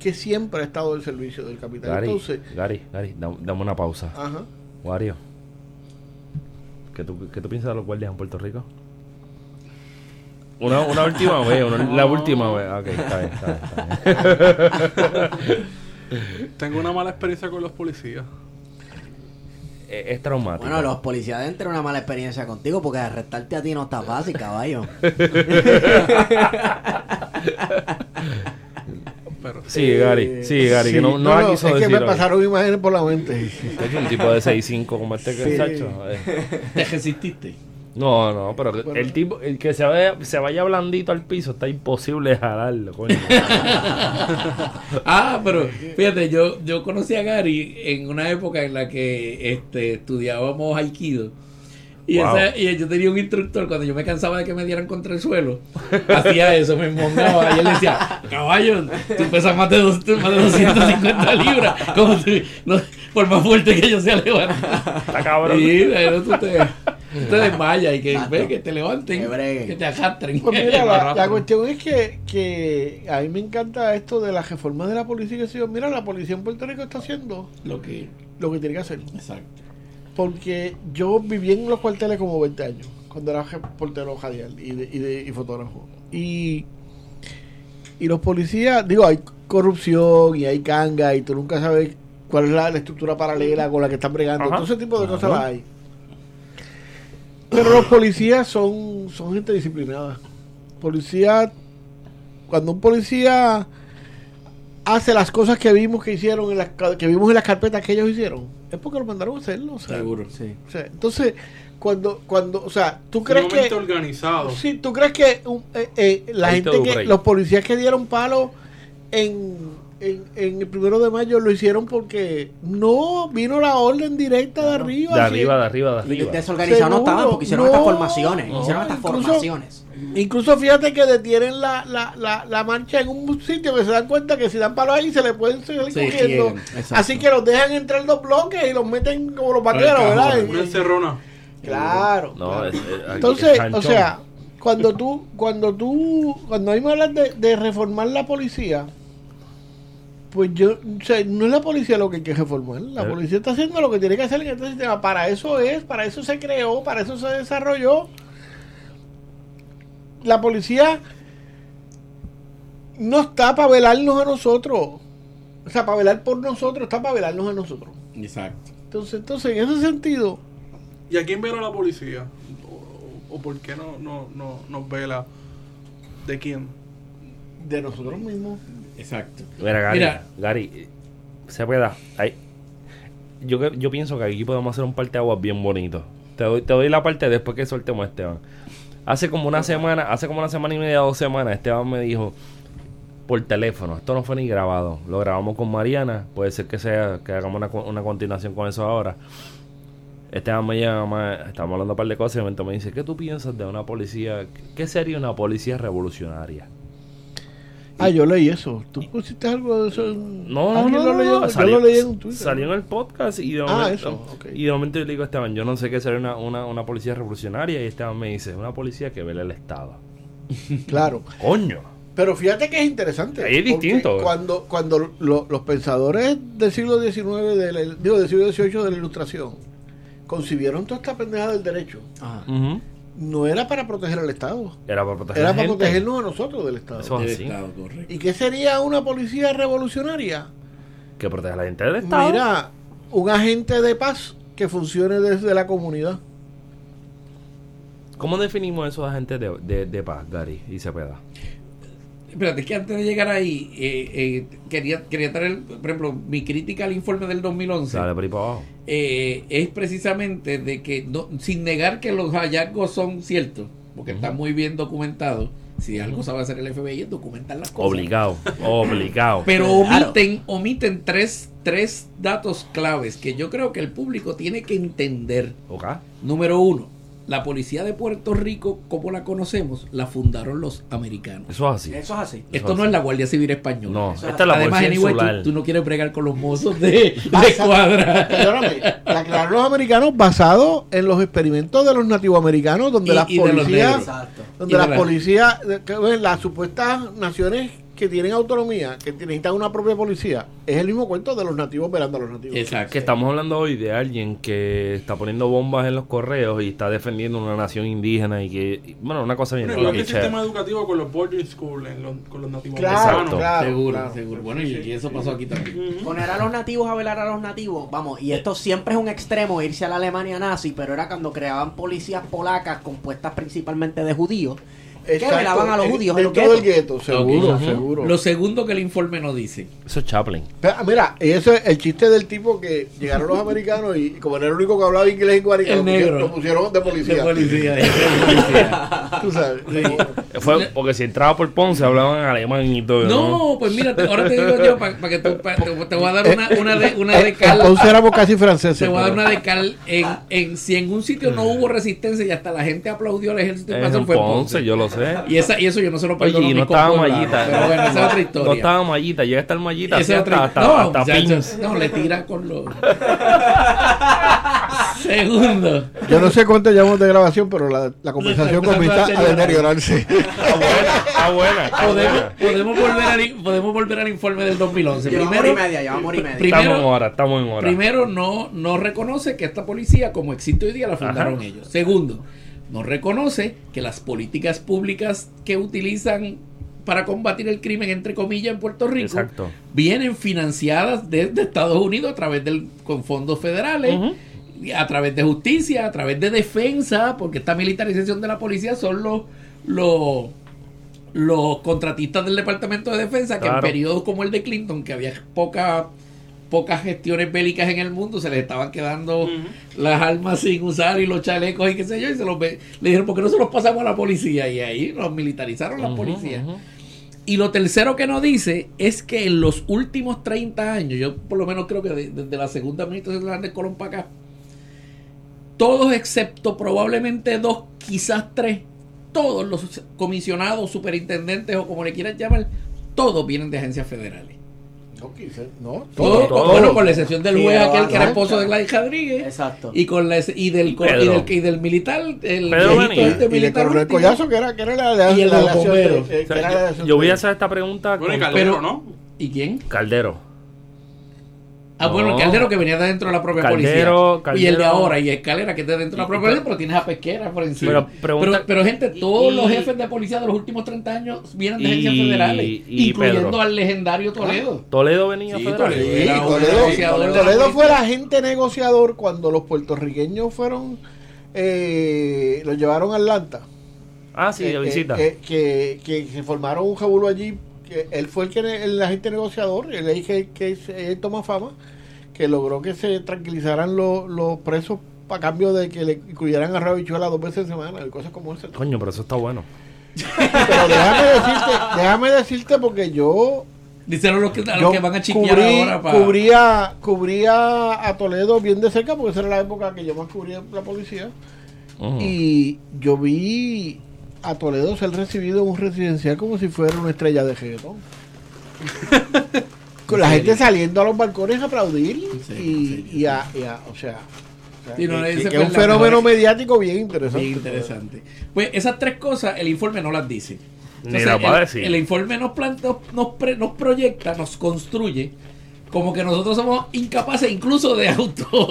que siempre ha estado al servicio del capital. Gary, Entonces, Gary, Gary, dam- dame una pausa. ajá. Wario, ¿qué tú, ¿qué tú piensas de los guardias en Puerto Rico? Una, una última vez, una- la última vez. Ok, está bien, está bien, está bien. (laughs) (laughs) Tengo una mala experiencia con los policías. Es, es traumático. Bueno, los policías deben tener una mala experiencia contigo porque arrestarte a ti no está fácil, caballo. (laughs) Pero Sí, Gary, sí, Gary, Sí, que no, no, la quiso es que decir me hoy. pasaron imágenes por la mente. Es un tipo de 6'5 como este que Sí. Sacho, eh. (laughs) ¿Te resististe? No, no, pero Bueno. el tipo, el que se vaya, se vaya blandito al piso, está imposible jalarlo, coño. (laughs) Ah, pero fíjate, yo, yo conocí a Gary en una época en la que este, estudiábamos Aikido. Y, Wow. esa- y yo tenía un instructor, cuando yo me cansaba de que me dieran contra el suelo, hacía eso, me mongaba y él decía, caballo, tú pesas más de, dos- más de 250 libras, como si- no, por más fuerte que yo sea levanta. Está cabrón. Y pero tú te, tú te desmayas y que, ve, que te levanten, Que que te arrastren. Pues mira, (laughs) la, cuestión es que, que a mí me encanta esto de las reformas de la policía. Que yo, mira, la policía en Puerto Rico está haciendo Lo que, lo que tiene que hacer. exacto. Porque yo viví en los cuarteles como 20 años, cuando era portero radial y, de, y, de- y fotógrafo. Y, y los policías, digo, hay corrupción y hay canga y tú nunca sabes cuál es la, la estructura paralela con la que están bregando. Ajá. Todo ese tipo de cosas las hay. Pero los policías son, son gente disciplinada. Policía, cuando un policía hace las cosas que vimos que hicieron, en las, que vimos en las carpetas que ellos hicieron, es porque lo mandaron a hacerlo. o sea, Seguro. Sí. o sea, entonces, cuando, cuando, o sea, ¿tú crees que... organizado. Sí, ¿tú crees que un- eh, eh, la Ahí gente que, los policías que dieron palo en, en, en el primero de mayo lo hicieron porque no vino la orden directa de arriba? De sí. arriba, de arriba, de Y arriba. desorganizados no estaban porque hicieron No, estas formaciones. no, hicieron estas incluso- formaciones. Incluso fíjate que detienen la, la, la, la marcha en un sitio que se dan cuenta que si dan palo ahí se le pueden seguir Se cogiendo. Así que los dejan entrar dos bloques y los meten como los vaqueros, ¿verdad? En- Una en- encerrona. Claro. No, claro. es- es- aquí Entonces, es o sea, cuando tú, cuando tú, cuando a mí me hablas de, de reformar la policía, pues yo, o sea, no es la policía lo que hay que reformar. La Eh. policía está haciendo lo que tiene que hacer en este sistema. Para eso es, para eso se creó, para eso se desarrolló. La policía no está para velarnos a nosotros. O sea, para velar por nosotros, está para velarnos a nosotros. Exacto. Entonces, entonces en ese sentido, ¿Y a quién vela la policía? ¿O, o- o por qué no, no, no nos vela? ¿De quién? de nosotros mismos. Exacto. Mira, Gary, Mira. Gary, se puede. Hay, yo, que- yo pienso que aquí podemos hacer un parteaguas bien bonito. Te doy, te doy la parte después que soltemos a Esteban. Hace como una semana, hace como una semana y media, dos semanas, Esteban me dijo por teléfono, esto no fue ni grabado, lo grabamos con Mariana, puede ser que sea, que hagamos una, una continuación con eso ahora. Esteban me llama, estamos hablando un par de cosas y de momento me dice, ¿qué tú piensas de una policía? ¿Qué sería una policía revolucionaria? Ah, yo leí eso. ¿Tú pusiste algo de eso? en- No, no, ¿Alguien no, lo no, leyó? no, Yo lo leí en un Twitter. salió en el podcast y de Ah, momento, eso, ok. y de momento yo le digo a Esteban, yo no sé qué sería una, una, una policía revolucionaria y Esteban me dice, una policía que vele el Estado. (laughs) Claro. Coño. Pero fíjate que es interesante. Ahí es distinto. Cuando, cuando lo- los pensadores del siglo XIX, de la- digo, del siglo XVIII de la Ilustración, concibieron toda esta pendeja del derecho, Ajá. Ujú. No era para proteger al Estado. Era para proteger Era para gente. protegernos a nosotros del Estado. Eso- Del sí. Estado, correcto. ¿Y qué sería una policía revolucionaria? Que protege a la gente del Estado. Mira, un agente de paz que funcione desde la comunidad. ¿Cómo definimos esos agentes de, de, de paz, Gary y Cepeda? Espérate, es que antes de llegar ahí, eh, eh, quería, quería traer, por ejemplo, mi crítica al informe del 2011 Dale por ahí para abajo. eh, es precisamente de que, no, sin negar que los hallazgos son ciertos, porque está muy bien documentado, si algo sabe hacer el FBI es documentar las cosas. Obligado, obligado. (laughs) Pero Claro. omiten, omiten tres, tres datos claves que yo creo que el público tiene que entender. ¿Ok? Número uno, la policía de Puerto Rico, como la conocemos, la fundaron los americanos. Eso es así. Eso es así. Esto no es la Guardia Civil Española. No, Eso esta es la Además, policía anyway, tú, tú no quieres bregar con los mozos de, (laughs) de cuadra. Perdóname, la crearon los americanos basado en los experimentos de los nativoamericanos, donde Y- las y policías, donde las la- policías, ven, las supuestas naciones que tienen autonomía, que necesitan una propia policía, es el mismo cuento de los nativos velando a los nativos. Exacto. Que estamos hablando hoy de alguien que está poniendo bombas en los correos y está defendiendo una nación indígena y que, y, bueno, una cosa bien Bueno, igual que el sistema educativo con los boarding school, en los- con los nativos Claro, claro. seguro, seguro. Bueno, y, y eso pasó aquí también. Poner a los nativos a velar a los nativos, vamos, y esto siempre es un extremo, irse a la Alemania nazi, pero era cuando creaban policías polacas compuestas principalmente de judíos, que velaban a los judíos en del guetos. gueto, seguro, Ok. seguro. Lo segundo que el informe nos dice. Eso es Chaplin. Pero, Mira, y eso es el chiste del tipo que llegaron los americanos y como era el único que hablaba inglés en Guarica, El lo pusieron- negro. lo pusieron de policía. De policía, de (laughs) policía. Tú sabes. Fue porque si entraba por Ponce hablaban alemán y todo. No, pues mira, ahora te digo yo, para que tú, pa- te, te voy a dar una, una de, una de cal. Entonces éramos casi franceses. Te voy a dar una de cal. En, en, si en un sitio no hubo resistencia y hasta la gente aplaudió al ejército invasor, en fue Ponce. yo lo sé. Y, esa, y eso yo no se lo perdono Oye, y a no estaba mallita. Pero bueno, esa es otra historia. No estaba mallita, llega hasta el mallita, Esa otra- hasta, no, hasta le tira con los. (laughs) Segundo. Yo no sé cuánto llevamos de grabación, pero la, la conversación comienza a deteriorarse. Está buena, está buena. está Podemos, buena. podemos, volver al, podemos volver al informe del 2011. Llevamos Primero, hora y media, llevamos hora y media. Primero- Estamos en hora, estamos en hora. Primero, no, no reconoce que esta policía, como existe hoy día, la fundaron Ajá. ellos. Segundo, no reconoce que las políticas públicas que utilizan para combatir el crimen, entre comillas, en Puerto Rico, Exacto. vienen financiadas desde Estados Unidos a través del con fondos federales, a través de justicia, a través de defensa, porque esta militarización de la policía son los los los contratistas del Departamento de Defensa que en periodos como el de Clinton, que había poca pocas gestiones bélicas en el mundo, se les estaban quedando las armas sin usar y los chalecos y qué sé yo, y se los ve- le dijeron, ¿por qué no se los pasamos a la policía? Y ahí los militarizaron la Ujú, policía. Y lo tercero que nos dice es que en los últimos 30 años, yo por lo menos creo que de- desde la segunda administración de Colón para acá, todos excepto probablemente dos, quizás tres, todos los comisionados, superintendentes o como le quieran llamar, todos vienen de agencias federales. No, todo. bueno, con la excepción del juez aquel que era esposo de Gladys Rodríguez. Exacto. Y con la y del, y del, y del militar, el este Y de militar Coronel. Collazo, que era, que era la, la, Y el la la yo, voy a hacer esta pregunta Bueno, y con Caldero, pero- ¿no? ¿Y quién? Caldero. Ah, bueno, el. Caldero que venía de dentro de la propia Caldero, policía. Y el de Caldero. ahora, y Escalera que es de dentro de la propia policía, pero tienes a Pesquera por encima. Pero pregunta- pero, pero, gente, todos y- los jefes de policía de los últimos 30 años vienen de agencias federales, y incluyendo Pedro. al legendario Toledo. Toledo venía Sí, federal. Toledo. Sí, Toledo, fue el agente negociador cuando los puertorriqueños fueron, eh, los llevaron a Atlanta. Ah, sí, de Eh, visita. eh, que, que se formaron un jabulo allí. Que él fue el, que, el agente negociador, el ahí que, que se- él toma fama, que logró que se tranquilizaran los, los presos a cambio de que le incluyeran arroz y habichuela dos veces a semana y cosas como esa. Coño, pero eso está bueno. Pero déjame decirte, déjame decirte porque yo Dicen los que, a los que van a chiquear cubrí- ahora para. cubría, cubría a Toledo bien de cerca porque esa era la época que yo más cubría la policía. Y yo vi a Toledo ser recibido en un residencial como si fuera una estrella de reggaetón. (laughs) Con la gente saliendo a los balcones a aplaudir serio, y, y a, y a- o sea, o sea, Sí, no, que, ese que fue es un la fenómeno mejor- mediático bien interesante. Bien interesante. Pues esas tres cosas el informe no las dice. Ni las va a el, decir. el informe nos, planta, nos, pre- nos proyecta, nos construye como que nosotros somos incapaces incluso de (laughs)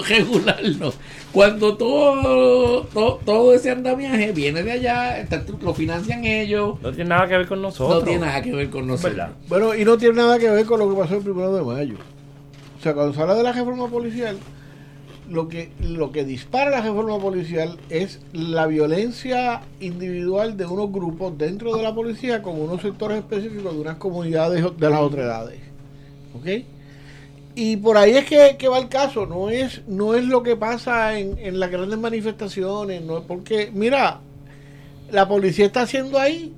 autorregularnos. Cuando todo, todo, todo ese andamiaje viene de allá, está- lo financian ellos, No tiene nada que ver con nosotros. no tiene nada que ver con nosotros. ¿Verdad? Bueno, y no tiene nada que ver con lo que pasó el primero de mayo. O sea, cuando se habla de la reforma policial, lo que lo que dispara la reforma policial es la violencia individual de unos grupos dentro de la policía con unos sectores específicos de unas comunidades de las otras edades. ¿Ok? Y por ahí es que, que va el caso, no es, no es lo que pasa en, en las grandes manifestaciones, no es porque, mira, la policía está haciendo ahí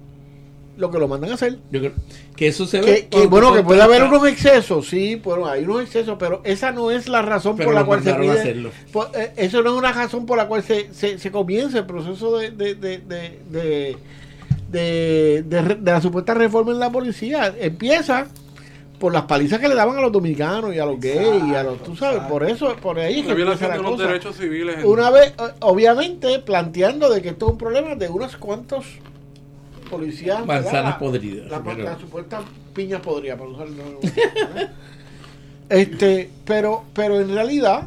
lo que lo mandan a hacer. Yo creo que eso se ve. Que, bueno, que puede haber unos excesos, sí, bueno, hay unos excesos, pero esa no es la razón Pero por la cual se pide. por- eh, eso no es una razón por la cual se, se, se comienza el proceso de, de, de, de, de la supuesta reforma en la policía. Empieza por las palizas que le daban a los dominicanos y a los gays y a los, tú sabes, por eso, por ahí es que La violación empieza de la los cosa. derechos civiles. en- Una vez, obviamente, planteando de que esto es un problema de unos cuantos policías. Manzanas La- podridas, La, pero- la supuesta piña podría, para usar el nuevo. ¿eh? (laughs) este, pero, pero en realidad,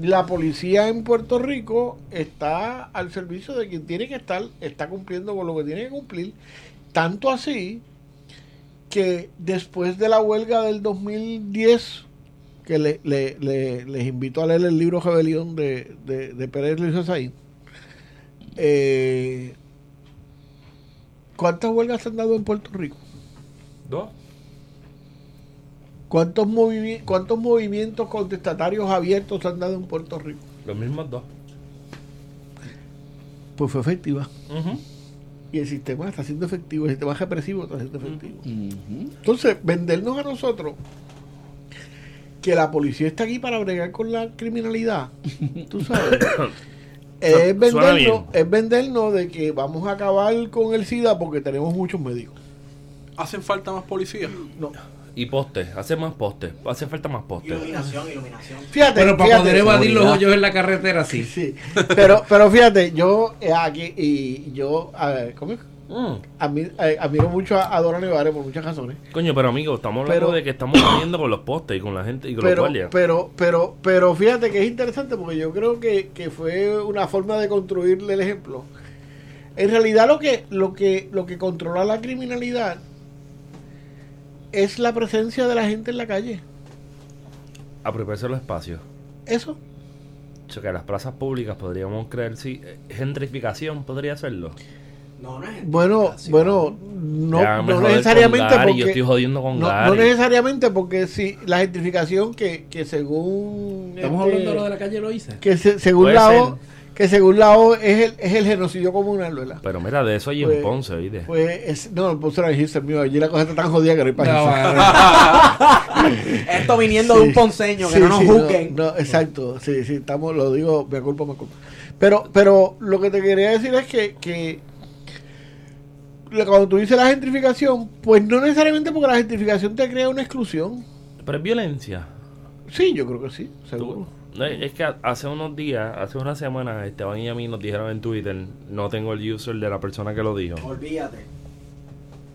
la policía en Puerto Rico está al servicio de quien tiene que estar, está cumpliendo con lo que tiene que cumplir. Tanto así que después de la huelga del 2010, que le, le- le- les invito a leer el libro Rebelión de, de, de Pérez Luis Azaí, eh, ¿cuántas huelgas se han dado en Puerto Rico? Dos. ¿Cuántos, movi- ¿Cuántos movimientos contestatarios abiertos se han dado en Puerto Rico? Los mismos dos. Pues fue efectiva. Y el sistema está siendo efectivo, el sistema represivo está siendo efectivo. Entonces, vendernos a nosotros que la policía está aquí para bregar con la criminalidad, tú sabes, (coughs) es, vendernos, es vendernos de que vamos a acabar con el SIDA porque tenemos muchos médicos. ¿Hacen falta más policías? No. Y postes, hace más postes, hace falta más postes. Iluminación, iluminación. Fíjate, Bueno, para fíjate. poder evadir los hoyos en la carretera, sí. Sí, pero, pero fíjate, yo eh, aquí y yo a ver, ¿cómo es? Mm. Admi- eh, admiro mucho a, a Dora Nevares por muchas razones. Coño, pero amigo, estamos hablando Pero- de que estamos jodiendo con los postes y con la gente y con los Pero, guardias. pero, pero, pero fíjate que es interesante porque yo creo que, que fue una forma de construirle el ejemplo. En realidad lo que, lo que, lo que controla la criminalidad es la presencia de la gente en la calle. Apropiarse los espacios. Eso. O sea, que las plazas públicas podríamos creer, sí, eh, gentrificación podría hacerlo. No, no es Bueno, gentrificación. bueno, no, necesariamente Gary, porque yo estoy jodiendo con no, Gary. no necesariamente porque si la gentrificación que, que según Estamos este, hablando de lo de la calle Loíza. que se- según Puede la ser. O, que según la O es el, es el genocidio comunal, ¿verdad? Pero mira, de eso hay Pues- en Ponce, ¿oíste? Pues es, no, el Ponce era en Houston, mío. Allí la cosa está tan jodida que no hay para. (laughs) Esto viniendo de un ponceño, que Sí, no nos sí, juzguen. No, exacto, sí, sí, estamos, lo digo, me culpa, me culpa. Pero, pero lo que te quería decir es que, que cuando tú dices la gentrificación, pues no necesariamente porque la gentrificación te crea una exclusión. Pero es violencia. Sí, yo creo que sí, seguro. Es que hace unos días, hace unas semanas, Esteban y a mí nos dijeron en Twitter, no tengo el user de la persona que lo dijo, Olvídate.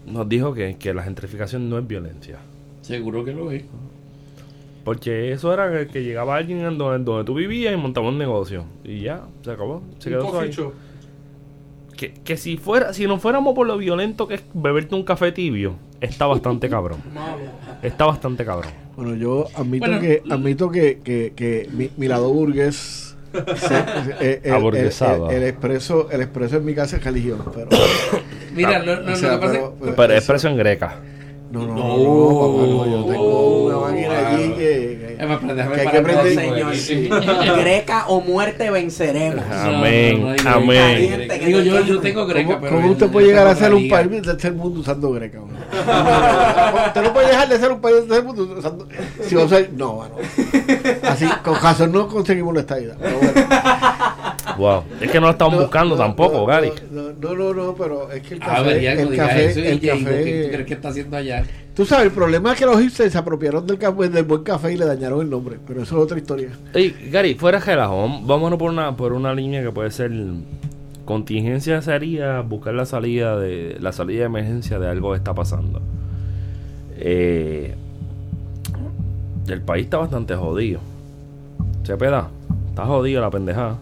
nos dijo que, que la gentrificación no es violencia. Seguro que lo es. Porque eso era que, que llegaba alguien en donde, donde tú vivías y montaba un negocio. Y ya, se acabó. Se quedó ahí. Que, que si fuera, si no fuéramos por lo violento que es beberte un café tibio, está bastante (laughs) cabrón. Está bastante cabrón. Bueno, yo admito Bueno, que admito que, que, que mi, mi lado burgués se- eh, el, Aburguesado. el, el expreso el expreso en mi casa es religión, pero Mira, lo, lo- o sea, lo que pasa pero- es Pero es eso- preso en greca. no, no, no, No. no, papá, no, yo tengo déjame que hay que aprender- Señor. (laughs) Greca o muerte venceremos. Amén, amén. Digo, yo, yo tengo greca, ¿Cómo, pero cómo yo- usted puede llegar a ser un país del tercer mundo usando greca? (laughs) usted no puede dejar de ser un país del tercer mundo usando. Si vos sois- no, bueno. Así, con caso no conseguimos la estadía. Pero bueno. (laughs) Wow. Es que no lo estamos No, buscando no, tampoco, no, Gary. No, no, no, no, pero es que el A café. ver, ya no el digas café, eso, el Diego, ¿qué tú crees café. que está haciendo allá? Tú sabes, el problema es que los hipsters se apropiaron del, café, del buen café y le dañaron el nombre. Pero eso es otra historia. Ey, Gary, fuera de relajo, vam- vámonos por una, por una línea que puede ser contingencia sería buscar la salida de la salida de emergencia de algo que está pasando. Eh, el país está bastante jodido. Se peda, está jodido la pendejada.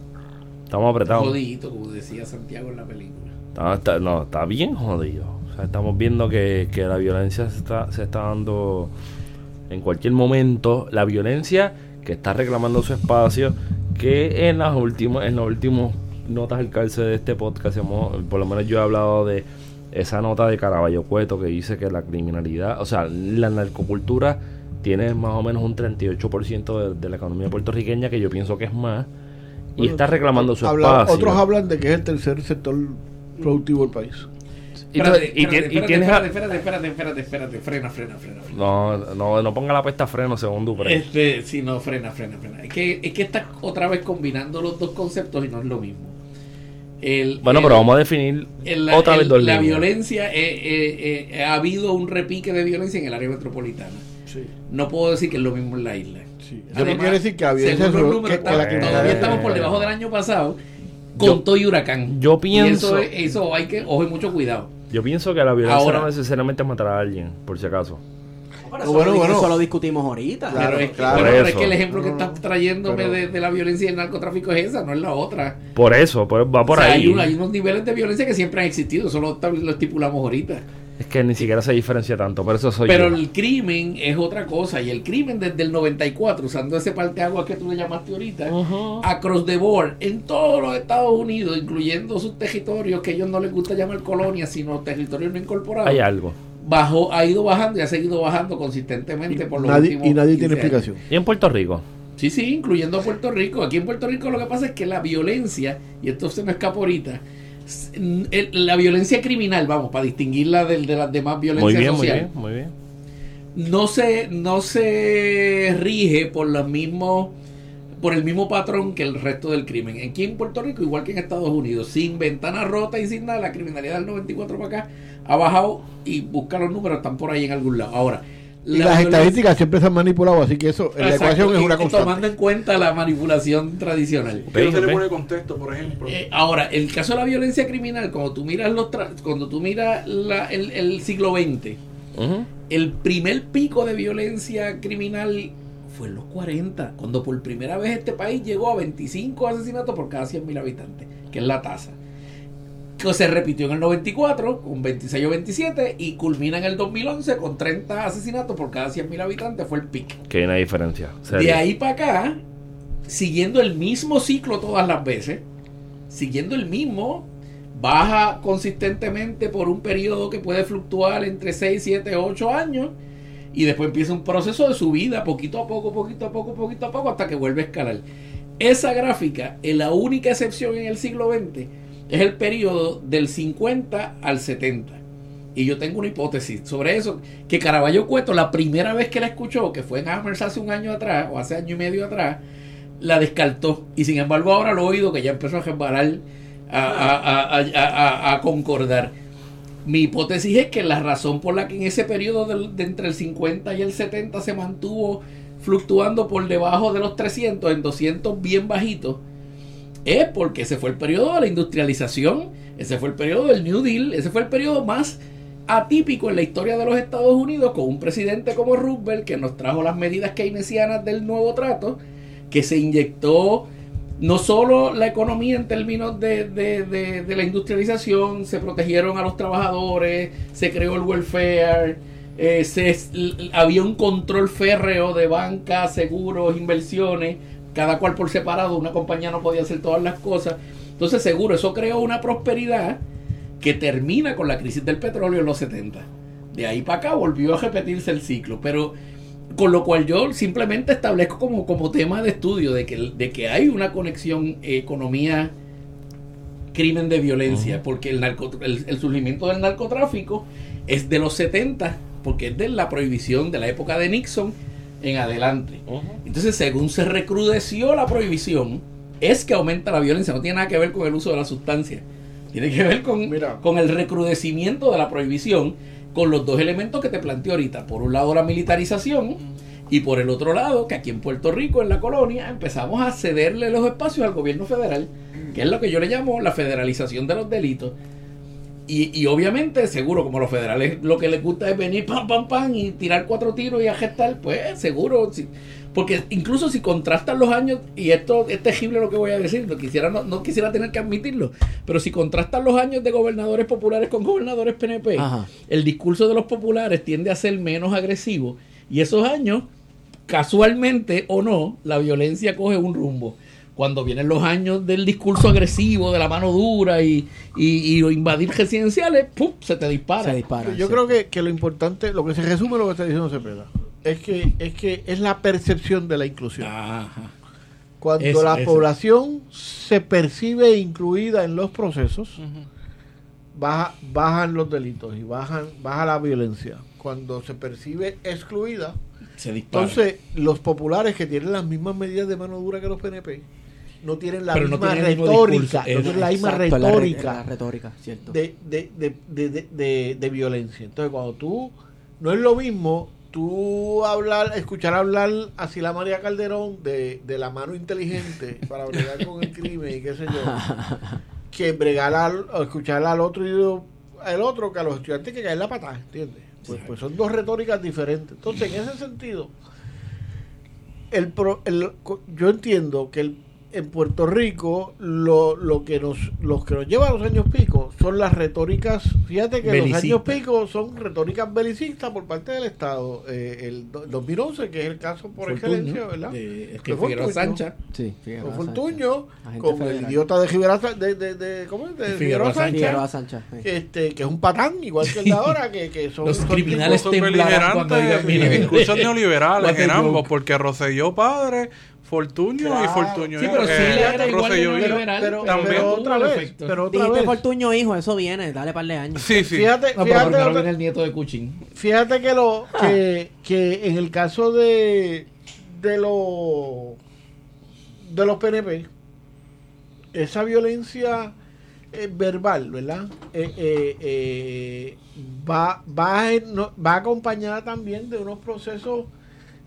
Estamos apretados. Jodidito, como decía Santiago en la película. Está, está- no, está bien jodido. O sea, estamos viendo que, que la violencia se está, se está dando en cualquier momento. La violencia que está reclamando su espacio, que en las últimas, en los últimos notas al calce de este podcast, hemos- por lo menos yo he hablado de esa nota de Caraballo Cueto que dice que la criminalidad, o sea, la narcocultura tiene más o menos un 38% de, de la economía puertorriqueña, que yo pienso que es más, y Bueno, está reclamando su habla- espacio. Otros hablan de que es el tercer sector productivo del país. Y, Espérate, y espérate, y espérate, tienes espérate, espérate, espérate, espérate, frena, frena, frena. frena. No, no, no ponga la puesta a freno según Dupré. Este, sí, no, frena, frena, frena. Es que, es que estás otra vez combinando los dos conceptos y no es lo mismo. El- Bueno, el- pero vamos a definir el- otra el- vez dos La líneas. violencia, eh, eh, eh, ha habido un repique de violencia en el área metropolitana. Sí. No puedo decir que es lo mismo en la isla. Sí. Además, no quiere decir que violencia según los números, que- que la todavía estamos por debajo del año pasado con Yo- todo y huracán. yo Y pienso- eso, es- eso hay que, ojo y mucho cuidado. Yo pienso que la violencia Ahora- no necesariamente es matar a alguien, por si acaso. Pero eso, bueno, lo, bueno. eso lo discutimos ahorita. Claro, pero es que, claro. bueno, Por pero es eso. que el ejemplo que estás trayéndome pero- de, de la violencia y el narcotráfico es esa, no es la otra. Por eso, por- va por O sea, ahí. Hay, un- hay unos niveles de violencia que siempre han existido, eso lo, lo estipulamos ahorita. Es que ni siquiera se diferencia tanto, por eso soy Pero yo. el crimen es otra cosa, y el crimen desde el 94, usando ese parteaguas que tú le llamaste ahorita, across the board, en todos los Estados Unidos, incluyendo sus territorios que a ellos no les gusta llamar colonias, sino territorios no incorporados, Hay algo. bajó, ha ido bajando y ha seguido bajando consistentemente por los Nadie- últimos y nadie 15 tiene años. explicación. Y en Puerto Rico. Sí, sí, incluyendo a Puerto Rico. Aquí en Puerto Rico lo que pasa es que la violencia, y esto se me escapa ahorita, la violencia criminal, vamos, para distinguirla del- de, las demás Muy violencias muy sociales, bien, muy bien. no se, no se rige por los mismos por el mismo patrón que el resto del crimen. Aquí en Puerto Rico, igual que en Estados Unidos, sin ventana rota y sin nada, la criminalidad del 94 para acá ha bajado y busca los números, están por ahí en algún lado. Ahora, Y la las violencia- estás se han manipulado, así que eso, la ecuación es una y Tomando constante. en cuenta la manipulación tradicional. No se le pone contexto, por ejemplo. Eh, ahora, el caso de la violencia criminal, cuando tú miras los tra- cuando tú miras la- el, el siglo XX, Ujú. el primer pico de violencia criminal fue en los 40, cuando por primera vez este país llegó a 25 asesinatos por cada 100.000 habitantes, que es la tasa. Que se repitió en el 94 con 26 o 27 y culmina en el 2011 con 30 asesinatos por cada 100.000 habitantes, fue el pico. Que hay una diferencia. De ahí para acá, siguiendo el mismo ciclo todas las veces, siguiendo el mismo, baja consistentemente por un periodo que puede fluctuar entre 6, 7, 8 años y después empieza un proceso de subida poquito a poco, poquito a poco, poquito a poco hasta que vuelve a escalar. Esa gráfica, en la única excepción en el siglo XX, es el periodo del 50 al 70. Y yo tengo una hipótesis sobre eso, que Caraballo Cueto, la primera vez que la escuchó, que fue en Amherst hace un año atrás, o hace año y medio atrás, la descartó. Y sin embargo ahora lo he oído que ya empezó a resbalar, a, a- a- a- concordar. Mi hipótesis es que la razón por la que en ese periodo del- de entre el 50 y el 70 se mantuvo fluctuando por debajo de los 300, en 200 bien bajitos, es porque ese fue el periodo de la industrialización, ese fue el periodo del New Deal, ese fue el periodo más atípico en la historia de los Estados Unidos con un presidente como Roosevelt que nos trajo las medidas keynesianas del nuevo trato, que se inyectó no solo la economía en términos de, de- de- la industrialización, se protegieron a los trabajadores, se creó el welfare, eh, había un control férreo de bancas, seguros, inversiones, cada cual por separado, una compañía no podía hacer todas las cosas. Entonces seguro, eso creó una prosperidad que termina con la crisis del petróleo en los 70. De ahí para acá volvió a repetirse el ciclo, pero con lo cual yo simplemente establezco como, como tema de estudio de que, de que hay una conexión economía crimen de violencia, porque el, narco, el, el surgimiento del narcotráfico es de los 70, porque es de la prohibición de la época de Nixon en adelante. Entonces, según se recrudeció la prohibición, es que aumenta la violencia, no tiene nada que ver con el uso de la sustancia. Tiene que ver con, Mira. con el recrudecimiento de la prohibición, con los dos elementos que te planteé ahorita. Por un lado, la militarización, y por el otro lado, que aquí en Puerto Rico, en la colonia, empezamos a cederle los espacios al gobierno federal, que es lo que yo le llamo la federalización de los delitos. Y, y obviamente, seguro, como los federales lo que les gusta es venir pam, pam, pam y tirar cuatro tiros y agestar, pues seguro. sí. Porque incluso si contrastan los años, y esto es terrible lo que voy a decir, no quisiera, no, no quisiera tener que admitirlo, pero si contrastan los años de gobernadores populares con gobernadores PNP, Ajá. el discurso de los populares tiende a ser menos agresivo. Y esos años casualmente o no, la violencia coge un rumbo. Cuando vienen los años del discurso agresivo, de la mano dura y, y, y invadir residenciales, ¡pum! se te dispara. Se dispara. Yo sí. creo que, que lo importante, lo que se resume lo que está diciendo Cepeda, es que es que es la percepción de la inclusión. Ajá. Cuando Eso, la eso. población se percibe incluida en los procesos, baja, bajan los delitos y bajan, baja la violencia. Cuando se percibe excluida, Se dispara. entonces los populares que tienen las mismas medidas de mano dura que los PNP, no tienen la Pero no misma tienen el retórica, no tienen la misma Exacto, la re- retórica la retórica, cierto. de, de, de, de, de- de- de violencia. Entonces, cuando tú, no es lo mismo tú hablar, escuchar hablar así la María Calderón de, de la mano inteligente (laughs) para bregar con el crimen y qué sé yo, que bregar al, o escuchar al otro y al otro que a los estudiantes que caen la patada, ¿entiendes? Pues, pues son dos retóricas diferentes. Entonces, en ese sentido, el, pro- el- yo entiendo que el, en Puerto Rico lo, lo que nos los que nos lleva a los años pico son las retóricas fíjate que los años pico son retóricas belicistas por parte del Estado eh, el do- 2011 que es el caso por Fortuño, excelencia ¿verdad? de- es que Figueroa Fortuño. Sancha. Sí, Figueroa Con Sánchez. Fortuño con el idiota de Figueroa de, de, de, ¿cómo es? De Figueroa Figueroa Sánchez. Figueroa Sánchez Sánchez. sí. este, que es un patán igual que el de ahora que, que son Los son criminales tipos- Son beligerantes y "Mira, discursos (laughs) neoliberales en ambos, joke". porque Rosselló padre, Fortuño y Claro. Fortuño Sí, hijo. pero sí Eh, le era igual de neoliberal, pero, También pero tuvo otra vez pero otra Dijiste vez Fortuño, hijo, eso viene, dale par de años. Sí, sí. fíjate No, pero fíjate primero otra- viene el nieto de Cuchín. Fíjate que lo (laughs) que, que en el caso de de los de los PNP esa violencia eh, verbal, ¿verdad? Eh, eh, eh, va va no- va acompañada también de unos procesos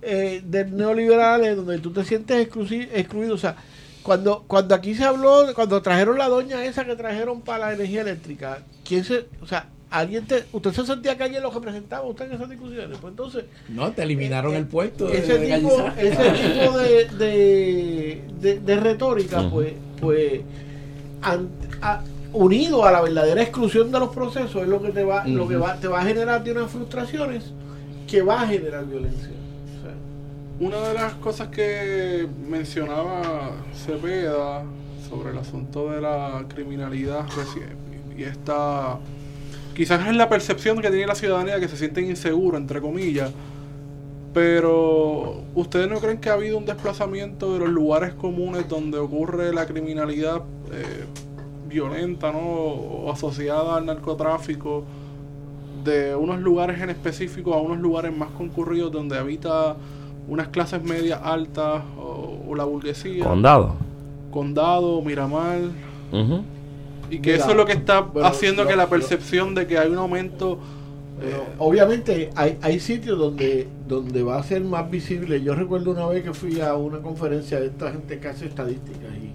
eh, de neoliberales donde tú te sientes excluido, o sea, cuando cuando aquí se habló, cuando trajeron la doña esa que trajeron para la energía eléctrica, ¿quién se, o sea, alguien te, usted se sentía que alguien lo representaba usted en esas discusiones, pues entonces No, te eliminaron eh, el puesto. de ese tipo, legalizar. ese tipo de, de, de- de retórica, pues, pues an- a- unido a la verdadera exclusión de los procesos, es lo que te va, lo que va, te va a generar de unas frustraciones que va a generar violencia. Una de las cosas que mencionaba Cepeda sobre el asunto de la criminalidad y esta quizás es la percepción que tiene la ciudadanía que se sienten inseguros entre comillas pero ustedes no creen que ha habido un desplazamiento de los lugares comunes donde ocurre la criminalidad eh, violenta no o asociada al narcotráfico de unos lugares en específico a unos lugares más concurridos donde habita unas clases medias altas o, o la burguesía, Condado. condado, Miramar, y que Mira, eso es lo que está bueno, haciendo que la percepción de que hay un aumento eh, obviamente hay, hay sitios donde, donde va a ser más visible. Yo recuerdo una vez que fui a una conferencia de esta gente que hace estadísticas y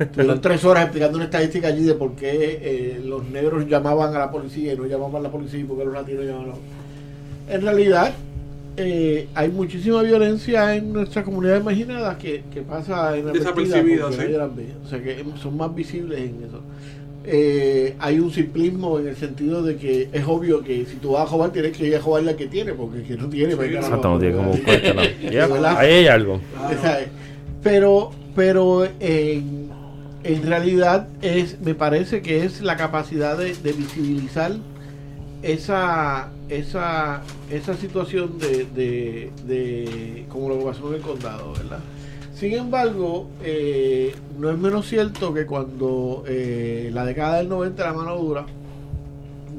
(laughs) estuvieron tres horas explicando una estadística allí de por qué eh, los negros llamaban a la policía y no llamaban a la policía y por qué los latinos llamaban a la En realidad eh, hay muchísima violencia en nuestras comunidades marginadas que, que pasa en Desapercibida, sí. O sea que son más visibles en eso. Eh, hay un simplismo en el sentido de que es obvio que si tú vas a jugar tienes que ir a jugar la que tiene porque que no tiene pues, carajo, Exacto, no tiene como (laughs) (laughs) ahí hay algo. Pero pero en, en realidad es me parece que es la capacidad de, de visibilizar esa esa esa situación de, de, de como lo que pasó en el condado verdad sin embargo eh, no es menos cierto que cuando eh, la década del 90 la mano dura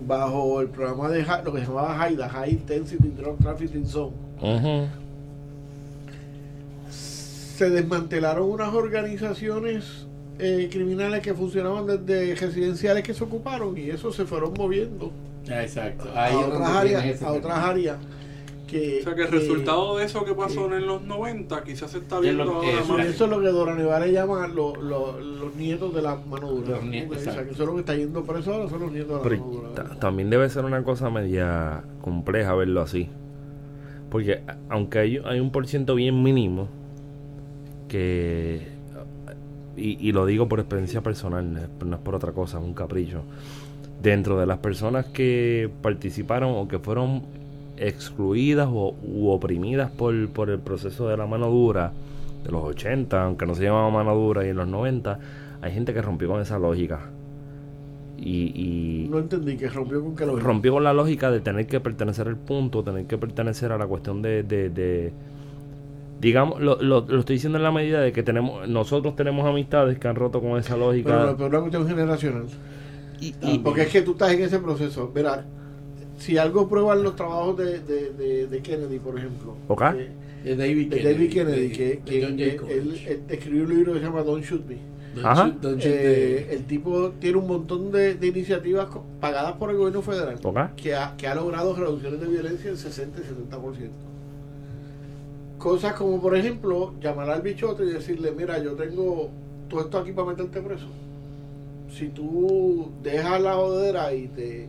bajo el programa de lo que se llamaba HIDA High Intensity Drug Trafficking Zone se desmantelaron unas organizaciones eh, criminales que funcionaban desde residenciales que se ocuparon y eso se fueron moviendo Exacto. a Ahí es otras áreas, a otras áreas que, o sea que el que- resultado de eso que pasó en los 90 quizás se está Es viendo lo- ahora eso más eso es lo que Dora Nevale llama lo- lo- los nietos de la mano dura. Los nietos, O sea, que eso es lo que está yendo preso ahora, son los nietos de la Pero mano dura. ta- también debe ser una cosa media compleja verlo así. Porque a- aunque hay, hay un por ciento bien mínimo que... Y, y lo digo por experiencia personal, no es, no es por otra cosa, es un capricho. Dentro de las personas que participaron o que fueron excluidas o, u oprimidas por, por el proceso de la mano dura de los 80, aunque no se llamaba mano dura, y en los 90, hay gente que rompió con esa lógica. Y, y No entendí que rompió con que lo rompió con la lógica de tener que pertenecer al punto, tener que pertenecer a la cuestión de, de, de- digamos, lo, lo, lo estoy diciendo en la medida de que tenemos, nosotros tenemos amistades que han roto con esa lógica. Pero, pero una cuestión generacional. Y, y- Porque es que tú estás en ese proceso. Verá, si algo prueban los trabajos de, de, de, de Kennedy, por ejemplo. Ok. eh, De David de Kennedy. David Kennedy, de- que, de que- él, él escribió un libro que se llama Don't Shoot Me. Don't Ajá. shoot- don't shoot Eh, el tipo tiene un montón de, de iniciativas pagadas por el gobierno federal que, ha, que ha logrado reducciones de violencia en 60 y 70%. Cosas como, por ejemplo, llamar al bichote y decirle, mira, yo tengo todo esto aquí para meterte preso. Si tú dejas la jodera y te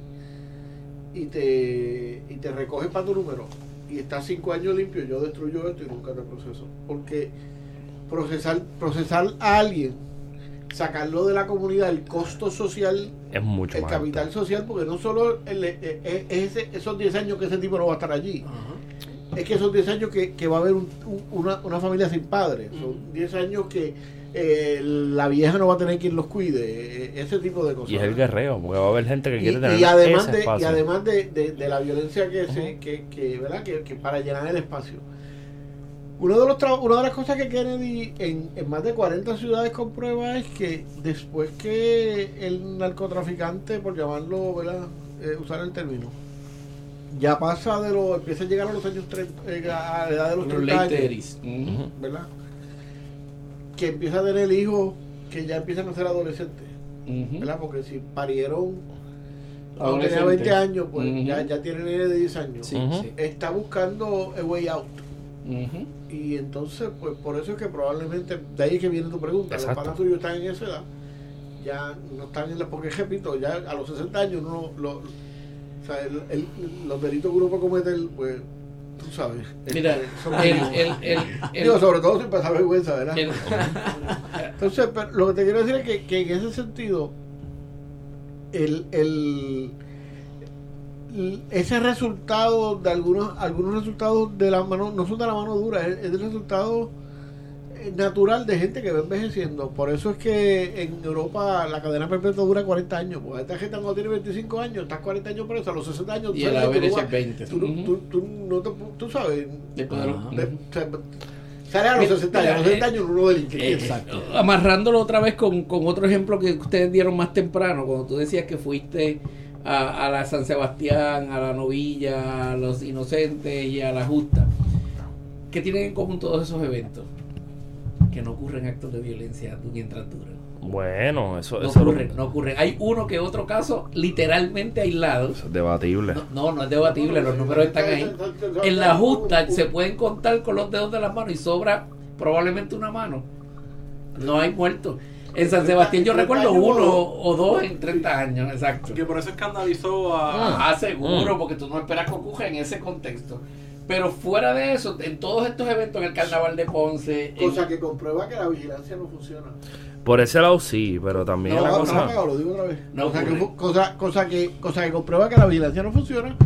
y te y te recoges para tu número y estás cinco años limpio, yo destruyo esto y nunca te proceso. Porque procesar, procesar a alguien, sacarlo de la comunidad, el costo social es mucho el más. capital alto. social, porque no solo el- eh, eh, es ese- esos 10 años que ese tipo no va a estar allí, Ajá. es que esos 10 años que, que va a haber un- un- una, una familia sin padres, son 10 años que eh, la vieja no va a tener quien los cuide, eh, ese tipo de cosas. Y es el guerreo, porque va a haber gente que Y- quiere y, tener además ese de, y espacio. además de, de- de la violencia que se que, que, ¿verdad? Que, que para llenar el espacio uno de los tra- una de las cosas que Kennedy en, en más de 40 ciudades comprueba es que después que el narcotraficante por llamarlo ¿verdad? Eh, usar el término ya pasa de los empieza a llegar a los años 30 eh, a la edad de los Los 30 late años 30s. Ujú. ¿verdad? Que empieza a tener hijos que ya empiezan a ser adolescentes. ¿verdad? Porque si parieron cuando tenía Adolescente. 20 años, pues ya, ya tiene nene de 10 años. Sí, Ujú. sí. Está buscando a way out. Y entonces, pues por eso es que probablemente, de ahí es que viene tu pregunta, Exacto. los panas tuyos están en esa edad, ya no están en la, porque repito, ya a los 60 años uno, lo, o sea, el- el- los delitos que uno puede cometer, pues, tú sabes. Mira, son el, el, el, Digo, sobre todo sin pasar vergüenza, ¿verdad? Entonces, pero lo que te quiero decir es que, que en ese sentido, el, el, ese resultado de algunos algunos resultados de la mano, no son de la mano dura, es, es el resultado eh, natural de gente que va envejeciendo. Por eso es que en Europa la cadena perpetua dura 40 años. Pues esta gente cuando tiene 25 años, estás 40 años preso, a los 60 años, y el haber es vas- 20. tú, no- Ujú. tú, tú no te, tú sabes, de de- Ujú. o sea, sale a los Mira, 60 años, a los mira, 60 años uno delinque. Exacto. Amarrándolo otra vez con, con otro ejemplo que ustedes dieron más temprano, cuando tú decías que fuiste a, a la San Sebastián, a la Novilla, a los Inocentes y a la Justa. ¿Qué tienen en común todos esos eventos? Que no ocurren actos de violencia mientras duran. Bueno, eso, No eso ocurren, no ocurren. Hay uno que otro caso literalmente aislado. es debatible. No, no, no es debatible, los números están ahí. En la justa se pueden contar con los dedos de las manos y sobra probablemente una mano. No hay muertos. En San Sebastián yo recuerdo uno o dos en 30 años, exacto. Que por eso escandalizó a. Ah, seguro, Mm. porque tú no esperas que ocurra en ese contexto. Pero fuera de eso, en todos estos eventos, en el Carnaval de Ponce, en- Cosa que comprueba que la vigilancia no funciona. Por ese lado sí, pero también No, la no, cosa... no, lo digo otra vez. No cosa, que, cosa, cosa, que, cosa que comprueba que la vigilancia no funciona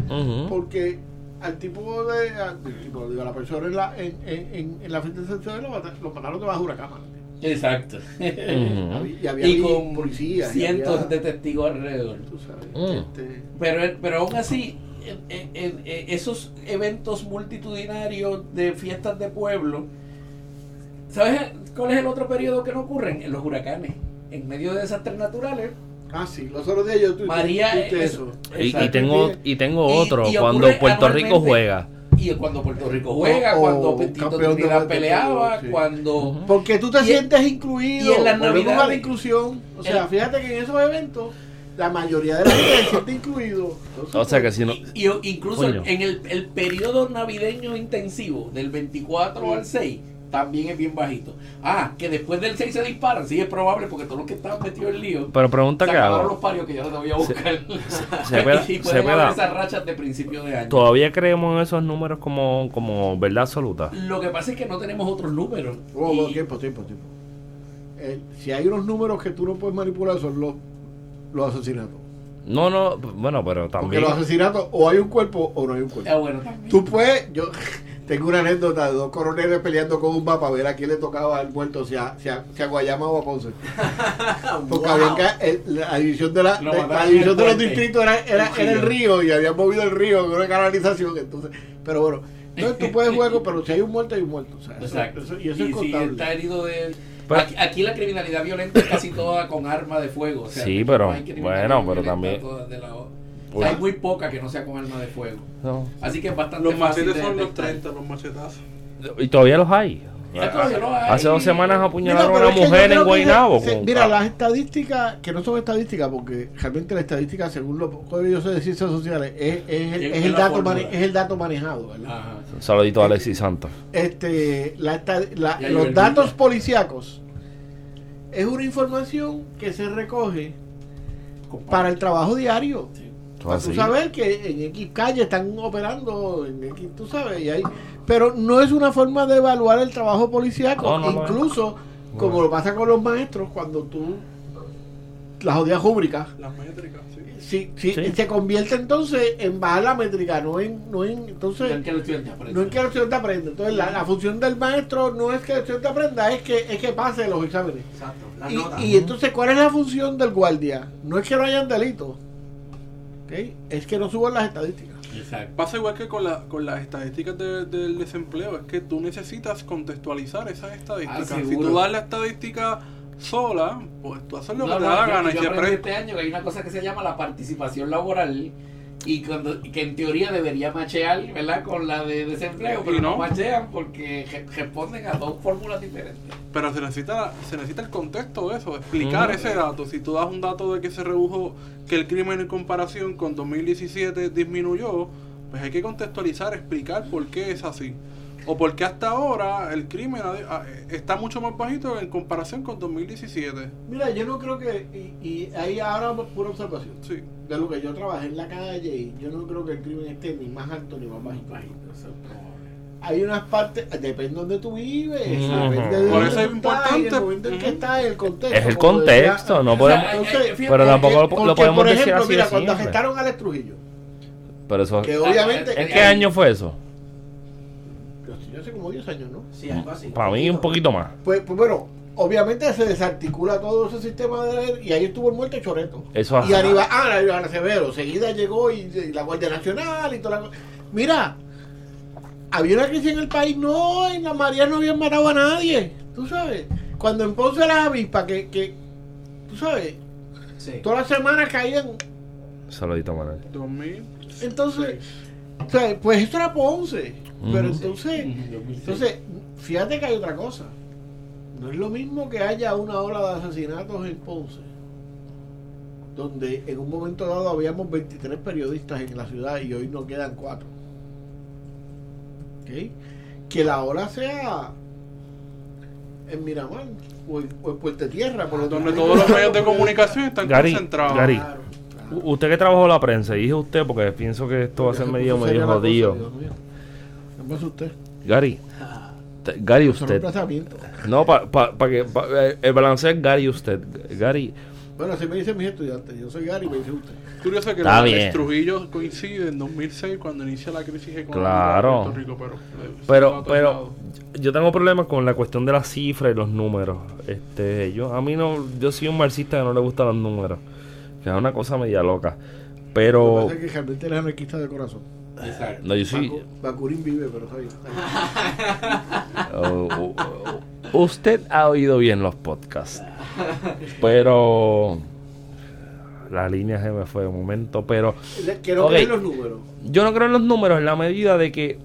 porque al tipo de. Al, tipo, digo, a la persona en la, en, en, en, en la frente de sección lo, mata- lo mataron debajo de una cama. Exacto. Y había y ahí con policías. y cientos había- de testigos alrededor. tú sabes, Mm. este, Pero, pero aún así, en, en- en- en esos eventos multitudinarios de fiestas de pueblo, ¿sabes cuál es el otro periodo que no ocurren? En los huracanes. En medio de desastres naturales, ah, sí, los otros días yo tuiteé- María es- eso. Y, y tengo, y tengo otro, y cuando Puerto Rico juega. Y cuando Puerto Rico juega, O- o cuando Petito Trinidad peleaba, sí. cuando... Porque tú te Y- sientes incluido. y en las a la Navidades. inclusión. O sea, El- fíjate que en esos eventos la mayoría de la gente se siente incluido. Entonces, O sea que si no... Y, y incluso Coño. en el, el periodo navideño intensivo, del 24 al 6, también es bien bajito. Ah, que después del 6 se disparan, sí es probable porque todos los que estaban metidos en lío. Pero pregunta se que acabaron los hago. parios que yo los voy a buscar. (laughs) se puede- y se pueden puede- esas rachas de principio de año. Todavía creemos en esos números como, como verdad absoluta. Lo que pasa es que no tenemos otros números. Oh, Y- oh, tiempo, tiempo, tiempo. Eh, si hay unos números que tú no puedes manipular son los, los asesinatos. No, no, bueno, pero Porque también. los asesinatos o hay un cuerpo o no hay un cuerpo. Ah, bueno, también. Tú puedes, yo (laughs) tengo una anécdota de dos coroneles peleando con un mapa a ver a quién le tocaba el muerto, si a, si a, si a Guayama o a Ponce. (laughs) Porque Wow. habían ca- el- la división de, la, de- división de los distritos era, era, era el río. y habían movido el río con una canalización. Entonces, pero bueno, entonces tú puedes jugar, pero si hay un muerto, hay un muerto. O sea, eso- Exacto. eso- y eso es si contable. está herido de... Pero- aquí, aquí la criminalidad violenta es casi toda con arma de fuego. O sea, Sí, pero, no bueno, pero también- de o sea, hay muy poca que no sea con arma de fuego. No. Así que es bastante Los fácil machetes de son los detectar. 30, los machetazos. Y todavía los hay. Los. Hace dos semanas apuñalaron Mira, a una mujer en Guaynabo. se- con- mira, ah, las estadísticas, que no son estadísticas, porque realmente la estadística, según lo poco que yo sé de ciencias sociales, es, es el, Es es el dato mane- es el dato manejado, ¿verdad? Ajá. Un saludito a Alexis Santos. Este, la la- los datos policíacos es una información que se recoge para el trabajo diario. Sí. Para tú Así. saber que en X calle están operando, en X, tú sabes, y hay, pero no es una forma de evaluar el trabajo policíaco. No, no, no. Incluso, como No. lo pasa con los maestros, cuando tú las jodidas rúbricas, Las métricas, sí. si, si, Sí. se convierte entonces en bajar la métrica, no en, no en entonces Ya que el estudiante aprende. no es que el estudiante aprenda. Entonces, la, la función del maestro no es que el estudiante aprenda, es que, es que pase los exámenes. Exacto. Las Y, notas. y entonces, ¿cuál es la función del guardia? No es que no hayan delitos, es que no suban las estadísticas. Exacto. Pasa igual que con, la, con las estadísticas de- del desempleo, es que tú necesitas contextualizar esas estadísticas. Ah, si tú das la estadística sola, pues tú haces lo No, que te no, da la yo- gana. yo y siempre aprendí este año que hay una cosa que se llama la participación laboral y cuando que en teoría debería machear, ¿verdad? Con la de desempleo, pero no. no. machean porque re- responden a dos fórmulas diferentes. Pero se necesita, se necesita el contexto de eso, explicar ese dato. Si tú das un dato de que se redujo, que el crimen en comparación con 2017 disminuyó, pues hay que contextualizar, explicar por qué es así. O por qué hasta ahora el crimen está mucho más bajito en comparación con 2017. Mira, yo no creo que, y, y ahí ahora pura observación, Sí. de lo que yo trabajé en la calle, y yo no creo que el crimen esté ni más alto ni más bajito. Probable. Hay unas partes, depende de donde tú vives, depende de Por eso es importante. el momento en que Ujú. estás, el contexto. Es el contexto, no O sea, podemos. Entonces, pero tampoco lo, podemos por decir ejemplo, así mira, de cuando arrestaron a Alex Trujillo, Pero eso, que obviamente... ¿En qué año fue eso? Yo hace como 10 años, ¿no? Sí, algo así. Para mí un poquito más. Pues, pues bueno, obviamente se desarticula todo ese sistema de él y ahí estuvo el muerto Choreto. Eso Y. Aníbal, ah, Aníbal Severo, seguida llegó y, y la Guardia Nacional y toda la cosa. Mira, había una crisis en el país, no, en la María no habían matado a nadie, tú sabes. Cuando en Ponce las avispas, que, que, tú sabes, Sí. todas las semanas caían, Saludito, Manuel. 2000. entonces, o sea, pues eso era Ponce. Pero entonces, entonces, fíjate que hay otra cosa. No es lo mismo que haya una ola de asesinatos en Ponce, donde en un momento dado habíamos 23 periodistas en la ciudad y hoy nos quedan 4. ¿Ok? Que la ola sea en Miramar o en, o en Puente Tierra, por lo Donde tanto, todos los (laughs) medios de comunicación están Gary, concentrados. Gary. Claro, Usted que trabajó la prensa, y dije usted porque pienso que esto va a ser Se medio, medio jodido. ¿Qué pasa usted? Gary, te- Gary, usted. No, para pa, pa que pa- eh, el balance es Gary usted. Gary, Bueno, así me dicen mis estudiantes. Yo soy Gary, me dice usted. Curioso que Está lo bien. Alex Trujillo coincide en 2006 cuando inicia la crisis económica Claro. de Puerto Rico, pero, eh, pero, yo tengo problemas con la cuestión de las cifras y los números. Este, yo a mí no, yo soy un marxista que no le gustan los números, que es una cosa media loca. Lo Pero que pasa es que realmente él es anarquista de corazón. Exacto. no, yo soy. Bakurin vive, pero está bien. Oh, oh, oh. usted ha oído bien los podcasts, pero la línea se me fue de momento. Pero Que no Ok. creen los números. yo no creo en los números en la medida de que,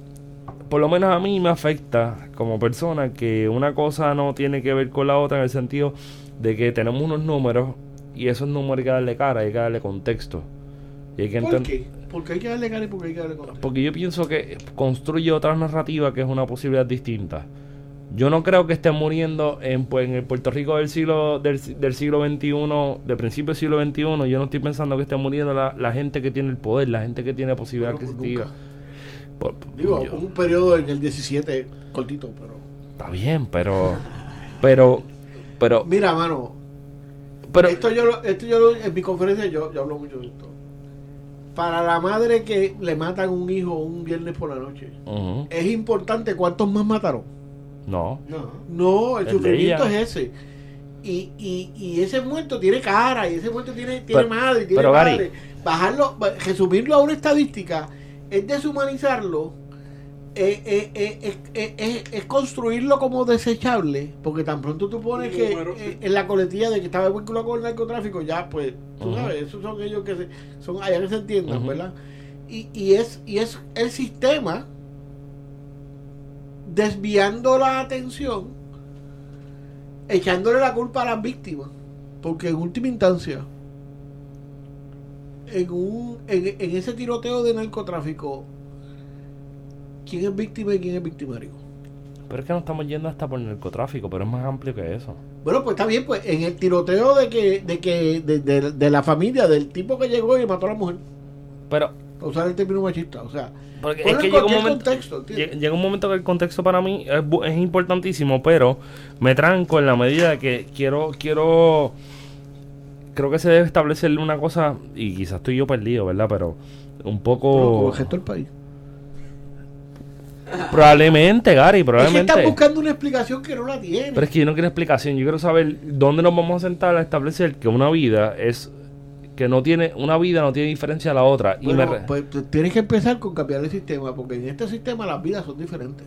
por lo menos a mí me afecta como persona que una cosa no tiene que ver con la otra en el sentido de que tenemos unos números y esos números hay que darle cara, hay que darle contexto. Y hay que ¿Por enten- qué? Porque hay que darle cara y porque hay que darle contexto. Porque yo pienso que construye otra narrativa que es una posibilidad distinta. Yo no creo que estén muriendo en, pues, en el Puerto Rico del siglo del, si- del siglo XXI, de principio del siglo XXI. Yo no estoy pensando que esté muriendo la, la gente que tiene el poder, la gente que tiene posibilidad adquisitiva. nunca. Por- Digo, yo- un periodo en el 17 cortito, pero. está bien, pero, pero, pero, Mira, mano, Pero- esto yo, lo- esto yo en mi conferencia yo, yo hablo mucho de esto. Para la madre que le matan un hijo un viernes por la noche, es importante cuántos más mataron. No. No. No, el, sufrimiento es ese. Y, y, y ese muerto tiene cara, y ese muerto tiene, tiene Pero- madre, tiene pero, Gary-. Bajarlo, ba- resumirlo a una estadística es deshumanizarlo, eh, eh, eh, eh, eh, eh, es construirlo como desechable, porque tan pronto tú pones que Número, sí. eh, en la coletilla de que estaba vinculado con el narcotráfico, ya pues, tú sabes, esos son ellos que se, son allá que se entiendan. ¿verdad? Y, y es, y es el sistema desviando la atención, echándole la culpa a las víctimas, porque en última instancia, en, un, en, en ese tiroteo de narcotráfico, ¿quién es víctima y quién es victimario? Pero es que no estamos yendo hasta por narcotráfico, pero es más amplio que eso. Bueno, pues está bien, pues en el tiroteo de que, de que, de, de- de la familia, del tipo que llegó y mató a la mujer, Pero para usar el término machista, o sea, Porque es que llega un momento. contexto. Llega un momento que el contexto para mí es, es importantísimo, pero me tranco en la medida de que quiero, quiero. Creo que se debe establecer una cosa, y quizás estoy yo perdido, ¿verdad? Pero un Pero como poco. el del país. (laughs) Probablemente, Gary, Es que probablemente. estás buscando una explicación que no la tiene. Pero es que yo no quiero explicación, yo quiero saber dónde nos vamos a sentar a establecer que una vida es. Que no tiene. Una vida no tiene diferencia a la otra. y Bueno, me re- pues tienes que empezar con cambiar el sistema, porque en este sistema las vidas son diferentes.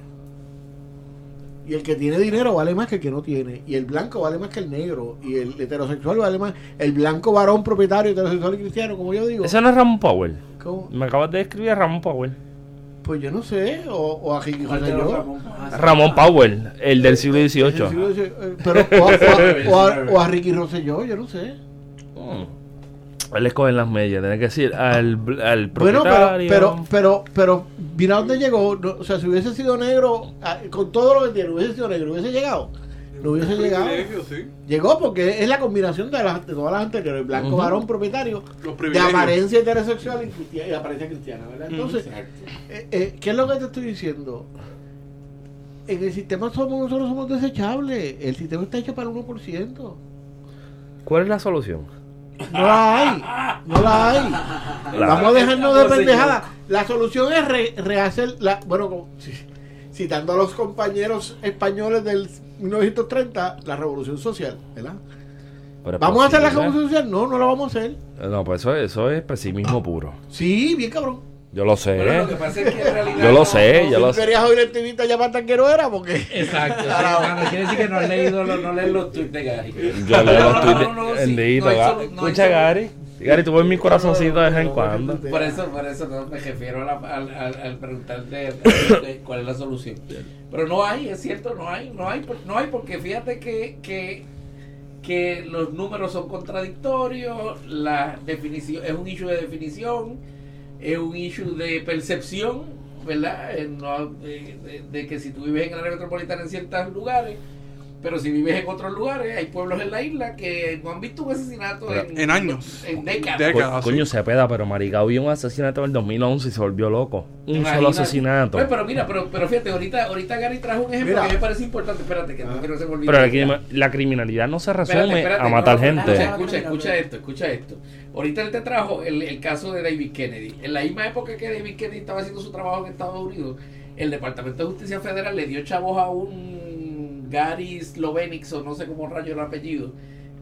Y el que tiene dinero vale más que el que no tiene. Y el blanco vale más que el negro. Y el heterosexual vale más. El blanco varón propietario, heterosexual y cristiano, como yo digo. Ese no es Ramón Powell. ¿Cómo? Me acabas de describir a Ramón Powell. Pues yo no sé. O, o a Ricky ¿Cuál José yo. Ramón? Ramón Powell, el del siglo XVIII. eh, Pero, o, a, o a- (laughs) o a Ricky Rosselló, yo no sé. Mm. Él escoge las medias, tiene que decir al, al Bueno, pero, propietario. pero, pero, pero, mira dónde llegó. No, o sea, si hubiese sido negro, ah, con todo lo que tiene, hubiese sido negro, hubiese llegado. No hubiese llegado. Sí. Llegó porque es la combinación de, las, de todas las anteriores. Blanco, varón, propietario, de apariencia heterosexual y, y apariencia cristiana, ¿verdad? Entonces, eh, eh, ¿qué es lo que te estoy diciendo? En el sistema somos nosotros somos desechables. El sistema está hecho para el 1%. ¿Cuál es la solución? No la hay. No la hay. La- Vamos a dejarnos de (laughs) pendejada. La solución es re- rehacer la. Bueno, citando a los compañeros españoles del 1930, la revolución social, ¿verdad? Pero ¿Vamos a hacer la revolución social? No, no la vamos a hacer. No, pues eso, eso es pesimismo puro. Sí, bien cabrón. Yo lo sé. Bueno, lo que pasa es que en realidad. Yo lo sé, no- yo lo tú sé. querías oír el activista ya tanquero era, porque. Exacto. (laughs) quiere decir que no has leído no lees los tweets de Gary. Yo leo los No, tweets no, no, de- sí, bendito, no hay Ga- solu- no hay Escucha, Gary. Gary, tú ves mi corazoncito de vez en cuando. Por eso, por eso no me refiero a la- al, al, al preguntarte (coughs) cuál es la solución. Pero no hay, es cierto, no hay, no hay, no hay porque fíjate que, que, que los números son contradictorios, la definición es un issue de definición, es un issue de percepción, ¿verdad? Eh, no, de, de- de que si tú vives en el área metropolitana en ciertos lugares, pero si vives en otros lugares, hay pueblos en la isla que no han visto un asesinato Pero- en, En años. en décadas. Décadas. Co- Coño, se peda, pero Maricao vio un asesinato en el 2011 y se volvió loco. Un Imagínate. solo asesinato. Oye, pero mira, pero, pero fíjate, ahorita, ahorita Gary trajo un ejemplo Mira. que me parece importante. Espérate, que no, que no se me. Pero la, crima- la criminalidad no se resume Espérate, espérate, a matar no, gente. Escucha, escucha, escucha esto, escucha esto. Ahorita él te trajo el, el caso de David Kennedy. En la misma época que David Kennedy estaba haciendo su trabajo en Estados Unidos, el Departamento de Justicia Federal le dio chavos a un Gary Slovenix, o no sé cómo rayo el apellido,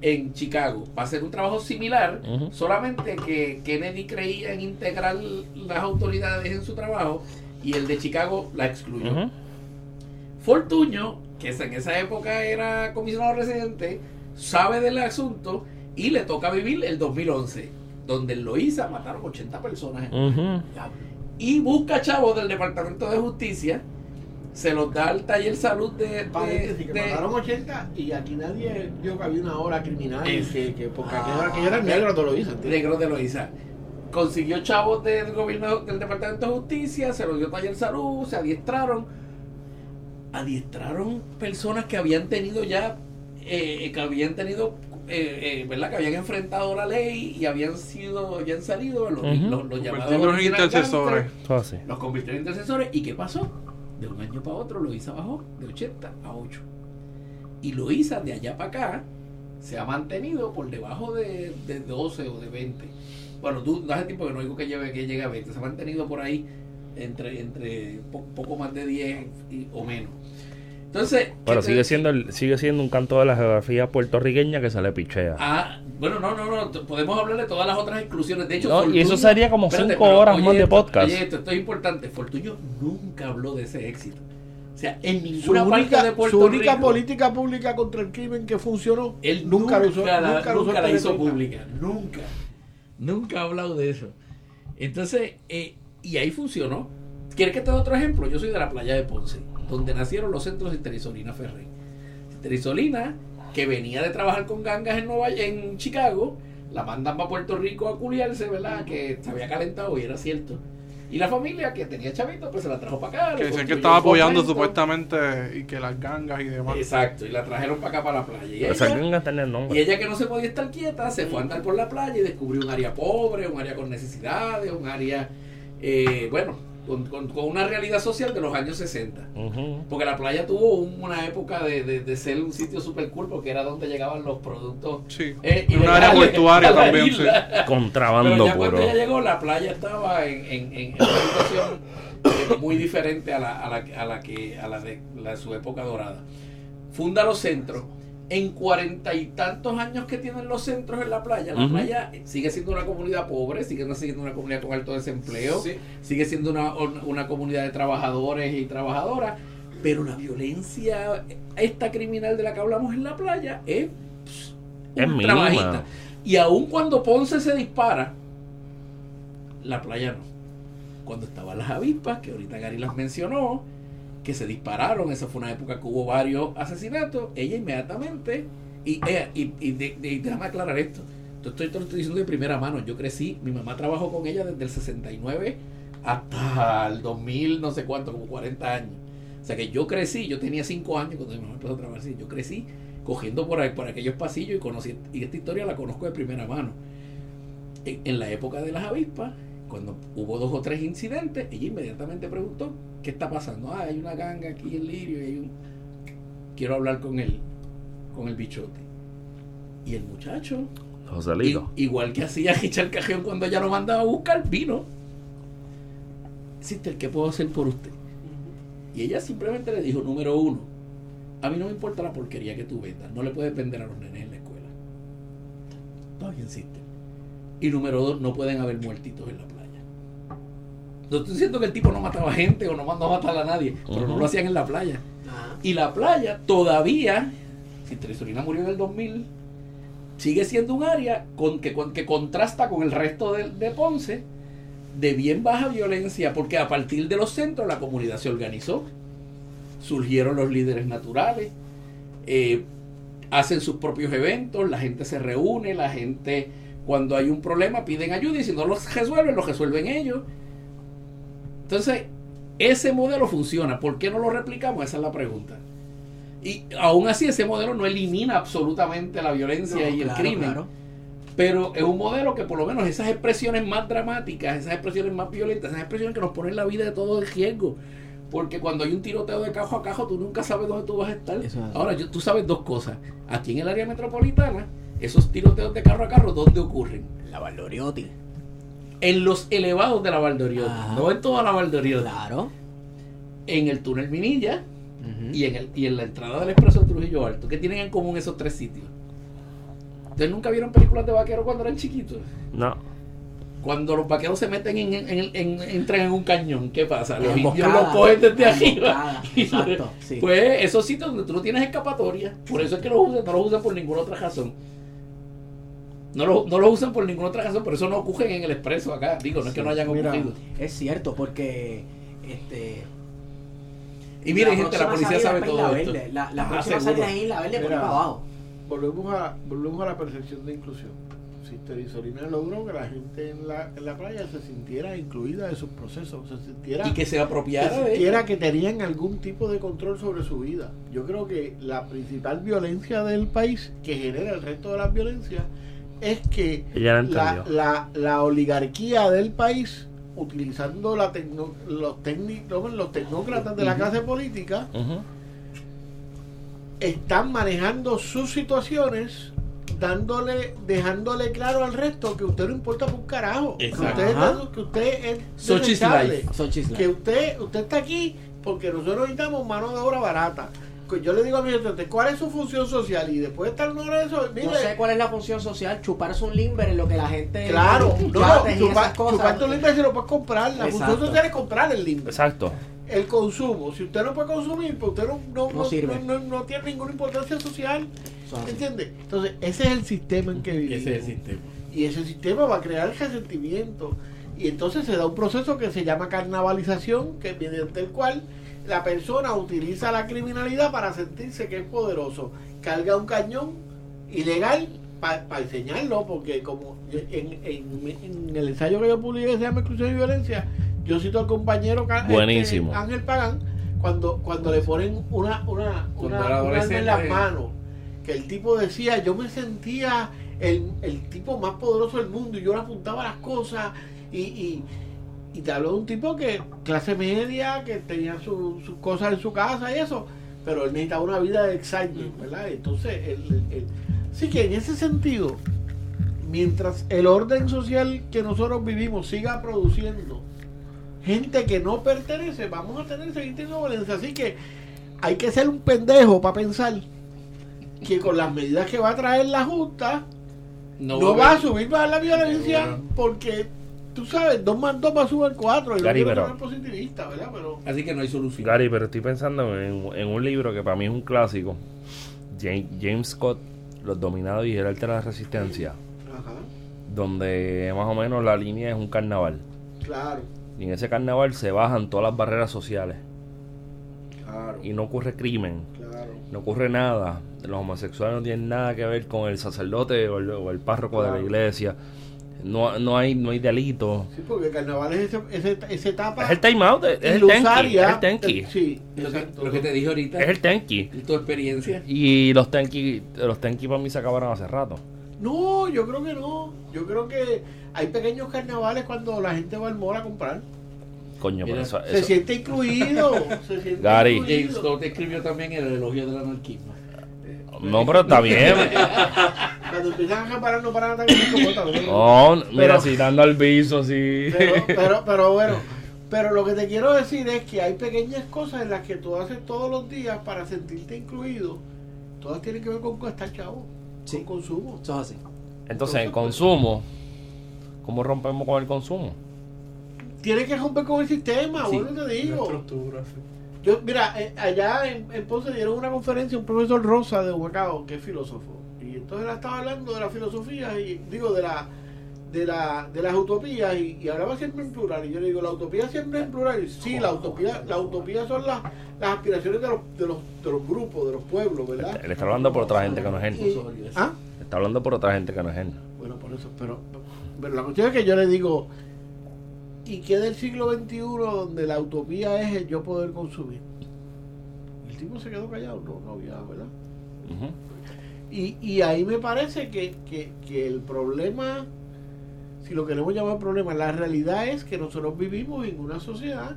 en Chicago, para hacer un trabajo similar, solamente que Kennedy creía en integrar las autoridades en su trabajo y el de Chicago la excluyó. Ujú. Fortuño, que en esa época era comisionado residente, sabe del asunto y le toca vivir el 2011, donde en Loíza mataron 80 personas. Y busca chavos del Departamento de Justicia, se los da al taller salud de... de- Paréntesis, que de- mataron 80 y aquí nadie vio que había una hora criminal. Es- que, que, porque Ah. aquello era negro, te lo dicen. Negro de Loíza. Consiguió chavos del gobierno del Departamento de Justicia, se los dio taller salud, se adiestraron. Adiestraron personas que habían tenido ya, eh, que habían tenido, eh, eh, ¿verdad? Que habían enfrentado la ley y habían sido, habían salido los, Ujú. los, los llamados en original intercesores. los convirtió en intercesores. ¿Y qué pasó? De un año para otro, Loíza bajó de 80 a 8. Y Loíza, de allá para acá, se ha mantenido por debajo de, de 12 o de 20. Bueno, tú no hace tiempo que no digo que, lleve, que llegue a 20, se ha mantenido por ahí entre, entre po- poco más de 10 y- o menos. Entonces, ¿qué Pero sigue siendo, el- sigue siendo un canto de la geografía puertorriqueña que se le pichea. Ah, bueno, no, no, no, podemos hablar de todas las otras exclusiones. De hecho, No, y eso sería como Espérate, cinco pero horas oye más de podcast. Oye, esto, esto es importante. Fortuño nunca habló de ese éxito. O sea, en Su ninguna parte única, de Puerto su única Rico, política pública contra el crimen que funcionó, él nunca, lo usó, la, nunca nunca la hizo pública. Nunca. Nunca ha hablado de eso. Entonces, eh, y ahí funcionó. ¿Quieres que te dé otro ejemplo? Yo soy de la playa de Ponce, donde nacieron los centros de Terisolina Ferrey. Terisolina, que venía de trabajar con gangas en Nueva en Chicago, la mandan para Puerto Rico a culiarse, ¿verdad? Que se había calentado y era cierto. Y la familia que tenía chavito, pues se la trajo para acá. Que decían que estaba apoyando supuestamente y que las gangas y demás. Exacto, y la trajeron para acá, para la playa. Y ella, el y ella que no se podía estar quieta, se fue a andar por la playa y descubrió un área pobre, un área con necesidades, un área, eh, bueno, con, con- con una realidad social de los años 60. Ujú. Porque la playa tuvo un- una época de, de- de ser un sitio super cool porque era donde llegaban los productos. Sí. eh, Y un área portuaria también, sí. isla. (laughs) Pero Contrabando ya cuando ella llegó, la playa estaba en, en- en una situación eh, muy diferente a la, a la, a la que a la de, la de su época dorada. Funda los centros. En cuarenta y tantos años que tienen los centros en la playa, la playa sigue siendo una comunidad pobre, sigue siendo una comunidad con alto desempleo, sigue siendo una, una comunidad de trabajadores y trabajadoras, pero la violencia, esta criminal de la que hablamos en la playa, es, Es ultra bajita. Y aun cuando Ponce se dispara, la playa no. Cuando estaban las avispas, que ahorita Gary las mencionó, que se dispararon, esa fue una época que hubo varios asesinatos, ella inmediatamente, y, ella- y, y y déjame aclarar esto, estoy, diciendo de primera mano, yo crecí, mi mamá trabajó con ella desde el 69 hasta el 2000, no sé cuánto, como 40 años. O sea que yo crecí, yo tenía 5 años cuando mi mamá empezó a trabajar así, yo crecí cogiendo por, ahí, por aquellos pasillos y conocí, y esta historia la conozco de primera mano. En la época de las avispas, cuando hubo dos o tres incidentes, ella inmediatamente preguntó, ¿qué está pasando? Ah, hay una ganga aquí en Lirio y hay un... Quiero hablar con él, con el bichote. Y el muchacho, Joselito. I- igual que hacía Richard Cajón cuando ella lo mandaba a buscar, vino. Sister, ¿qué puedo hacer por usted? Y ella simplemente le dijo, número uno, a mí no me importa la porquería que tú vendas, no le puedes vender a los nenes en la escuela. Bien, Sister. Y número dos, no pueden haber muertitos en la playa. No estoy diciendo que el tipo no mataba gente o no mandó a matar a nadie, pero no lo hacían en la playa. Y la playa todavía, si Tresorina murió en el 2000, sigue siendo un área con, que, con- que contrasta con el resto de, de Ponce de bien baja violencia, porque a partir de los centros la comunidad se organizó, surgieron los líderes naturales, eh, hacen sus propios eventos, la gente se reúne, la gente cuando hay un problema piden ayuda y si no los resuelven, los resuelven ellos. Entonces, ese modelo funciona. ¿Por qué no lo replicamos? Esa es la pregunta. Y aún así ese modelo no elimina absolutamente la violencia No, y el crimen. claro. Pero es un modelo que por lo menos esas expresiones más dramáticas, esas expresiones más violentas, esas expresiones que nos ponen la vida de todo en riesgo. Porque cuando hay un tiroteo de cajo a cajo, tú nunca sabes dónde tú vas a estar. Es. Ahora, yo- tú sabes dos cosas. Aquí en el área metropolitana, esos tiroteos de carro a carro, ¿dónde ocurren? La Valdoriotti. En los elevados de la Valdoriotti. Ajá. No en toda la Valdoriotti. Claro. En el túnel Minilla y en, el, y en la entrada del expreso de Trujillo Alto. ¿Qué tienen en común esos tres sitios? ¿Ustedes nunca vieron películas de vaqueros cuando eran chiquitos? No. Cuando los vaqueros se meten en, en- en- en- entran en un cañón, ¿qué pasa? Los indios los cogen desde arriba. exacto, (laughs) sí. Pues esos sitios donde tú no tienes escapatoria, por eso es que los usan, no los usan por ninguna otra razón. No los no los usan por ninguna otra razón, por eso no ocurren en el expreso acá. Digo, no es que no hayan Mira, ocurrido. Es cierto, porque este Y miren, la gente, la policía sabe es todo Isla esto. Verde. La, la Ah, próxima seguro. salida es Isla Verde por Mira. abajo. Volvemos a, volvemos a la percepción de inclusión. Sister Isolina logró que la gente en la, en la playa se sintiera incluida en sus procesos, se sintiera, Y que se apropiara de sintiera que tenían algún tipo de control sobre su vida. Yo creo que la principal violencia del país, que genera el resto de las violencias, es que la la, la, la oligarquía del país, utilizando la tecno- los, técnicos, los tecnócratas de la clase política, están manejando sus situaciones dándole, dejándole claro al resto que usted no importa por un carajo. Que Exacto. usted, es- que usted es Que usted, usted está aquí porque nosotros necesitamos mano de obra barata. Yo le digo a mi estudiante, ¿cuál es su función social? Y después de estar una hora de eso, mire, No sé cuál es la función social, chuparse un limber en lo que la gente. claro, no, yates y chupar, esas cosas. chupar tu limber si lo puedes comprar. La Exacto. función social es comprar el limber. Exacto. El consumo, si usted no puede consumir, pues usted no, no, No no- sirve. no- no- no tiene ninguna importancia social. ¿Entiendes? Entonces, ese es el sistema en que vivimos. Ese es el sistema. Y ese sistema va a crear resentimiento. Y entonces se da un proceso que se llama carnavalización, que mediante el cual la persona utiliza la criminalidad para sentirse que es poderoso. Carga un cañón ilegal para enseñarlo, porque como en, en- en el ensayo que yo publiqué que se llama Exclusión y Violencia, yo cito al compañero este, Buenísimo. Ángel Pagán cuando, cuando le ponen una, una, una, era un arma en las manos, que el tipo decía, yo me sentía el, el tipo más poderoso del mundo y yo le apuntaba las cosas y, y, y te hablo de un tipo que clase media, que tenía su- sus cosas en su casa y eso, pero él necesitaba una vida de excitement, ¿verdad? Entonces, él, él- él- sí que en ese sentido, mientras el orden social que nosotros vivimos siga produciendo gente que no pertenece, vamos a tener seguir teniendo violencia. Así que hay que ser un pendejo para pensar que con las medidas que va a traer la Junta no, va a subir más la violencia porque tú sabes, dos más dos va a subir cuatro y Gary, pero- positivista, ¿verdad? Pero Así que no hay solución. Gary, pero estoy pensando en, en un libro que para mí es un clásico. James, James Scott, Los Dominados y Geralt de la Resistencia. ajá, Donde más o menos la línea es un carnaval. claro, Y en ese carnaval se bajan todas las barreras sociales. claro, Y no ocurre crimen. claro. No ocurre nada. Los homosexuales no tienen nada que ver con el sacerdote o el, o el párroco de la iglesia. No, no hay no hay delito. Sí, porque el carnaval es ese, ese- esa etapa Es el time out, es el tenki. Es el tenki. Sí, Lo que, exacto. lo que te dije ahorita, Es el tenki. y tu experiencia. Y los tenki, los tenki para mí se acabaron hace rato. No, yo creo que no. Yo creo que hay pequeños carnavales cuando la gente va al mall a comprar. Coño, Mira, pero eso, Se eso- siente incluido. se siente Gary. James incluido. Scott escribió también el elogio del anarquismo. No, pero está bien. Cuando empiezan a parar, no paran se comportan. No, mira, Pero- si dando al viso, así. Pero, pero, pero bueno, (laughs) pero lo que te quiero decir es que hay pequeñas cosas en las que tú haces todos los días para sentirte incluido. Todas tienen que ver con estar chavo, Sí. con consumo. Eso es así. Entonces, el consumo. ¿Cómo rompemos con el consumo? Tienes que romper con el sistema, Sí, bueno te digo. estructura, sí. Yo, mira, eh, allá en, en Ponce dieron una conferencia un profesor Rosa de Humacao, que es filósofo. Y entonces él estaba hablando de la filosofía y digo de la de la de las utopías y, y hablaba siempre en plural. Y yo le digo, la utopía siempre es en plural. Y sí, la utopía, la utopía son las, las aspiraciones de los, de los de los grupos, de los pueblos, ¿verdad? Él está hablando por otra gente que no es él. Y- ¿Ah? Está hablando por otra gente que no es él. Bueno, por eso, pero, pero la cuestión es que yo le digo, ¿y qué del siglo XXI donde la utopía es el yo poder consumir? El tipo se quedó callado, no, no había, ¿verdad? Y, y ahí me parece que, que, que el problema, si lo queremos llamar problema, la realidad es que nosotros vivimos en una sociedad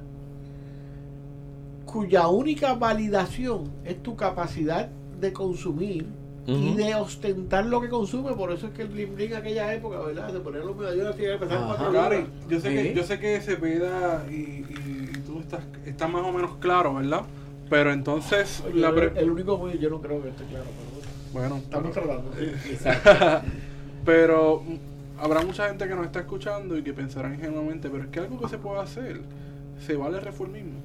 cuya única validación es tu capacidad de consumir y de ostentar lo que consume. Por eso es que el bling bling aquella época, ¿verdad? De poner los medallones y empezar Ajá. cuatro Gary, yo sé, Sí. que, yo sé que Cepeda y, y, y tú estás, estás más o menos claro, ¿verdad? Pero entonces, Oye, la el, pre- el único pues, yo no creo que esté claro, pero bueno, bueno, estamos pero- tratando. (laughs) (laughs) pero mm, habrá mucha gente que nos está escuchando y que pensará ingenuamente, pero es que algo que se puede hacer, se vale el reformismo.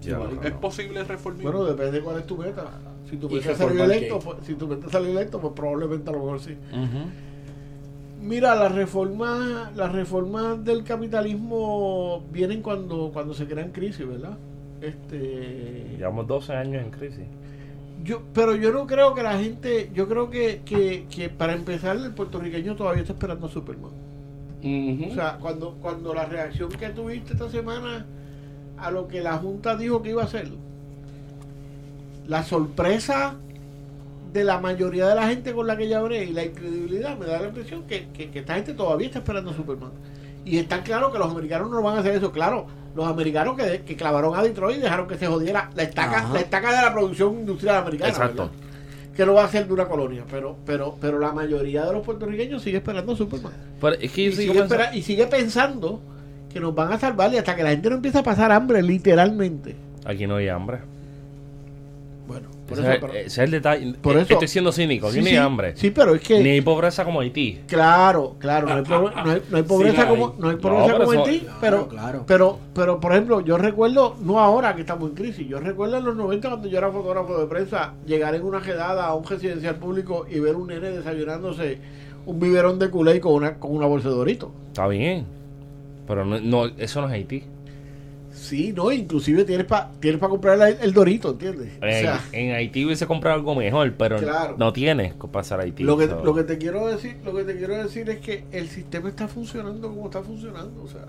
Ya, Es posible el reformismo. Bueno, depende de cuál es tu meta. Si tu salir reformar electo, pues, si tu salir electo, pues probablemente a lo mejor sí. Mira, las reformas, las reformas del capitalismo vienen cuando, cuando se crean crisis, ¿verdad? Este, Llevamos 12 años en crisis. yo, pero yo no creo que la gente, yo creo que, que, que para empezar el puertorriqueño todavía está esperando a Superman. O sea, cuando, cuando la reacción que tuviste esta semana a lo que la Junta dijo que iba a hacer, la sorpresa de la mayoría de la gente con la que ya hablé y la incredibilidad me da la impresión que, que- que esta gente todavía está esperando a Superman. Y está claro que los americanos no van a hacer eso. Claro, los americanos que, que clavaron a Detroit y dejaron que se jodiera la estaca, Ajá. la estaca de la producción industrial americana. Exacto. ¿verdad? que lo va a hacer de una colonia, pero pero pero la mayoría de los puertorriqueños sigue esperando a Superman. Pero es que Y sigue, pensando- y sigue pensando que nos van a salvar y hasta que la gente no empieza a pasar hambre, literalmente. Aquí no hay hambre. Bueno, por Ese, eso, es- pero- ese es el detalle. por Eh, eso- Estoy siendo cínico. Sí, no hay sí, hambre. Sí, pero es que Ni hay pobreza como Haití. Claro, claro, no hay, pobre- no hay- no hay pobreza Sí la hay. como no hay pobreza como ti, pero claro. pero pero por ejemplo, yo recuerdo no ahora que estamos en crisis, yo recuerdo en los 90 cuando yo era fotógrafo de prensa, llegar en una quedada a un residencial público y ver un nene desayunándose un biberón de culé con una con una bolsa de dorito. Está bien. Pero no, no, eso no es Haití. Sí, no, inclusive tienes para tienes para comprar el, el dorito, ¿entiendes? O En, sea, en Haití hubiese comprado algo mejor, pero Claro. no tienes que pasar a Haití. lo que, so. lo que te quiero decir, lo que te quiero decir es que el sistema está funcionando como está funcionando, o sea,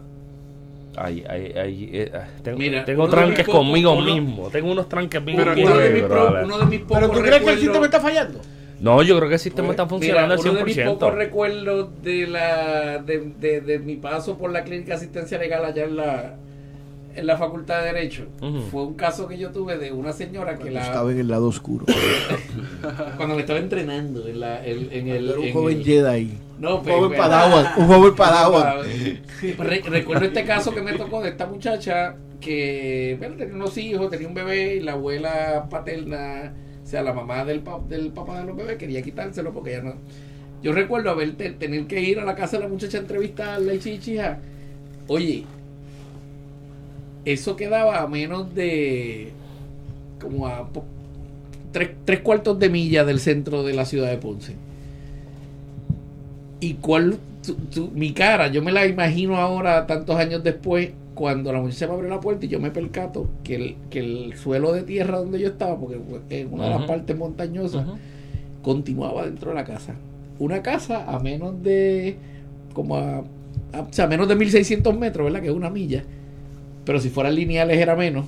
Ay, ay, ay, eh, ah, tengo, Mira, tengo tranques conmigo uno- mismo. Tengo unos tranques bien Pero uno de mis heavy, pro- brother. uno de mis pocos pero tú crees que el sistema está fallando? No, yo creo que el sistema está funcionando Mira, al uno de mis 100%. pocos recuerdos de la de, de- de mi paso por la clínica de asistencia legal allá en la en la facultad de derecho fue un caso que yo tuve de una señora que la Estaba en el lado oscuro. (laughs) cuando me estaba entrenando en la en, en el Era un en joven el- Jedi. no Un pues, joven pues, Padawan. Un joven Padawan. Re- recuerdo este caso que me tocó de esta muchacha que bueno, tenía unos hijos, tenía un bebé y la abuela paterna, o sea, la mamá del, pa- del papá de los bebés quería quitárselo porque ya no. Yo recuerdo haber te- tener que ir a la casa de la muchacha a entrevistarla y chichija. Oye, eso quedaba a menos de como a tres, tres cuartos de milla del centro de la ciudad de Ponce. ¿Y cuál? tu- tu- mi cara, yo me la imagino ahora, tantos años después, cuando la muchacha me abre la puerta y yo me percato que el, que el suelo de tierra donde yo estaba, porque en una de las partes montañosas, continuaba dentro de la casa. Una casa a menos de, como a, a- o sea, a menos de 1600 metros, ¿verdad? Que es una milla. Pero si fueran lineales era menos.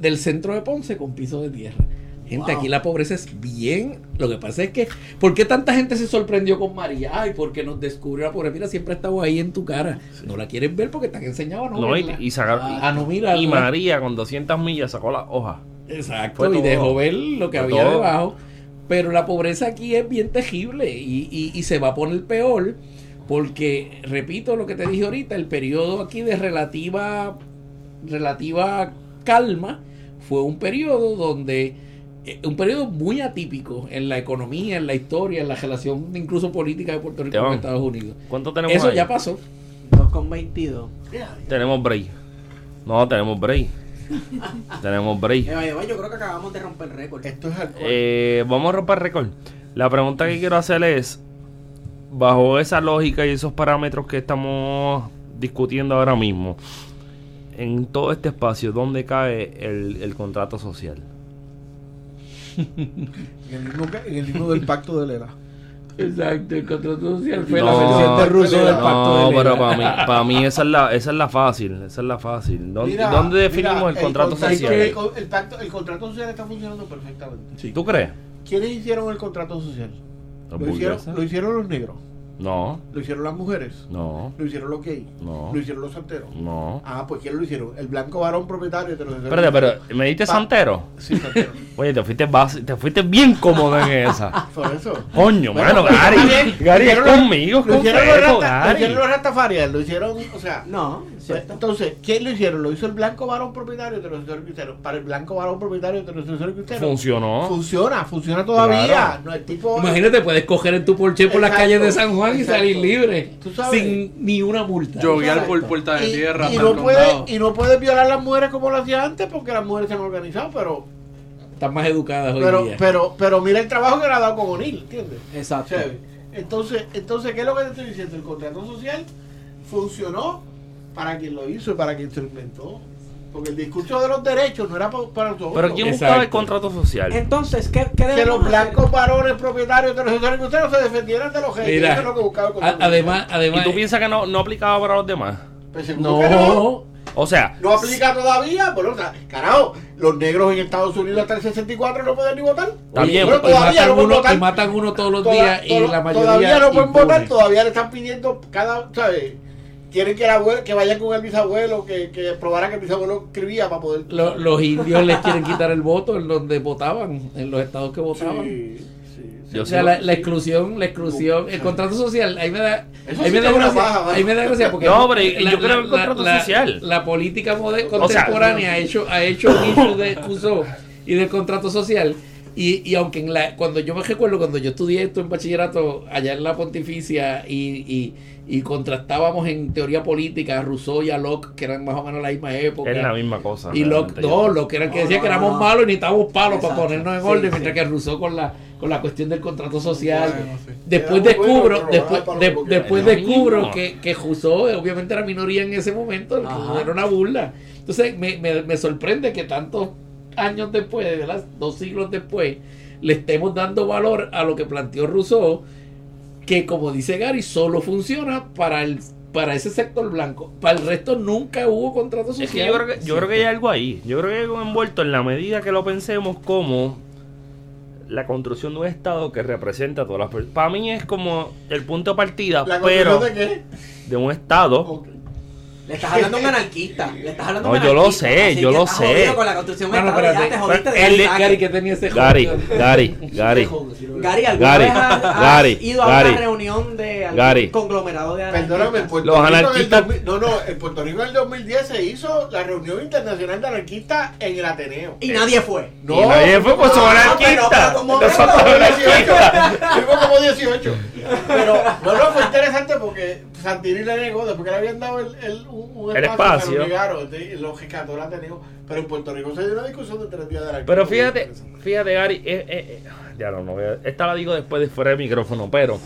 Del centro de Ponce con piso de tierra. Gente, Wow. aquí la pobreza es bien. Lo que pasa es que, ¿por qué tanta gente se sorprendió con María? Ay, porque nos descubrió la pobreza. Mira, siempre ha estado ahí en tu cara. No la quieres ver porque te han enseñado a no, No, y, verla. y sacar- Ah, no, mira. y María con 200 millas sacó la hoja. Exacto, Fue y todo. dejó ver lo que Fue había todo. debajo. Pero la pobreza aquí es bien tejible y, y- y se va a poner peor porque, repito lo que te dije ahorita, el periodo aquí de relativa, relativa calma fue un periodo donde, eh, un periodo muy atípico en la economía, en la historia, en la relación incluso política de Puerto Rico con Estados Unidos. ¿Cuánto tenemos Eso ahí? ya pasó. 2 con 22. Tenemos break. No, tenemos break. tenemos break. (laughs) Eh, yo creo que acabamos de romper el récord. Esto es alcohol. Eh, vamos a romper récord. La pregunta que quiero hacer es, bajo esa lógica y esos parámetros que estamos discutiendo ahora mismo, en todo este espacio, ¿dónde cae el, el contrato social? en, el en himno del pacto de Lela. Exacto, el contrato social fue No, la versión de ruso del pacto No, de pero Lela. para mí, para mí esa es la, esa es la fácil, esa es la fácil. ¿Dónde, Mira, dónde definimos mira, el contrato contrato- social? El, co- el pacto- el contrato social está funcionando perfectamente. ¿Tú crees? ¿Quiénes hicieron el contrato social? Lo hicieron, lo hicieron los negros, No, lo hicieron las mujeres, no, lo hicieron los gays, No. lo hicieron los santeros. no. Ah, pues ¿quién lo hicieron? El blanco varón propietario de los Espérate, pero ¿me diste santero? Sí, santero. (laughs) Oye, te fuiste, te fuiste bien cómodo en esa. (laughs) Por eso. Coño, Bueno, mano, Gary. Gary, es conmigo, es Lo hicieron los rastafarias, lo hicieron, o sea, No, ¿cierto? entonces, ¿quién lo hicieron? Lo hizo el blanco varón propietario de los cristianos. Para el blanco varón propietario de los cristianos. Funcionó. Funciona, funciona todavía. Claro. No es tipo. Imagínate, puedes coger en tu Porsche por las calles de San Juan y salir libre. Tú sabes. Sin ni una multa. Joguear por Exacto. puerta de Y- tierra y, no el puede, condado. y no puedes violar a las mujeres como lo hacía antes porque las mujeres se han organizado, pero Están más educadas hoy pero, día. pero, pero mira el trabajo que le ha dado con O'Neill, ¿entiendes? Exacto. Entonces, entonces, ¿qué es lo que te estoy diciendo? El contrato social funcionó para quien lo hizo y para quien se lo inventó. Porque el discurso de los derechos no era pa- para todos. Pero ¿quién Exacto. buscaba el contrato social? Entonces, ¿qué, qué que los hacer? blancos varones propietarios de los sectores industriales se defendieran de los. Mira, Eso es lo que buscaba el A- contrato además, social. además. ¿Y tú piensas que no, no aplicaba para los demás? Pues que no. no. O sea, No aplica todavía, bueno, o sea, carajo, los negros en Estados Unidos hasta el 64 no pueden ni votar. Está bien, Bueno, y, todavía matan no pueden uno, votar. y matan uno todos los Toda- días y la mayoría. Todavía no pueden impune. votar, todavía le están pidiendo cada, ¿sabes? Quieren que, el abuelo, que vayan con el bisabuelo, que, que probara que el bisabuelo escribía para poder... Lo- los indios les quieren quitar el voto en donde votaban, en los estados que votaban. Sí, sí, o sea, sigo- la, la exclusión, la exclusión, el contrato social, ahí me da, ahí sí me da gracia, ¿vale? ahí me da gracia porque No, pero yo creo el contrato social. La, política sea, contemporánea ha hecho, ha hecho un issue de uso y del contrato social. Y, y aunque en la, cuando yo me recuerdo, cuando yo estudié esto en bachillerato allá en la Pontificia y, y, y contrastábamos en teoría política a Rousseau y a Locke, que eran más o menos la misma época. Es la misma cosa. Y Locke, no, Locke era el que decía no, que éramos no. malos y necesitábamos palos para ponernos en Sí, orden, sí. mientras que Rousseau con la, con la cuestión del contrato social. Bueno, sí. Después Era muy bueno, descubro, después, de- después descubro que, que Rousseau eh, obviamente era minoría en ese momento, era una burla. Entonces me, me, me sorprende que tantos años después, ¿verdad? dos siglos después, le estemos dando valor a lo que planteó Rousseau, que como dice Gary, solo funciona para el para ese sector blanco. Para el resto nunca hubo contrato social. Es que yo creo que, yo creo que hay algo ahí. Yo creo que hay algo envuelto en la medida que lo pensemos como la construcción de un Estado que representa a todas las personas. Para mí es como el punto de partida, ¿La pero de qué? de un Estado. Le estás hablando a un anarquista. Le estás hablando No, un yo lo sé, así yo lo sé. con la construcción No, no, Estado, ya espérate. te jodiste de. Gary que tenía ese Gary. Gary, Gary. (laughs) Gary, ¿alguna Gary, vez has, has Gary, ido a Gary. una reunión de algún Gary. conglomerado de anarquistas? Perdóname, en Puerto Los Rico en el anarquistas- 2000 no, no, en Puerto Rico en el 2010 se hizo la reunión internacional de anarquistas en el Ateneo. Y nadie fue. No, Y nadie fue, pues, no, anarquistas. pero Nosotros Fuimos como anarquistas. (laughs) 18. Fuimos como 18. Pero no, no, fue interesante porque Santini le negó, después que le habían dado el, el, un, un El espacio, espacio. se lo negaron, entonces, lo rescató el Ateneo. Pero en Puerto Rico se dio una discusión de tres días de anarquismo. Pero fíjate, fíjate, Gary, eh, eh, eh, ya no, no voy a- esta la digo después de fuera del micrófono, pero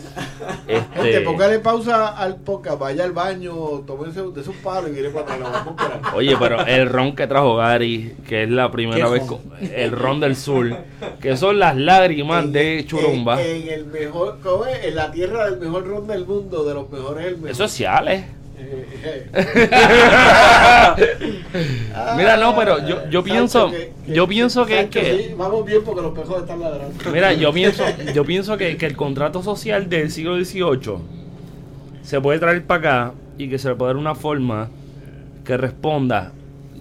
Gente, (laughs) este, póngale pausa al podcast, vaya al baño, tómense de sus palos y viene para atrás. Oye, pero el ron que trajo Gary, que es la primera ¿Qué vez, ron? co- el ron del sur, que son las lágrimas de Churumba, En, en el mejor, ¿cómo es? En la tierra del mejor ron del mundo, de los mejores el mejor. eso es Ciales. (laughs) Mira, no, pero yo- yo Sancho, pienso- yo pienso que- que- sí, vamos bien porque los pejos están ladrando. Mira, yo pienso, yo pienso que, que el contrato social del siglo XVIII se puede traer para acá y que se le puede dar una forma que responda.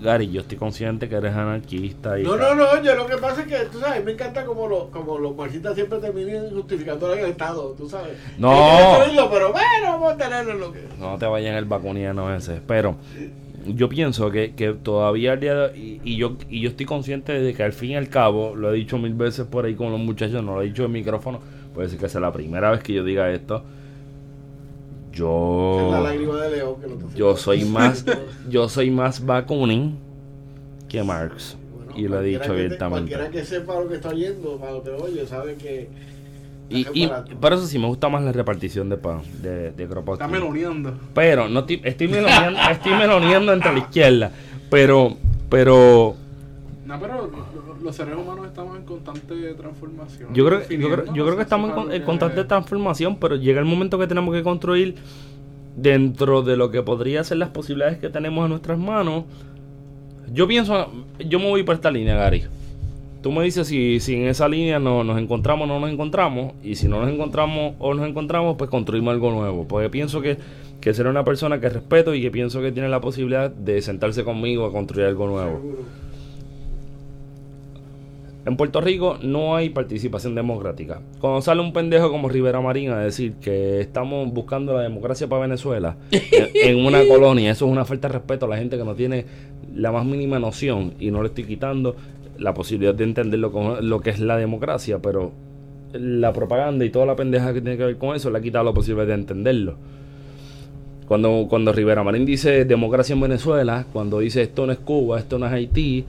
Gary, yo estoy consciente que eres anarquista y No, no, no, yo lo que pasa es que, tú sabes, me encanta como, lo, como los marxistas siempre terminan justificando el Estado, tú sabes. No. Destruirlo, pero bueno, vamos a tenerlo en lo que... No te vayan el vacuniano ese. Pero yo pienso que, que todavía al día de y, y yo y yo estoy consciente de que al fin y al cabo, lo he dicho mil veces por ahí con los muchachos, no lo he dicho en micrófono, puede ser que sea la primera vez que yo diga esto. Es la Yo lágrima de León que lo está (laughs) yo soy más yo soy más Bakunin que Marx. Bueno, y lo he dicho te- abiertamente. Cualquiera que sepa lo que está oyendo, para lo que oye, sabe que... Y, y por eso sí me gusta más la repartición de pan, de, de Kropotkin. Está meloneando. Pero no estoy, estoy meloneando, estoy meloneando entre la izquierda. Pero, pero No, pero lo- los seres humanos estamos en constante transformación. yo creo, yo creo, yo creo que estamos en, en constante transformación, pero llega el momento que tenemos que construir dentro de lo que podría ser las posibilidades que tenemos en nuestras manos. Yo pienso, yo me voy por esta línea, Gary. Tú me dices si, si en esa línea no, nos encontramos o no nos encontramos, y si no nos encontramos o nos encontramos, pues construimos algo nuevo. Porque pienso que, que será una persona que respeto y que pienso que tiene la posibilidad de sentarse conmigo a construir algo nuevo. Seguro. En Puerto Rico no hay participación democrática. Cuando sale un pendejo como Rivera Marín a decir que estamos buscando la democracia para Venezuela en, en una (laughs) colonia, eso es una falta de respeto a la gente que no tiene la más mínima noción y no le estoy quitando la posibilidad de entender lo que es la democracia, pero la propaganda y toda la pendeja que tiene que ver con eso le ha quitado la posibilidad de entenderlo. Cuando, cuando Rivera Marín dice democracia en Venezuela, cuando dice esto no es Cuba, esto no es Haití,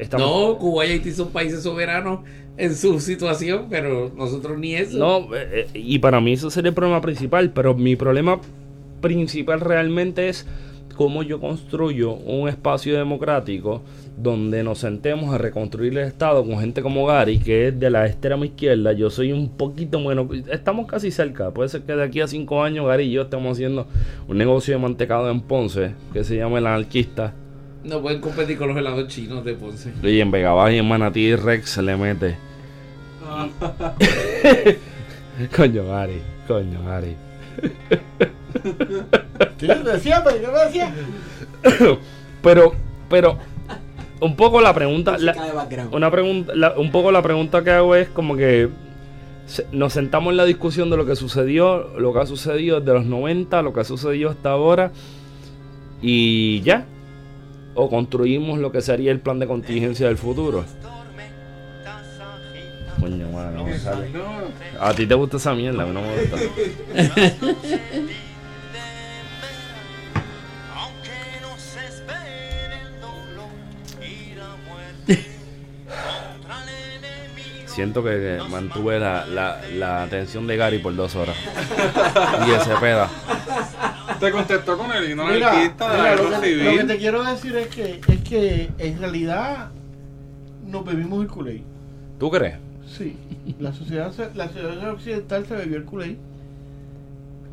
estamos... No, Cuba y Haití son países soberanos en su situación, pero nosotros ni eso. No, eh, eh, y para mí eso sería el problema principal, pero mi problema principal realmente es cómo yo construyo un espacio democrático donde nos sentemos a reconstruir el Estado con gente como Gary, que es de la extrema izquierda. Yo soy un poquito bueno, estamos casi cerca. Puede ser que de aquí a cinco años Gary y yo estemos haciendo un negocio de mantecado en Ponce que se llama El Anarquista. No pueden competir con los helados chinos de Ponce. Y en Vega Baja y en Manatí Rex se le mete. (laughs) coño, Gary, coño, Gary. Sí, decía, pero ¿qué decía? (coughs) Pero, pero, un poco la pregunta, la- una pregunta, la- un poco la pregunta que hago es como que nos sentamos en la discusión de lo que sucedió, lo que ha sucedido desde los 90, lo que ha sucedido hasta ahora y ya. O construimos lo que sería el plan de contingencia del futuro. Coño, mano, no me sale. A ti te gusta esa mierda, a mí no me gusta. Siento que, que mantuve la, la, la atención de Gary por dos horas. Y ese peda. Te contestó con el himno Mira, anarquista de mira, la lo, guerra que, lo que civil. te quiero decir es que, es que en realidad nos bebimos el Kool-Aid. ¿Tú crees? Sí, la sociedad, se- la sociedad occidental se bebió el Kool-Aid.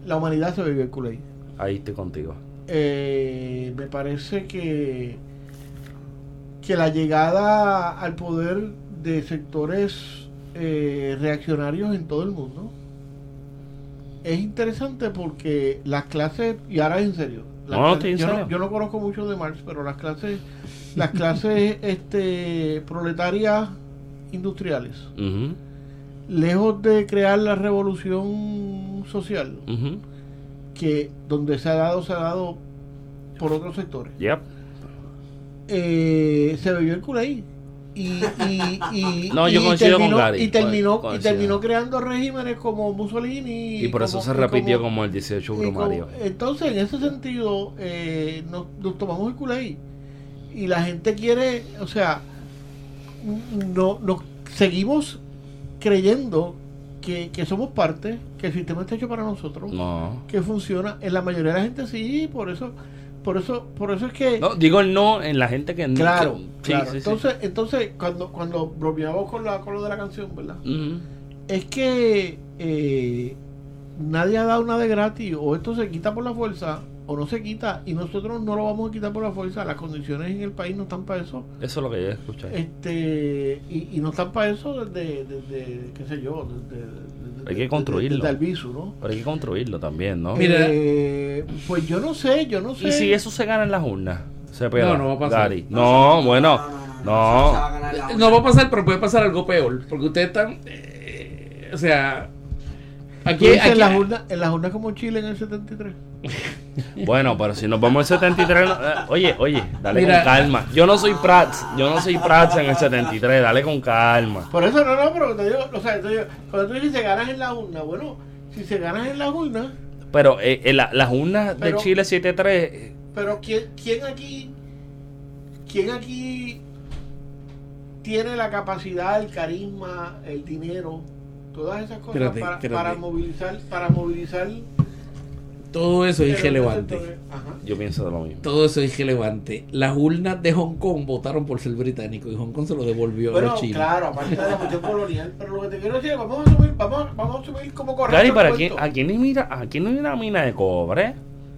La humanidad se bebió el Kool-Aid. Ahí estoy contigo. Eh, me parece que, que la llegada al poder de sectores eh, reaccionarios en todo el mundo es interesante porque las clases, y ahora es en serio, No, clases- en yo, serio. no, yo no conozco mucho de Marx, pero las clases, las clases (laughs) este, proletarias industriales, lejos de crear la revolución social, que donde se ha dado, se ha dado por otros sectores. Yep. Eh, se bebió el Kool-Aid. Y, y, y, (laughs) No, yo y con terminó, Gary, y terminó, y creando regímenes como Mussolini Y por eso se repitió como, el 18 y como- brumario. entonces en ese sentido eh, nos, nos tomamos el Kool-Aid y la gente quiere o sea no nos seguimos creyendo que, que somos parte que el sistema está hecho para nosotros No. que funciona en la mayoría de la gente sí por eso por eso por eso es que No, digo el no en la gente que claro, que- claro. sí, sí. entonces entonces cuando cuando bromeamos con la con lo de la canción verdad es que eh, nadie ha dado nada de gratis o esto se quita por la fuerza o no se quita y nosotros no lo vamos a quitar por la fuerza las condiciones en el país no están para eso Eso es lo que yo escuché. este y, y no están para eso desde, desde qué sé yo desde, desde- Hay que construirlo. desde ¿no? Pero hay que construirlo también, ¿no? Mira. Eh, pues yo no sé yo no sé Y si eso se gana en las urnas, se pega. No, no va a pasar. No, bueno, se no. No va a pasar, pero puede pasar algo peor. Porque ustedes están. eh, o sea. Aquí, aquí- en las urnas en las urnas como Chile en el 73 Bueno, pero si nos vamos al 73, no- eh, oye, oye, dale Mira. con calma. Yo no soy Prats, yo no soy Prats en el 73, dale con calma. Por eso no, no, pero te digo, o sea, te digo, cuando tú dices ganas en la urna, bueno, si se ganas en la urna, Pero eh, eh, la- las urnas de Chile 73, eh, pero ¿quién, quién aquí, quién aquí tiene la capacidad, el carisma, el dinero, todas esas cosas Espérate, para, espérate. para movilizar, para movilizar todo eso es el- irrelevante. Yo pienso de lo mismo. Todo eso es irrelevante. Las urnas de Hong Kong votaron por ser británico y Hong Kong se lo devolvió a Bueno, los chinos. claro, aparte de la cuestión colonial, pero lo que te quiero decir es, vamos a asumir, vamos, vamos a asumir como correcto. Gary, el ¿para quién. ¿a quién, mira, ¿a quién hay una mina de cobre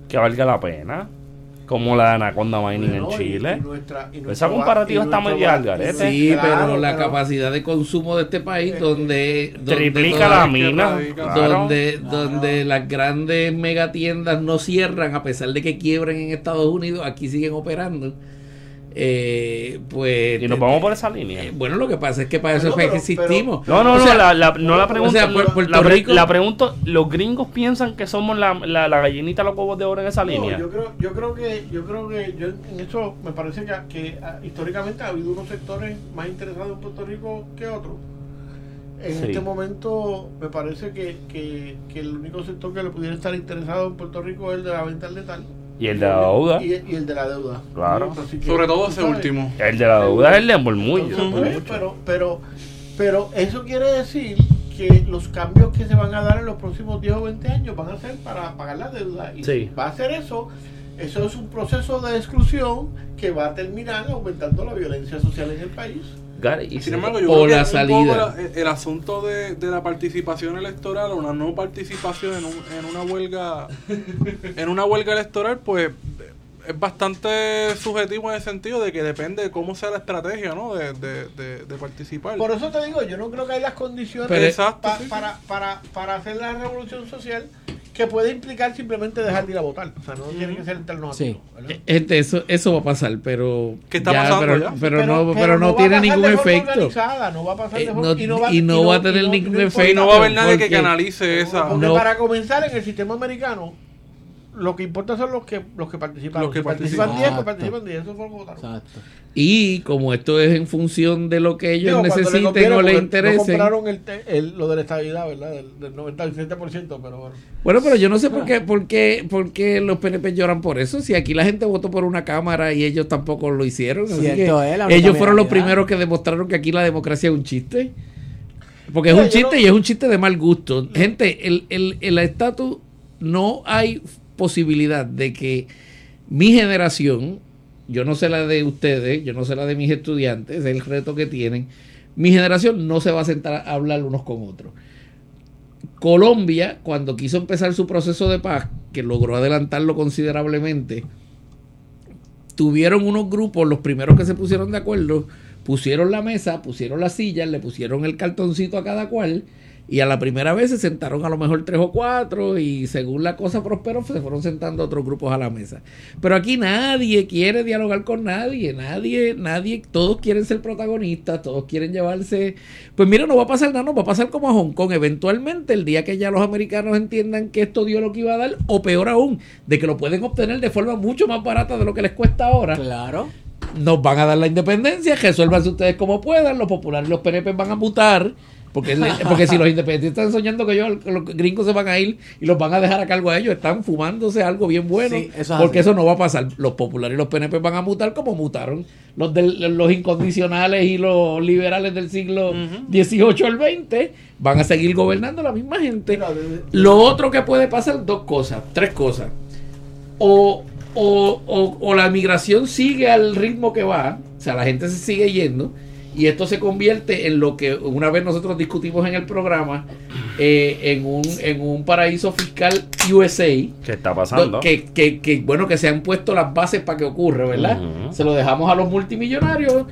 que valga la pena? Como la de Anaconda Mining Bueno, en Chile. y nuestra- y Esa comparativa está ba- al garete. Sí, Claro, pero la capacidad de consumo de este país, Eh, donde, donde Triplica la mina. claro. donde, Claro. donde las grandes megatiendas no cierran a pesar de que quiebren en Estados Unidos, aquí siguen operando. Eh, pues Y nos vamos por esa línea. eh, bueno, lo que pasa es que para eso No, fue que pero- existimos. No, no, O no, sea, la, la- no la o pregunta. sea, Pu- Puerto la, Rico- la pregunto, ¿los gringos piensan que somos la, la, la gallinita los huevos de oro en esa No, línea? yo creo, yo creo que, yo creo que yo en eso me parece que, que, ah, históricamente ha habido unos sectores más interesados en Puerto Rico que otros. En Sí. este momento me parece que, que, que el único sector que le pudiera estar interesado en Puerto Rico es el de la venta al letal. Y el de la deuda. Y, y el de la deuda. Claro. Sobre todo ese sabes, último. El de la deuda es el de Murmullo. pero, pero, pero eso quiere decir que los cambios que se van a dar en los próximos 10 o 20 años van a ser para pagar la deuda. Y Sí. si va a ser eso, eso es un proceso de exclusión que va a terminar aumentando la violencia social en el país. Y Sin si- embargo, yo O creo que un poco el asunto de, de la participación electoral o una no participación en, un- en una huelga en una huelga electoral, pues es bastante subjetivo en el sentido de que depende de cómo sea la estrategia, ¿no? De, de, de, de participar. Por eso te digo, yo no creo que hay las condiciones Pero- Exacto, pa- sí, sí. para, para, para hacer la revolución social que puede implicar simplemente dejar de ir a votar. O sea, no tiene que ser alternativo. Sí. Eh, Gente, eso, eso va a pasar, pero. ¿Qué está pasando pero, ya? pero no, pero no va a tiene pasar ningún de forma efecto. organizada, no va a pasar de Eh, forma- no- y no va a tener ningún efecto. Y no va a haber nadie que porque- canalice esa. Porque No. para comenzar en el sistema americano, lo que importa son los que los que participan. Los que participan participan. 10, pues participan 10. Eso fue lo que votaron. Exacto. Y como esto es en función de lo que ellos Digo, le necesiten conviene, o les porque interesen. No compraron el, te- el- lo de la estabilidad, ¿verdad? Del, del 97%, pero bueno. Bueno, pero yo no sé por qué, por, qué, por qué los PNP lloran por eso. Si aquí la gente votó por una cámara y ellos tampoco lo hicieron. así Cierto que es, la única ellos fueron los primeros que demostraron que aquí la democracia es un chiste. Porque es Mira, un chiste no- y es un chiste de mal gusto. Gente, el el- el estatus no hay posibilidad de que mi generación, yo no sé la de ustedes, yo no sé la de mis estudiantes, es el reto que tienen. Mi generación no se va a sentar a hablar unos con otros. Colombia, cuando quiso empezar su proceso de paz, que logró adelantarlo considerablemente, tuvieron unos grupos, los primeros que se pusieron de acuerdo, pusieron la mesa, pusieron las sillas, le pusieron el cartoncito a cada cual, y a la primera vez se sentaron a lo mejor tres o cuatro, y según la cosa prosperó, se fueron sentando otros grupos a la mesa. Pero aquí nadie quiere dialogar con nadie, nadie, nadie, todos quieren ser protagonistas, todos quieren llevarse. Pues mira, no va a pasar nada, no va a pasar como a Hong Kong. Eventualmente, el día que ya los americanos entiendan que esto dio lo que iba a dar, o peor aún, de que lo pueden obtener de forma mucho más barata de lo que les cuesta ahora, Claro. nos van a dar la independencia, resuélvanse ustedes como puedan, los populares y los PNP van a mutar, porque, (laughs) porque si los independentistas están soñando que ellos, los gringos se van a ir y los van a dejar a cargo a ellos, están fumándose algo bien bueno, Sí, eso es porque así. eso no va a pasar. Los populares y los PNP van a mutar como mutaron los, del- los incondicionales y los liberales del siglo XVIII al XX, van a seguir gobernando la misma gente. Mira, de- Lo otro que puede pasar, dos cosas, tres cosas. O, o, o- o la migración sigue al ritmo que va, o sea, la gente se sigue yendo, y esto se convierte en lo que una vez nosotros discutimos en el programa, eh, en, un, en un paraíso fiscal USA. ¿Qué está pasando? Que, que, que, bueno, que se han puesto las bases para que ocurra, ¿verdad? Se lo dejamos a los multimillonarios,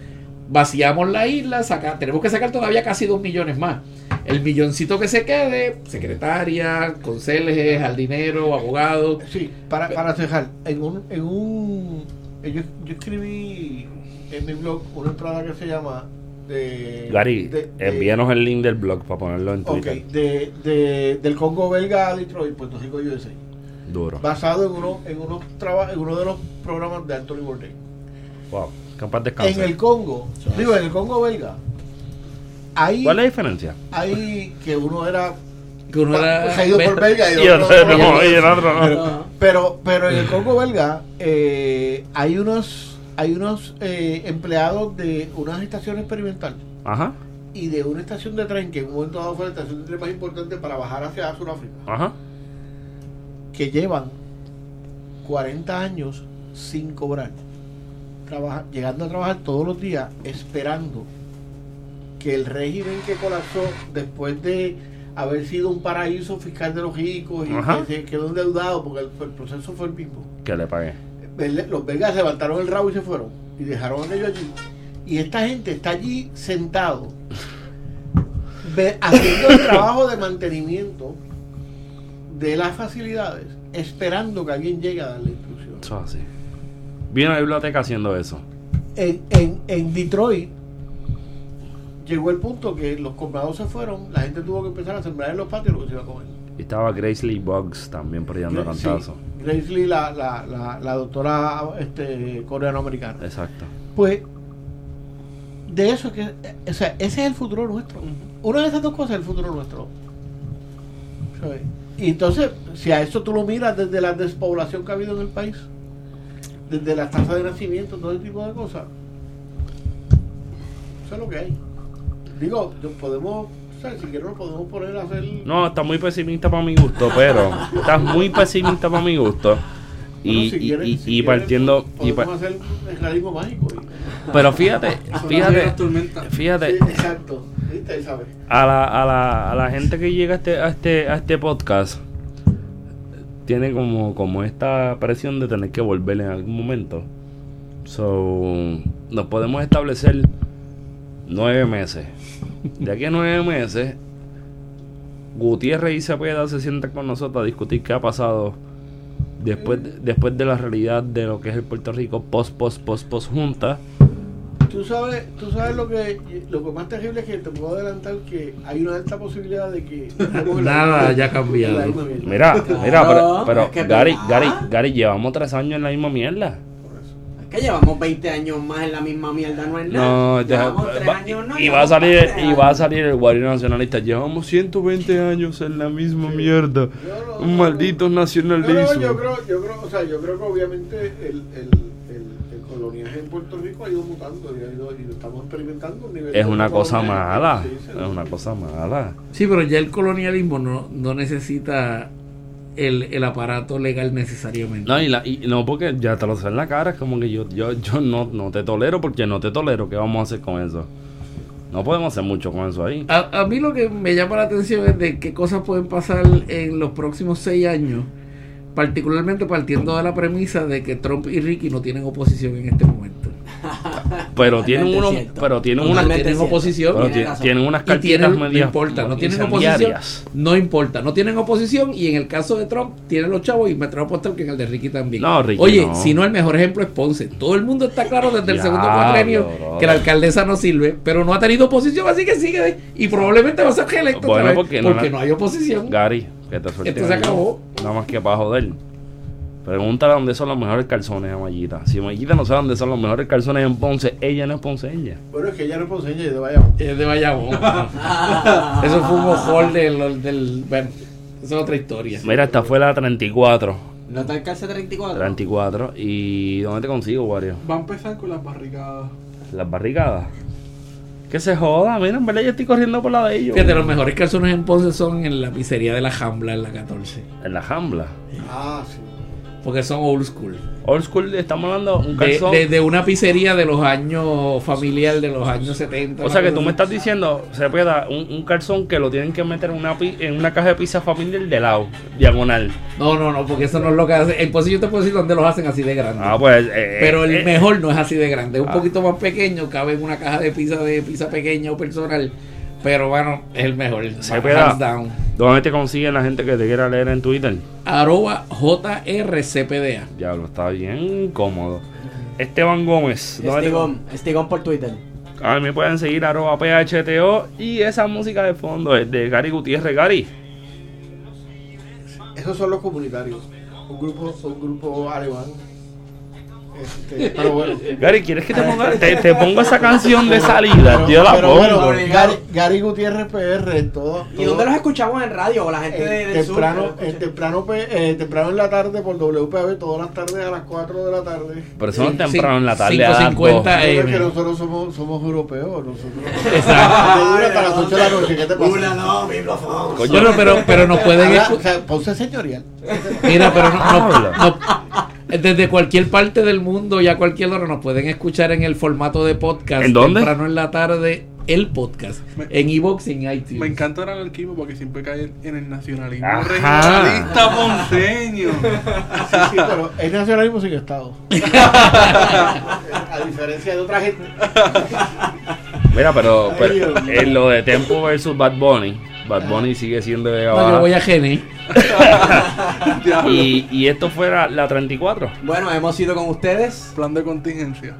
vaciamos la isla, saca, tenemos que sacar todavía casi dos millones más. El milloncito que se quede, secretaria, conserjes, jardinero, abogado. Sí, para, para cejar, en un, en un yo, yo escribí en mi blog una entrada que se llama de, Gary, de- de- envíanos el link del blog para ponerlo en Twitter. de, de- del Congo belga a Detroit, Puerto Rico USA, Duro. basado en uno, en unos traba- en uno de los programas de Anthony Bourdain. Wow. Capaz En descanse. el Congo, digo, en el Congo belga, hay, ¿Cuál es la diferencia? hay que uno era Que uno era- se ha ido por belga y otro- no, Pero, pero en el Congo belga eh, hay unos, hay unos eh, empleados de una estación experimental Ajá, y de una estación de tren que en un momento dado fue la estación de tren más importante para bajar hacia Sudáfrica, ajá. que llevan 40 años sin cobrar, Trabaja- llegando a trabajar todos los días esperando que el régimen que colapsó después de haber sido un paraíso fiscal de los ricos y Ajá. que se quedó endeudado porque el, el proceso fue el mismo. Que le pagué. Los belgas levantaron el rabo y se fueron y dejaron aquello allí y esta gente está allí sentado haciendo el trabajo de mantenimiento de las facilidades esperando que alguien llegue a darle instrucción Eso es así. Vi una biblioteca haciendo eso. en, en, en Detroit llegó el punto que los comprados se fueron la gente tuvo que empezar a sembrar en los patios lo que se iba a comer estaba Grace Lee Boggs también peleando Gra- sí, cantazo. Grace Lee la, la, la, la doctora este, coreano-americana Exacto. Pues de eso es que, o sea, ese es el futuro nuestro. Una de esas dos cosas es el futuro nuestro. ¿Sabes? Y entonces, si a eso tú lo miras desde la despoblación que ha habido en el país, desde la tasa de nacimiento, todo ese tipo de cosas, eso es lo que hay. Digo, podemos, o sea, si quieres nos podemos poner a hacer... No, está muy pesimista para mi gusto, pero estás muy pesimista para mi gusto. Y, Bueno, si y- quieres- y- si y quieres, partiendo. y pa- hacer el realismo mágico. y- pero fíjate, fíjate, Sí, fíjate, exacto. ¿Viste? ¿Sabes? a la, a la, a la gente que llega a este, a este, a este podcast tiene como, como esta presión de tener que volver en algún momento. So, nos podemos establecer nueve meses. De aquí a nueve meses, Gutiérrez y Cepeda se sientan con nosotros a discutir qué ha pasado después, después de la realidad de lo que es el Puerto Rico post, post, post, post junta. Tú sabes, tú sabes lo que lo que más terrible es que te puedo adelantar que hay una alta posibilidad de que (laughs) Nada la cambiado. Mira, mira, pero, pero es que es Gary. Gary, Gary, llevamos tres años en la misma mierda. Que llevamos 20 años más en la misma mierda, no es nada. No, ya- llevamos 3 va- años, no. y va a salir 20 y va a salir el Guardia Nacionalista. Llevamos 120 años en la misma mierda. Yo no- Un maldito nacionalismo. no, yo creo, yo creo, o sea, yo creo que obviamente el, el, el, el coloniaje en Puerto Rico ha ido mutando y, ha ido, y lo estamos experimentando. Es una cosa mala. Es una cosa mala. Sí, pero ya el colonialismo no, no necesita el, el aparato legal necesariamente. No, y, la, y no, porque ya te lo sé en la cara. Es como que yo, yo, yo no, no te tolero porque no te tolero. ¿Qué vamos a hacer con eso? No podemos hacer mucho con eso ahí. A, a mí lo que me llama la atención es de qué cosas pueden pasar en los próximos seis años, particularmente partiendo de la premisa de que Trump y Ricky no tienen oposición en este momento. Pero tienen unos, pero tienen unas, tienen oposición. pero Tiene tienen unas cartitas tienen, no medias importa, no tienen oposición, no importa, no tienen oposición y en el caso de Trump tienen los chavos y me atrevo a apostar que en el de Ricky también. No, Ricky Oye, no. si no el mejor ejemplo es Ponce, todo el mundo está claro desde el segundo cuatrenio que la alcaldesa no sirve, pero no ha tenido oposición, así que sigue y probablemente va a ser reelecto Bueno, otra vez, porque porque, no hay oposición. Gary, que te Esto se acabó. Nada más que para joder. Pregúntale dónde son los mejores calzones a Mayita. Si Mayita no sabe dónde son los mejores calzones en Ponce, ella no es ponceña. Bueno, es que ya no es ponceña y de Bayamón. Es de Bayamón. (laughs) Eso fue un mojón del, del bueno, esa es otra historia. Mira, esta fue la 34. ¿No está el calce 34? 34. ¿Y dónde te consigo, Wario? Va a empezar con las barricadas. Las barricadas. Que se joda, mira, en verdad yo estoy corriendo por la de ellos. Fíjate, los mejores calzones en Ponce son en la pizzería de la Jambla en la 14. En la jambla. Ah, sí. Porque son old school. Old school, estamos hablando de un calzón. de- de una pizzería de los años familiar, de los años 70. o sea que tú me estás diciendo, se puede dar un, un calzón que lo tienen que meter en una, en una caja de pizza familiar de lado, diagonal. No, no, no, porque eso no es lo que hace. En yo te puedo decir dónde los hacen así de grande. Ah, pues. eh, Pero el eh, mejor no es así de grande, es un Ah. poquito más pequeño, cabe en una caja de pizza de pizza pequeña o personal. Pero bueno, es el mejor. Se down. ¿Dónde te consiguen la gente que te quiera leer en Twitter? Arroba JRCPDA. Diablo, está bien cómodo. Esteban Gómez. ¿dónde te- Estigón, Estigón por Twitter. A mí me pueden seguir arroba PHTO y esa música de fondo es de Gary Gutiérrez. Gary, Esos son los comunitarios. Un grupo, un grupo alemán. Este, pero bueno. Gary, ¿quieres que te ponga, te, te pongo esa canción de salida? Pero- Yo la pero pongo. bueno, Gary, Gary Gutiérrez PR en todo. ¿Y dónde los escuchamos en radio? O la gente de, en del temprano, sur. los en temprano, eh, temprano en la tarde por WPAB, todas las tardes a las 4 de la tarde. Pero eso no es Sí, temprano en la tarde. a las 5:50 dos. Eh, Recuerda que nosotros somos, somos europeos. Nosotros. Exacto. Dura hasta las 8 de la noche. ¿Qué te pasa? Una, no, mi. Coño, pero, pero nos pueden escu- o sea, Ponce señorial. Mira, pero no, no- no- desde cualquier parte del mundo y a cualquier hora nos pueden escuchar en el formato de podcast. ¿En dónde? Temprano en la tarde, el podcast. Me- En Evox y en iTunes. Me encanta el anarquismo porque siempre cae en, el nacionalismo Ajá. regionalista ponceño. Sí, sí, pero es nacionalismo sin Estado. (laughs) a diferencia de otra gente. Mira, pero, pero mío. en lo de Tempo versus Bad Bunny, Bad Bunny sigue siendo de No, yo voy a Gene. (laughs) Y, y esto fuera la 34. Bueno, hemos ido con ustedes. Plan de contingencia.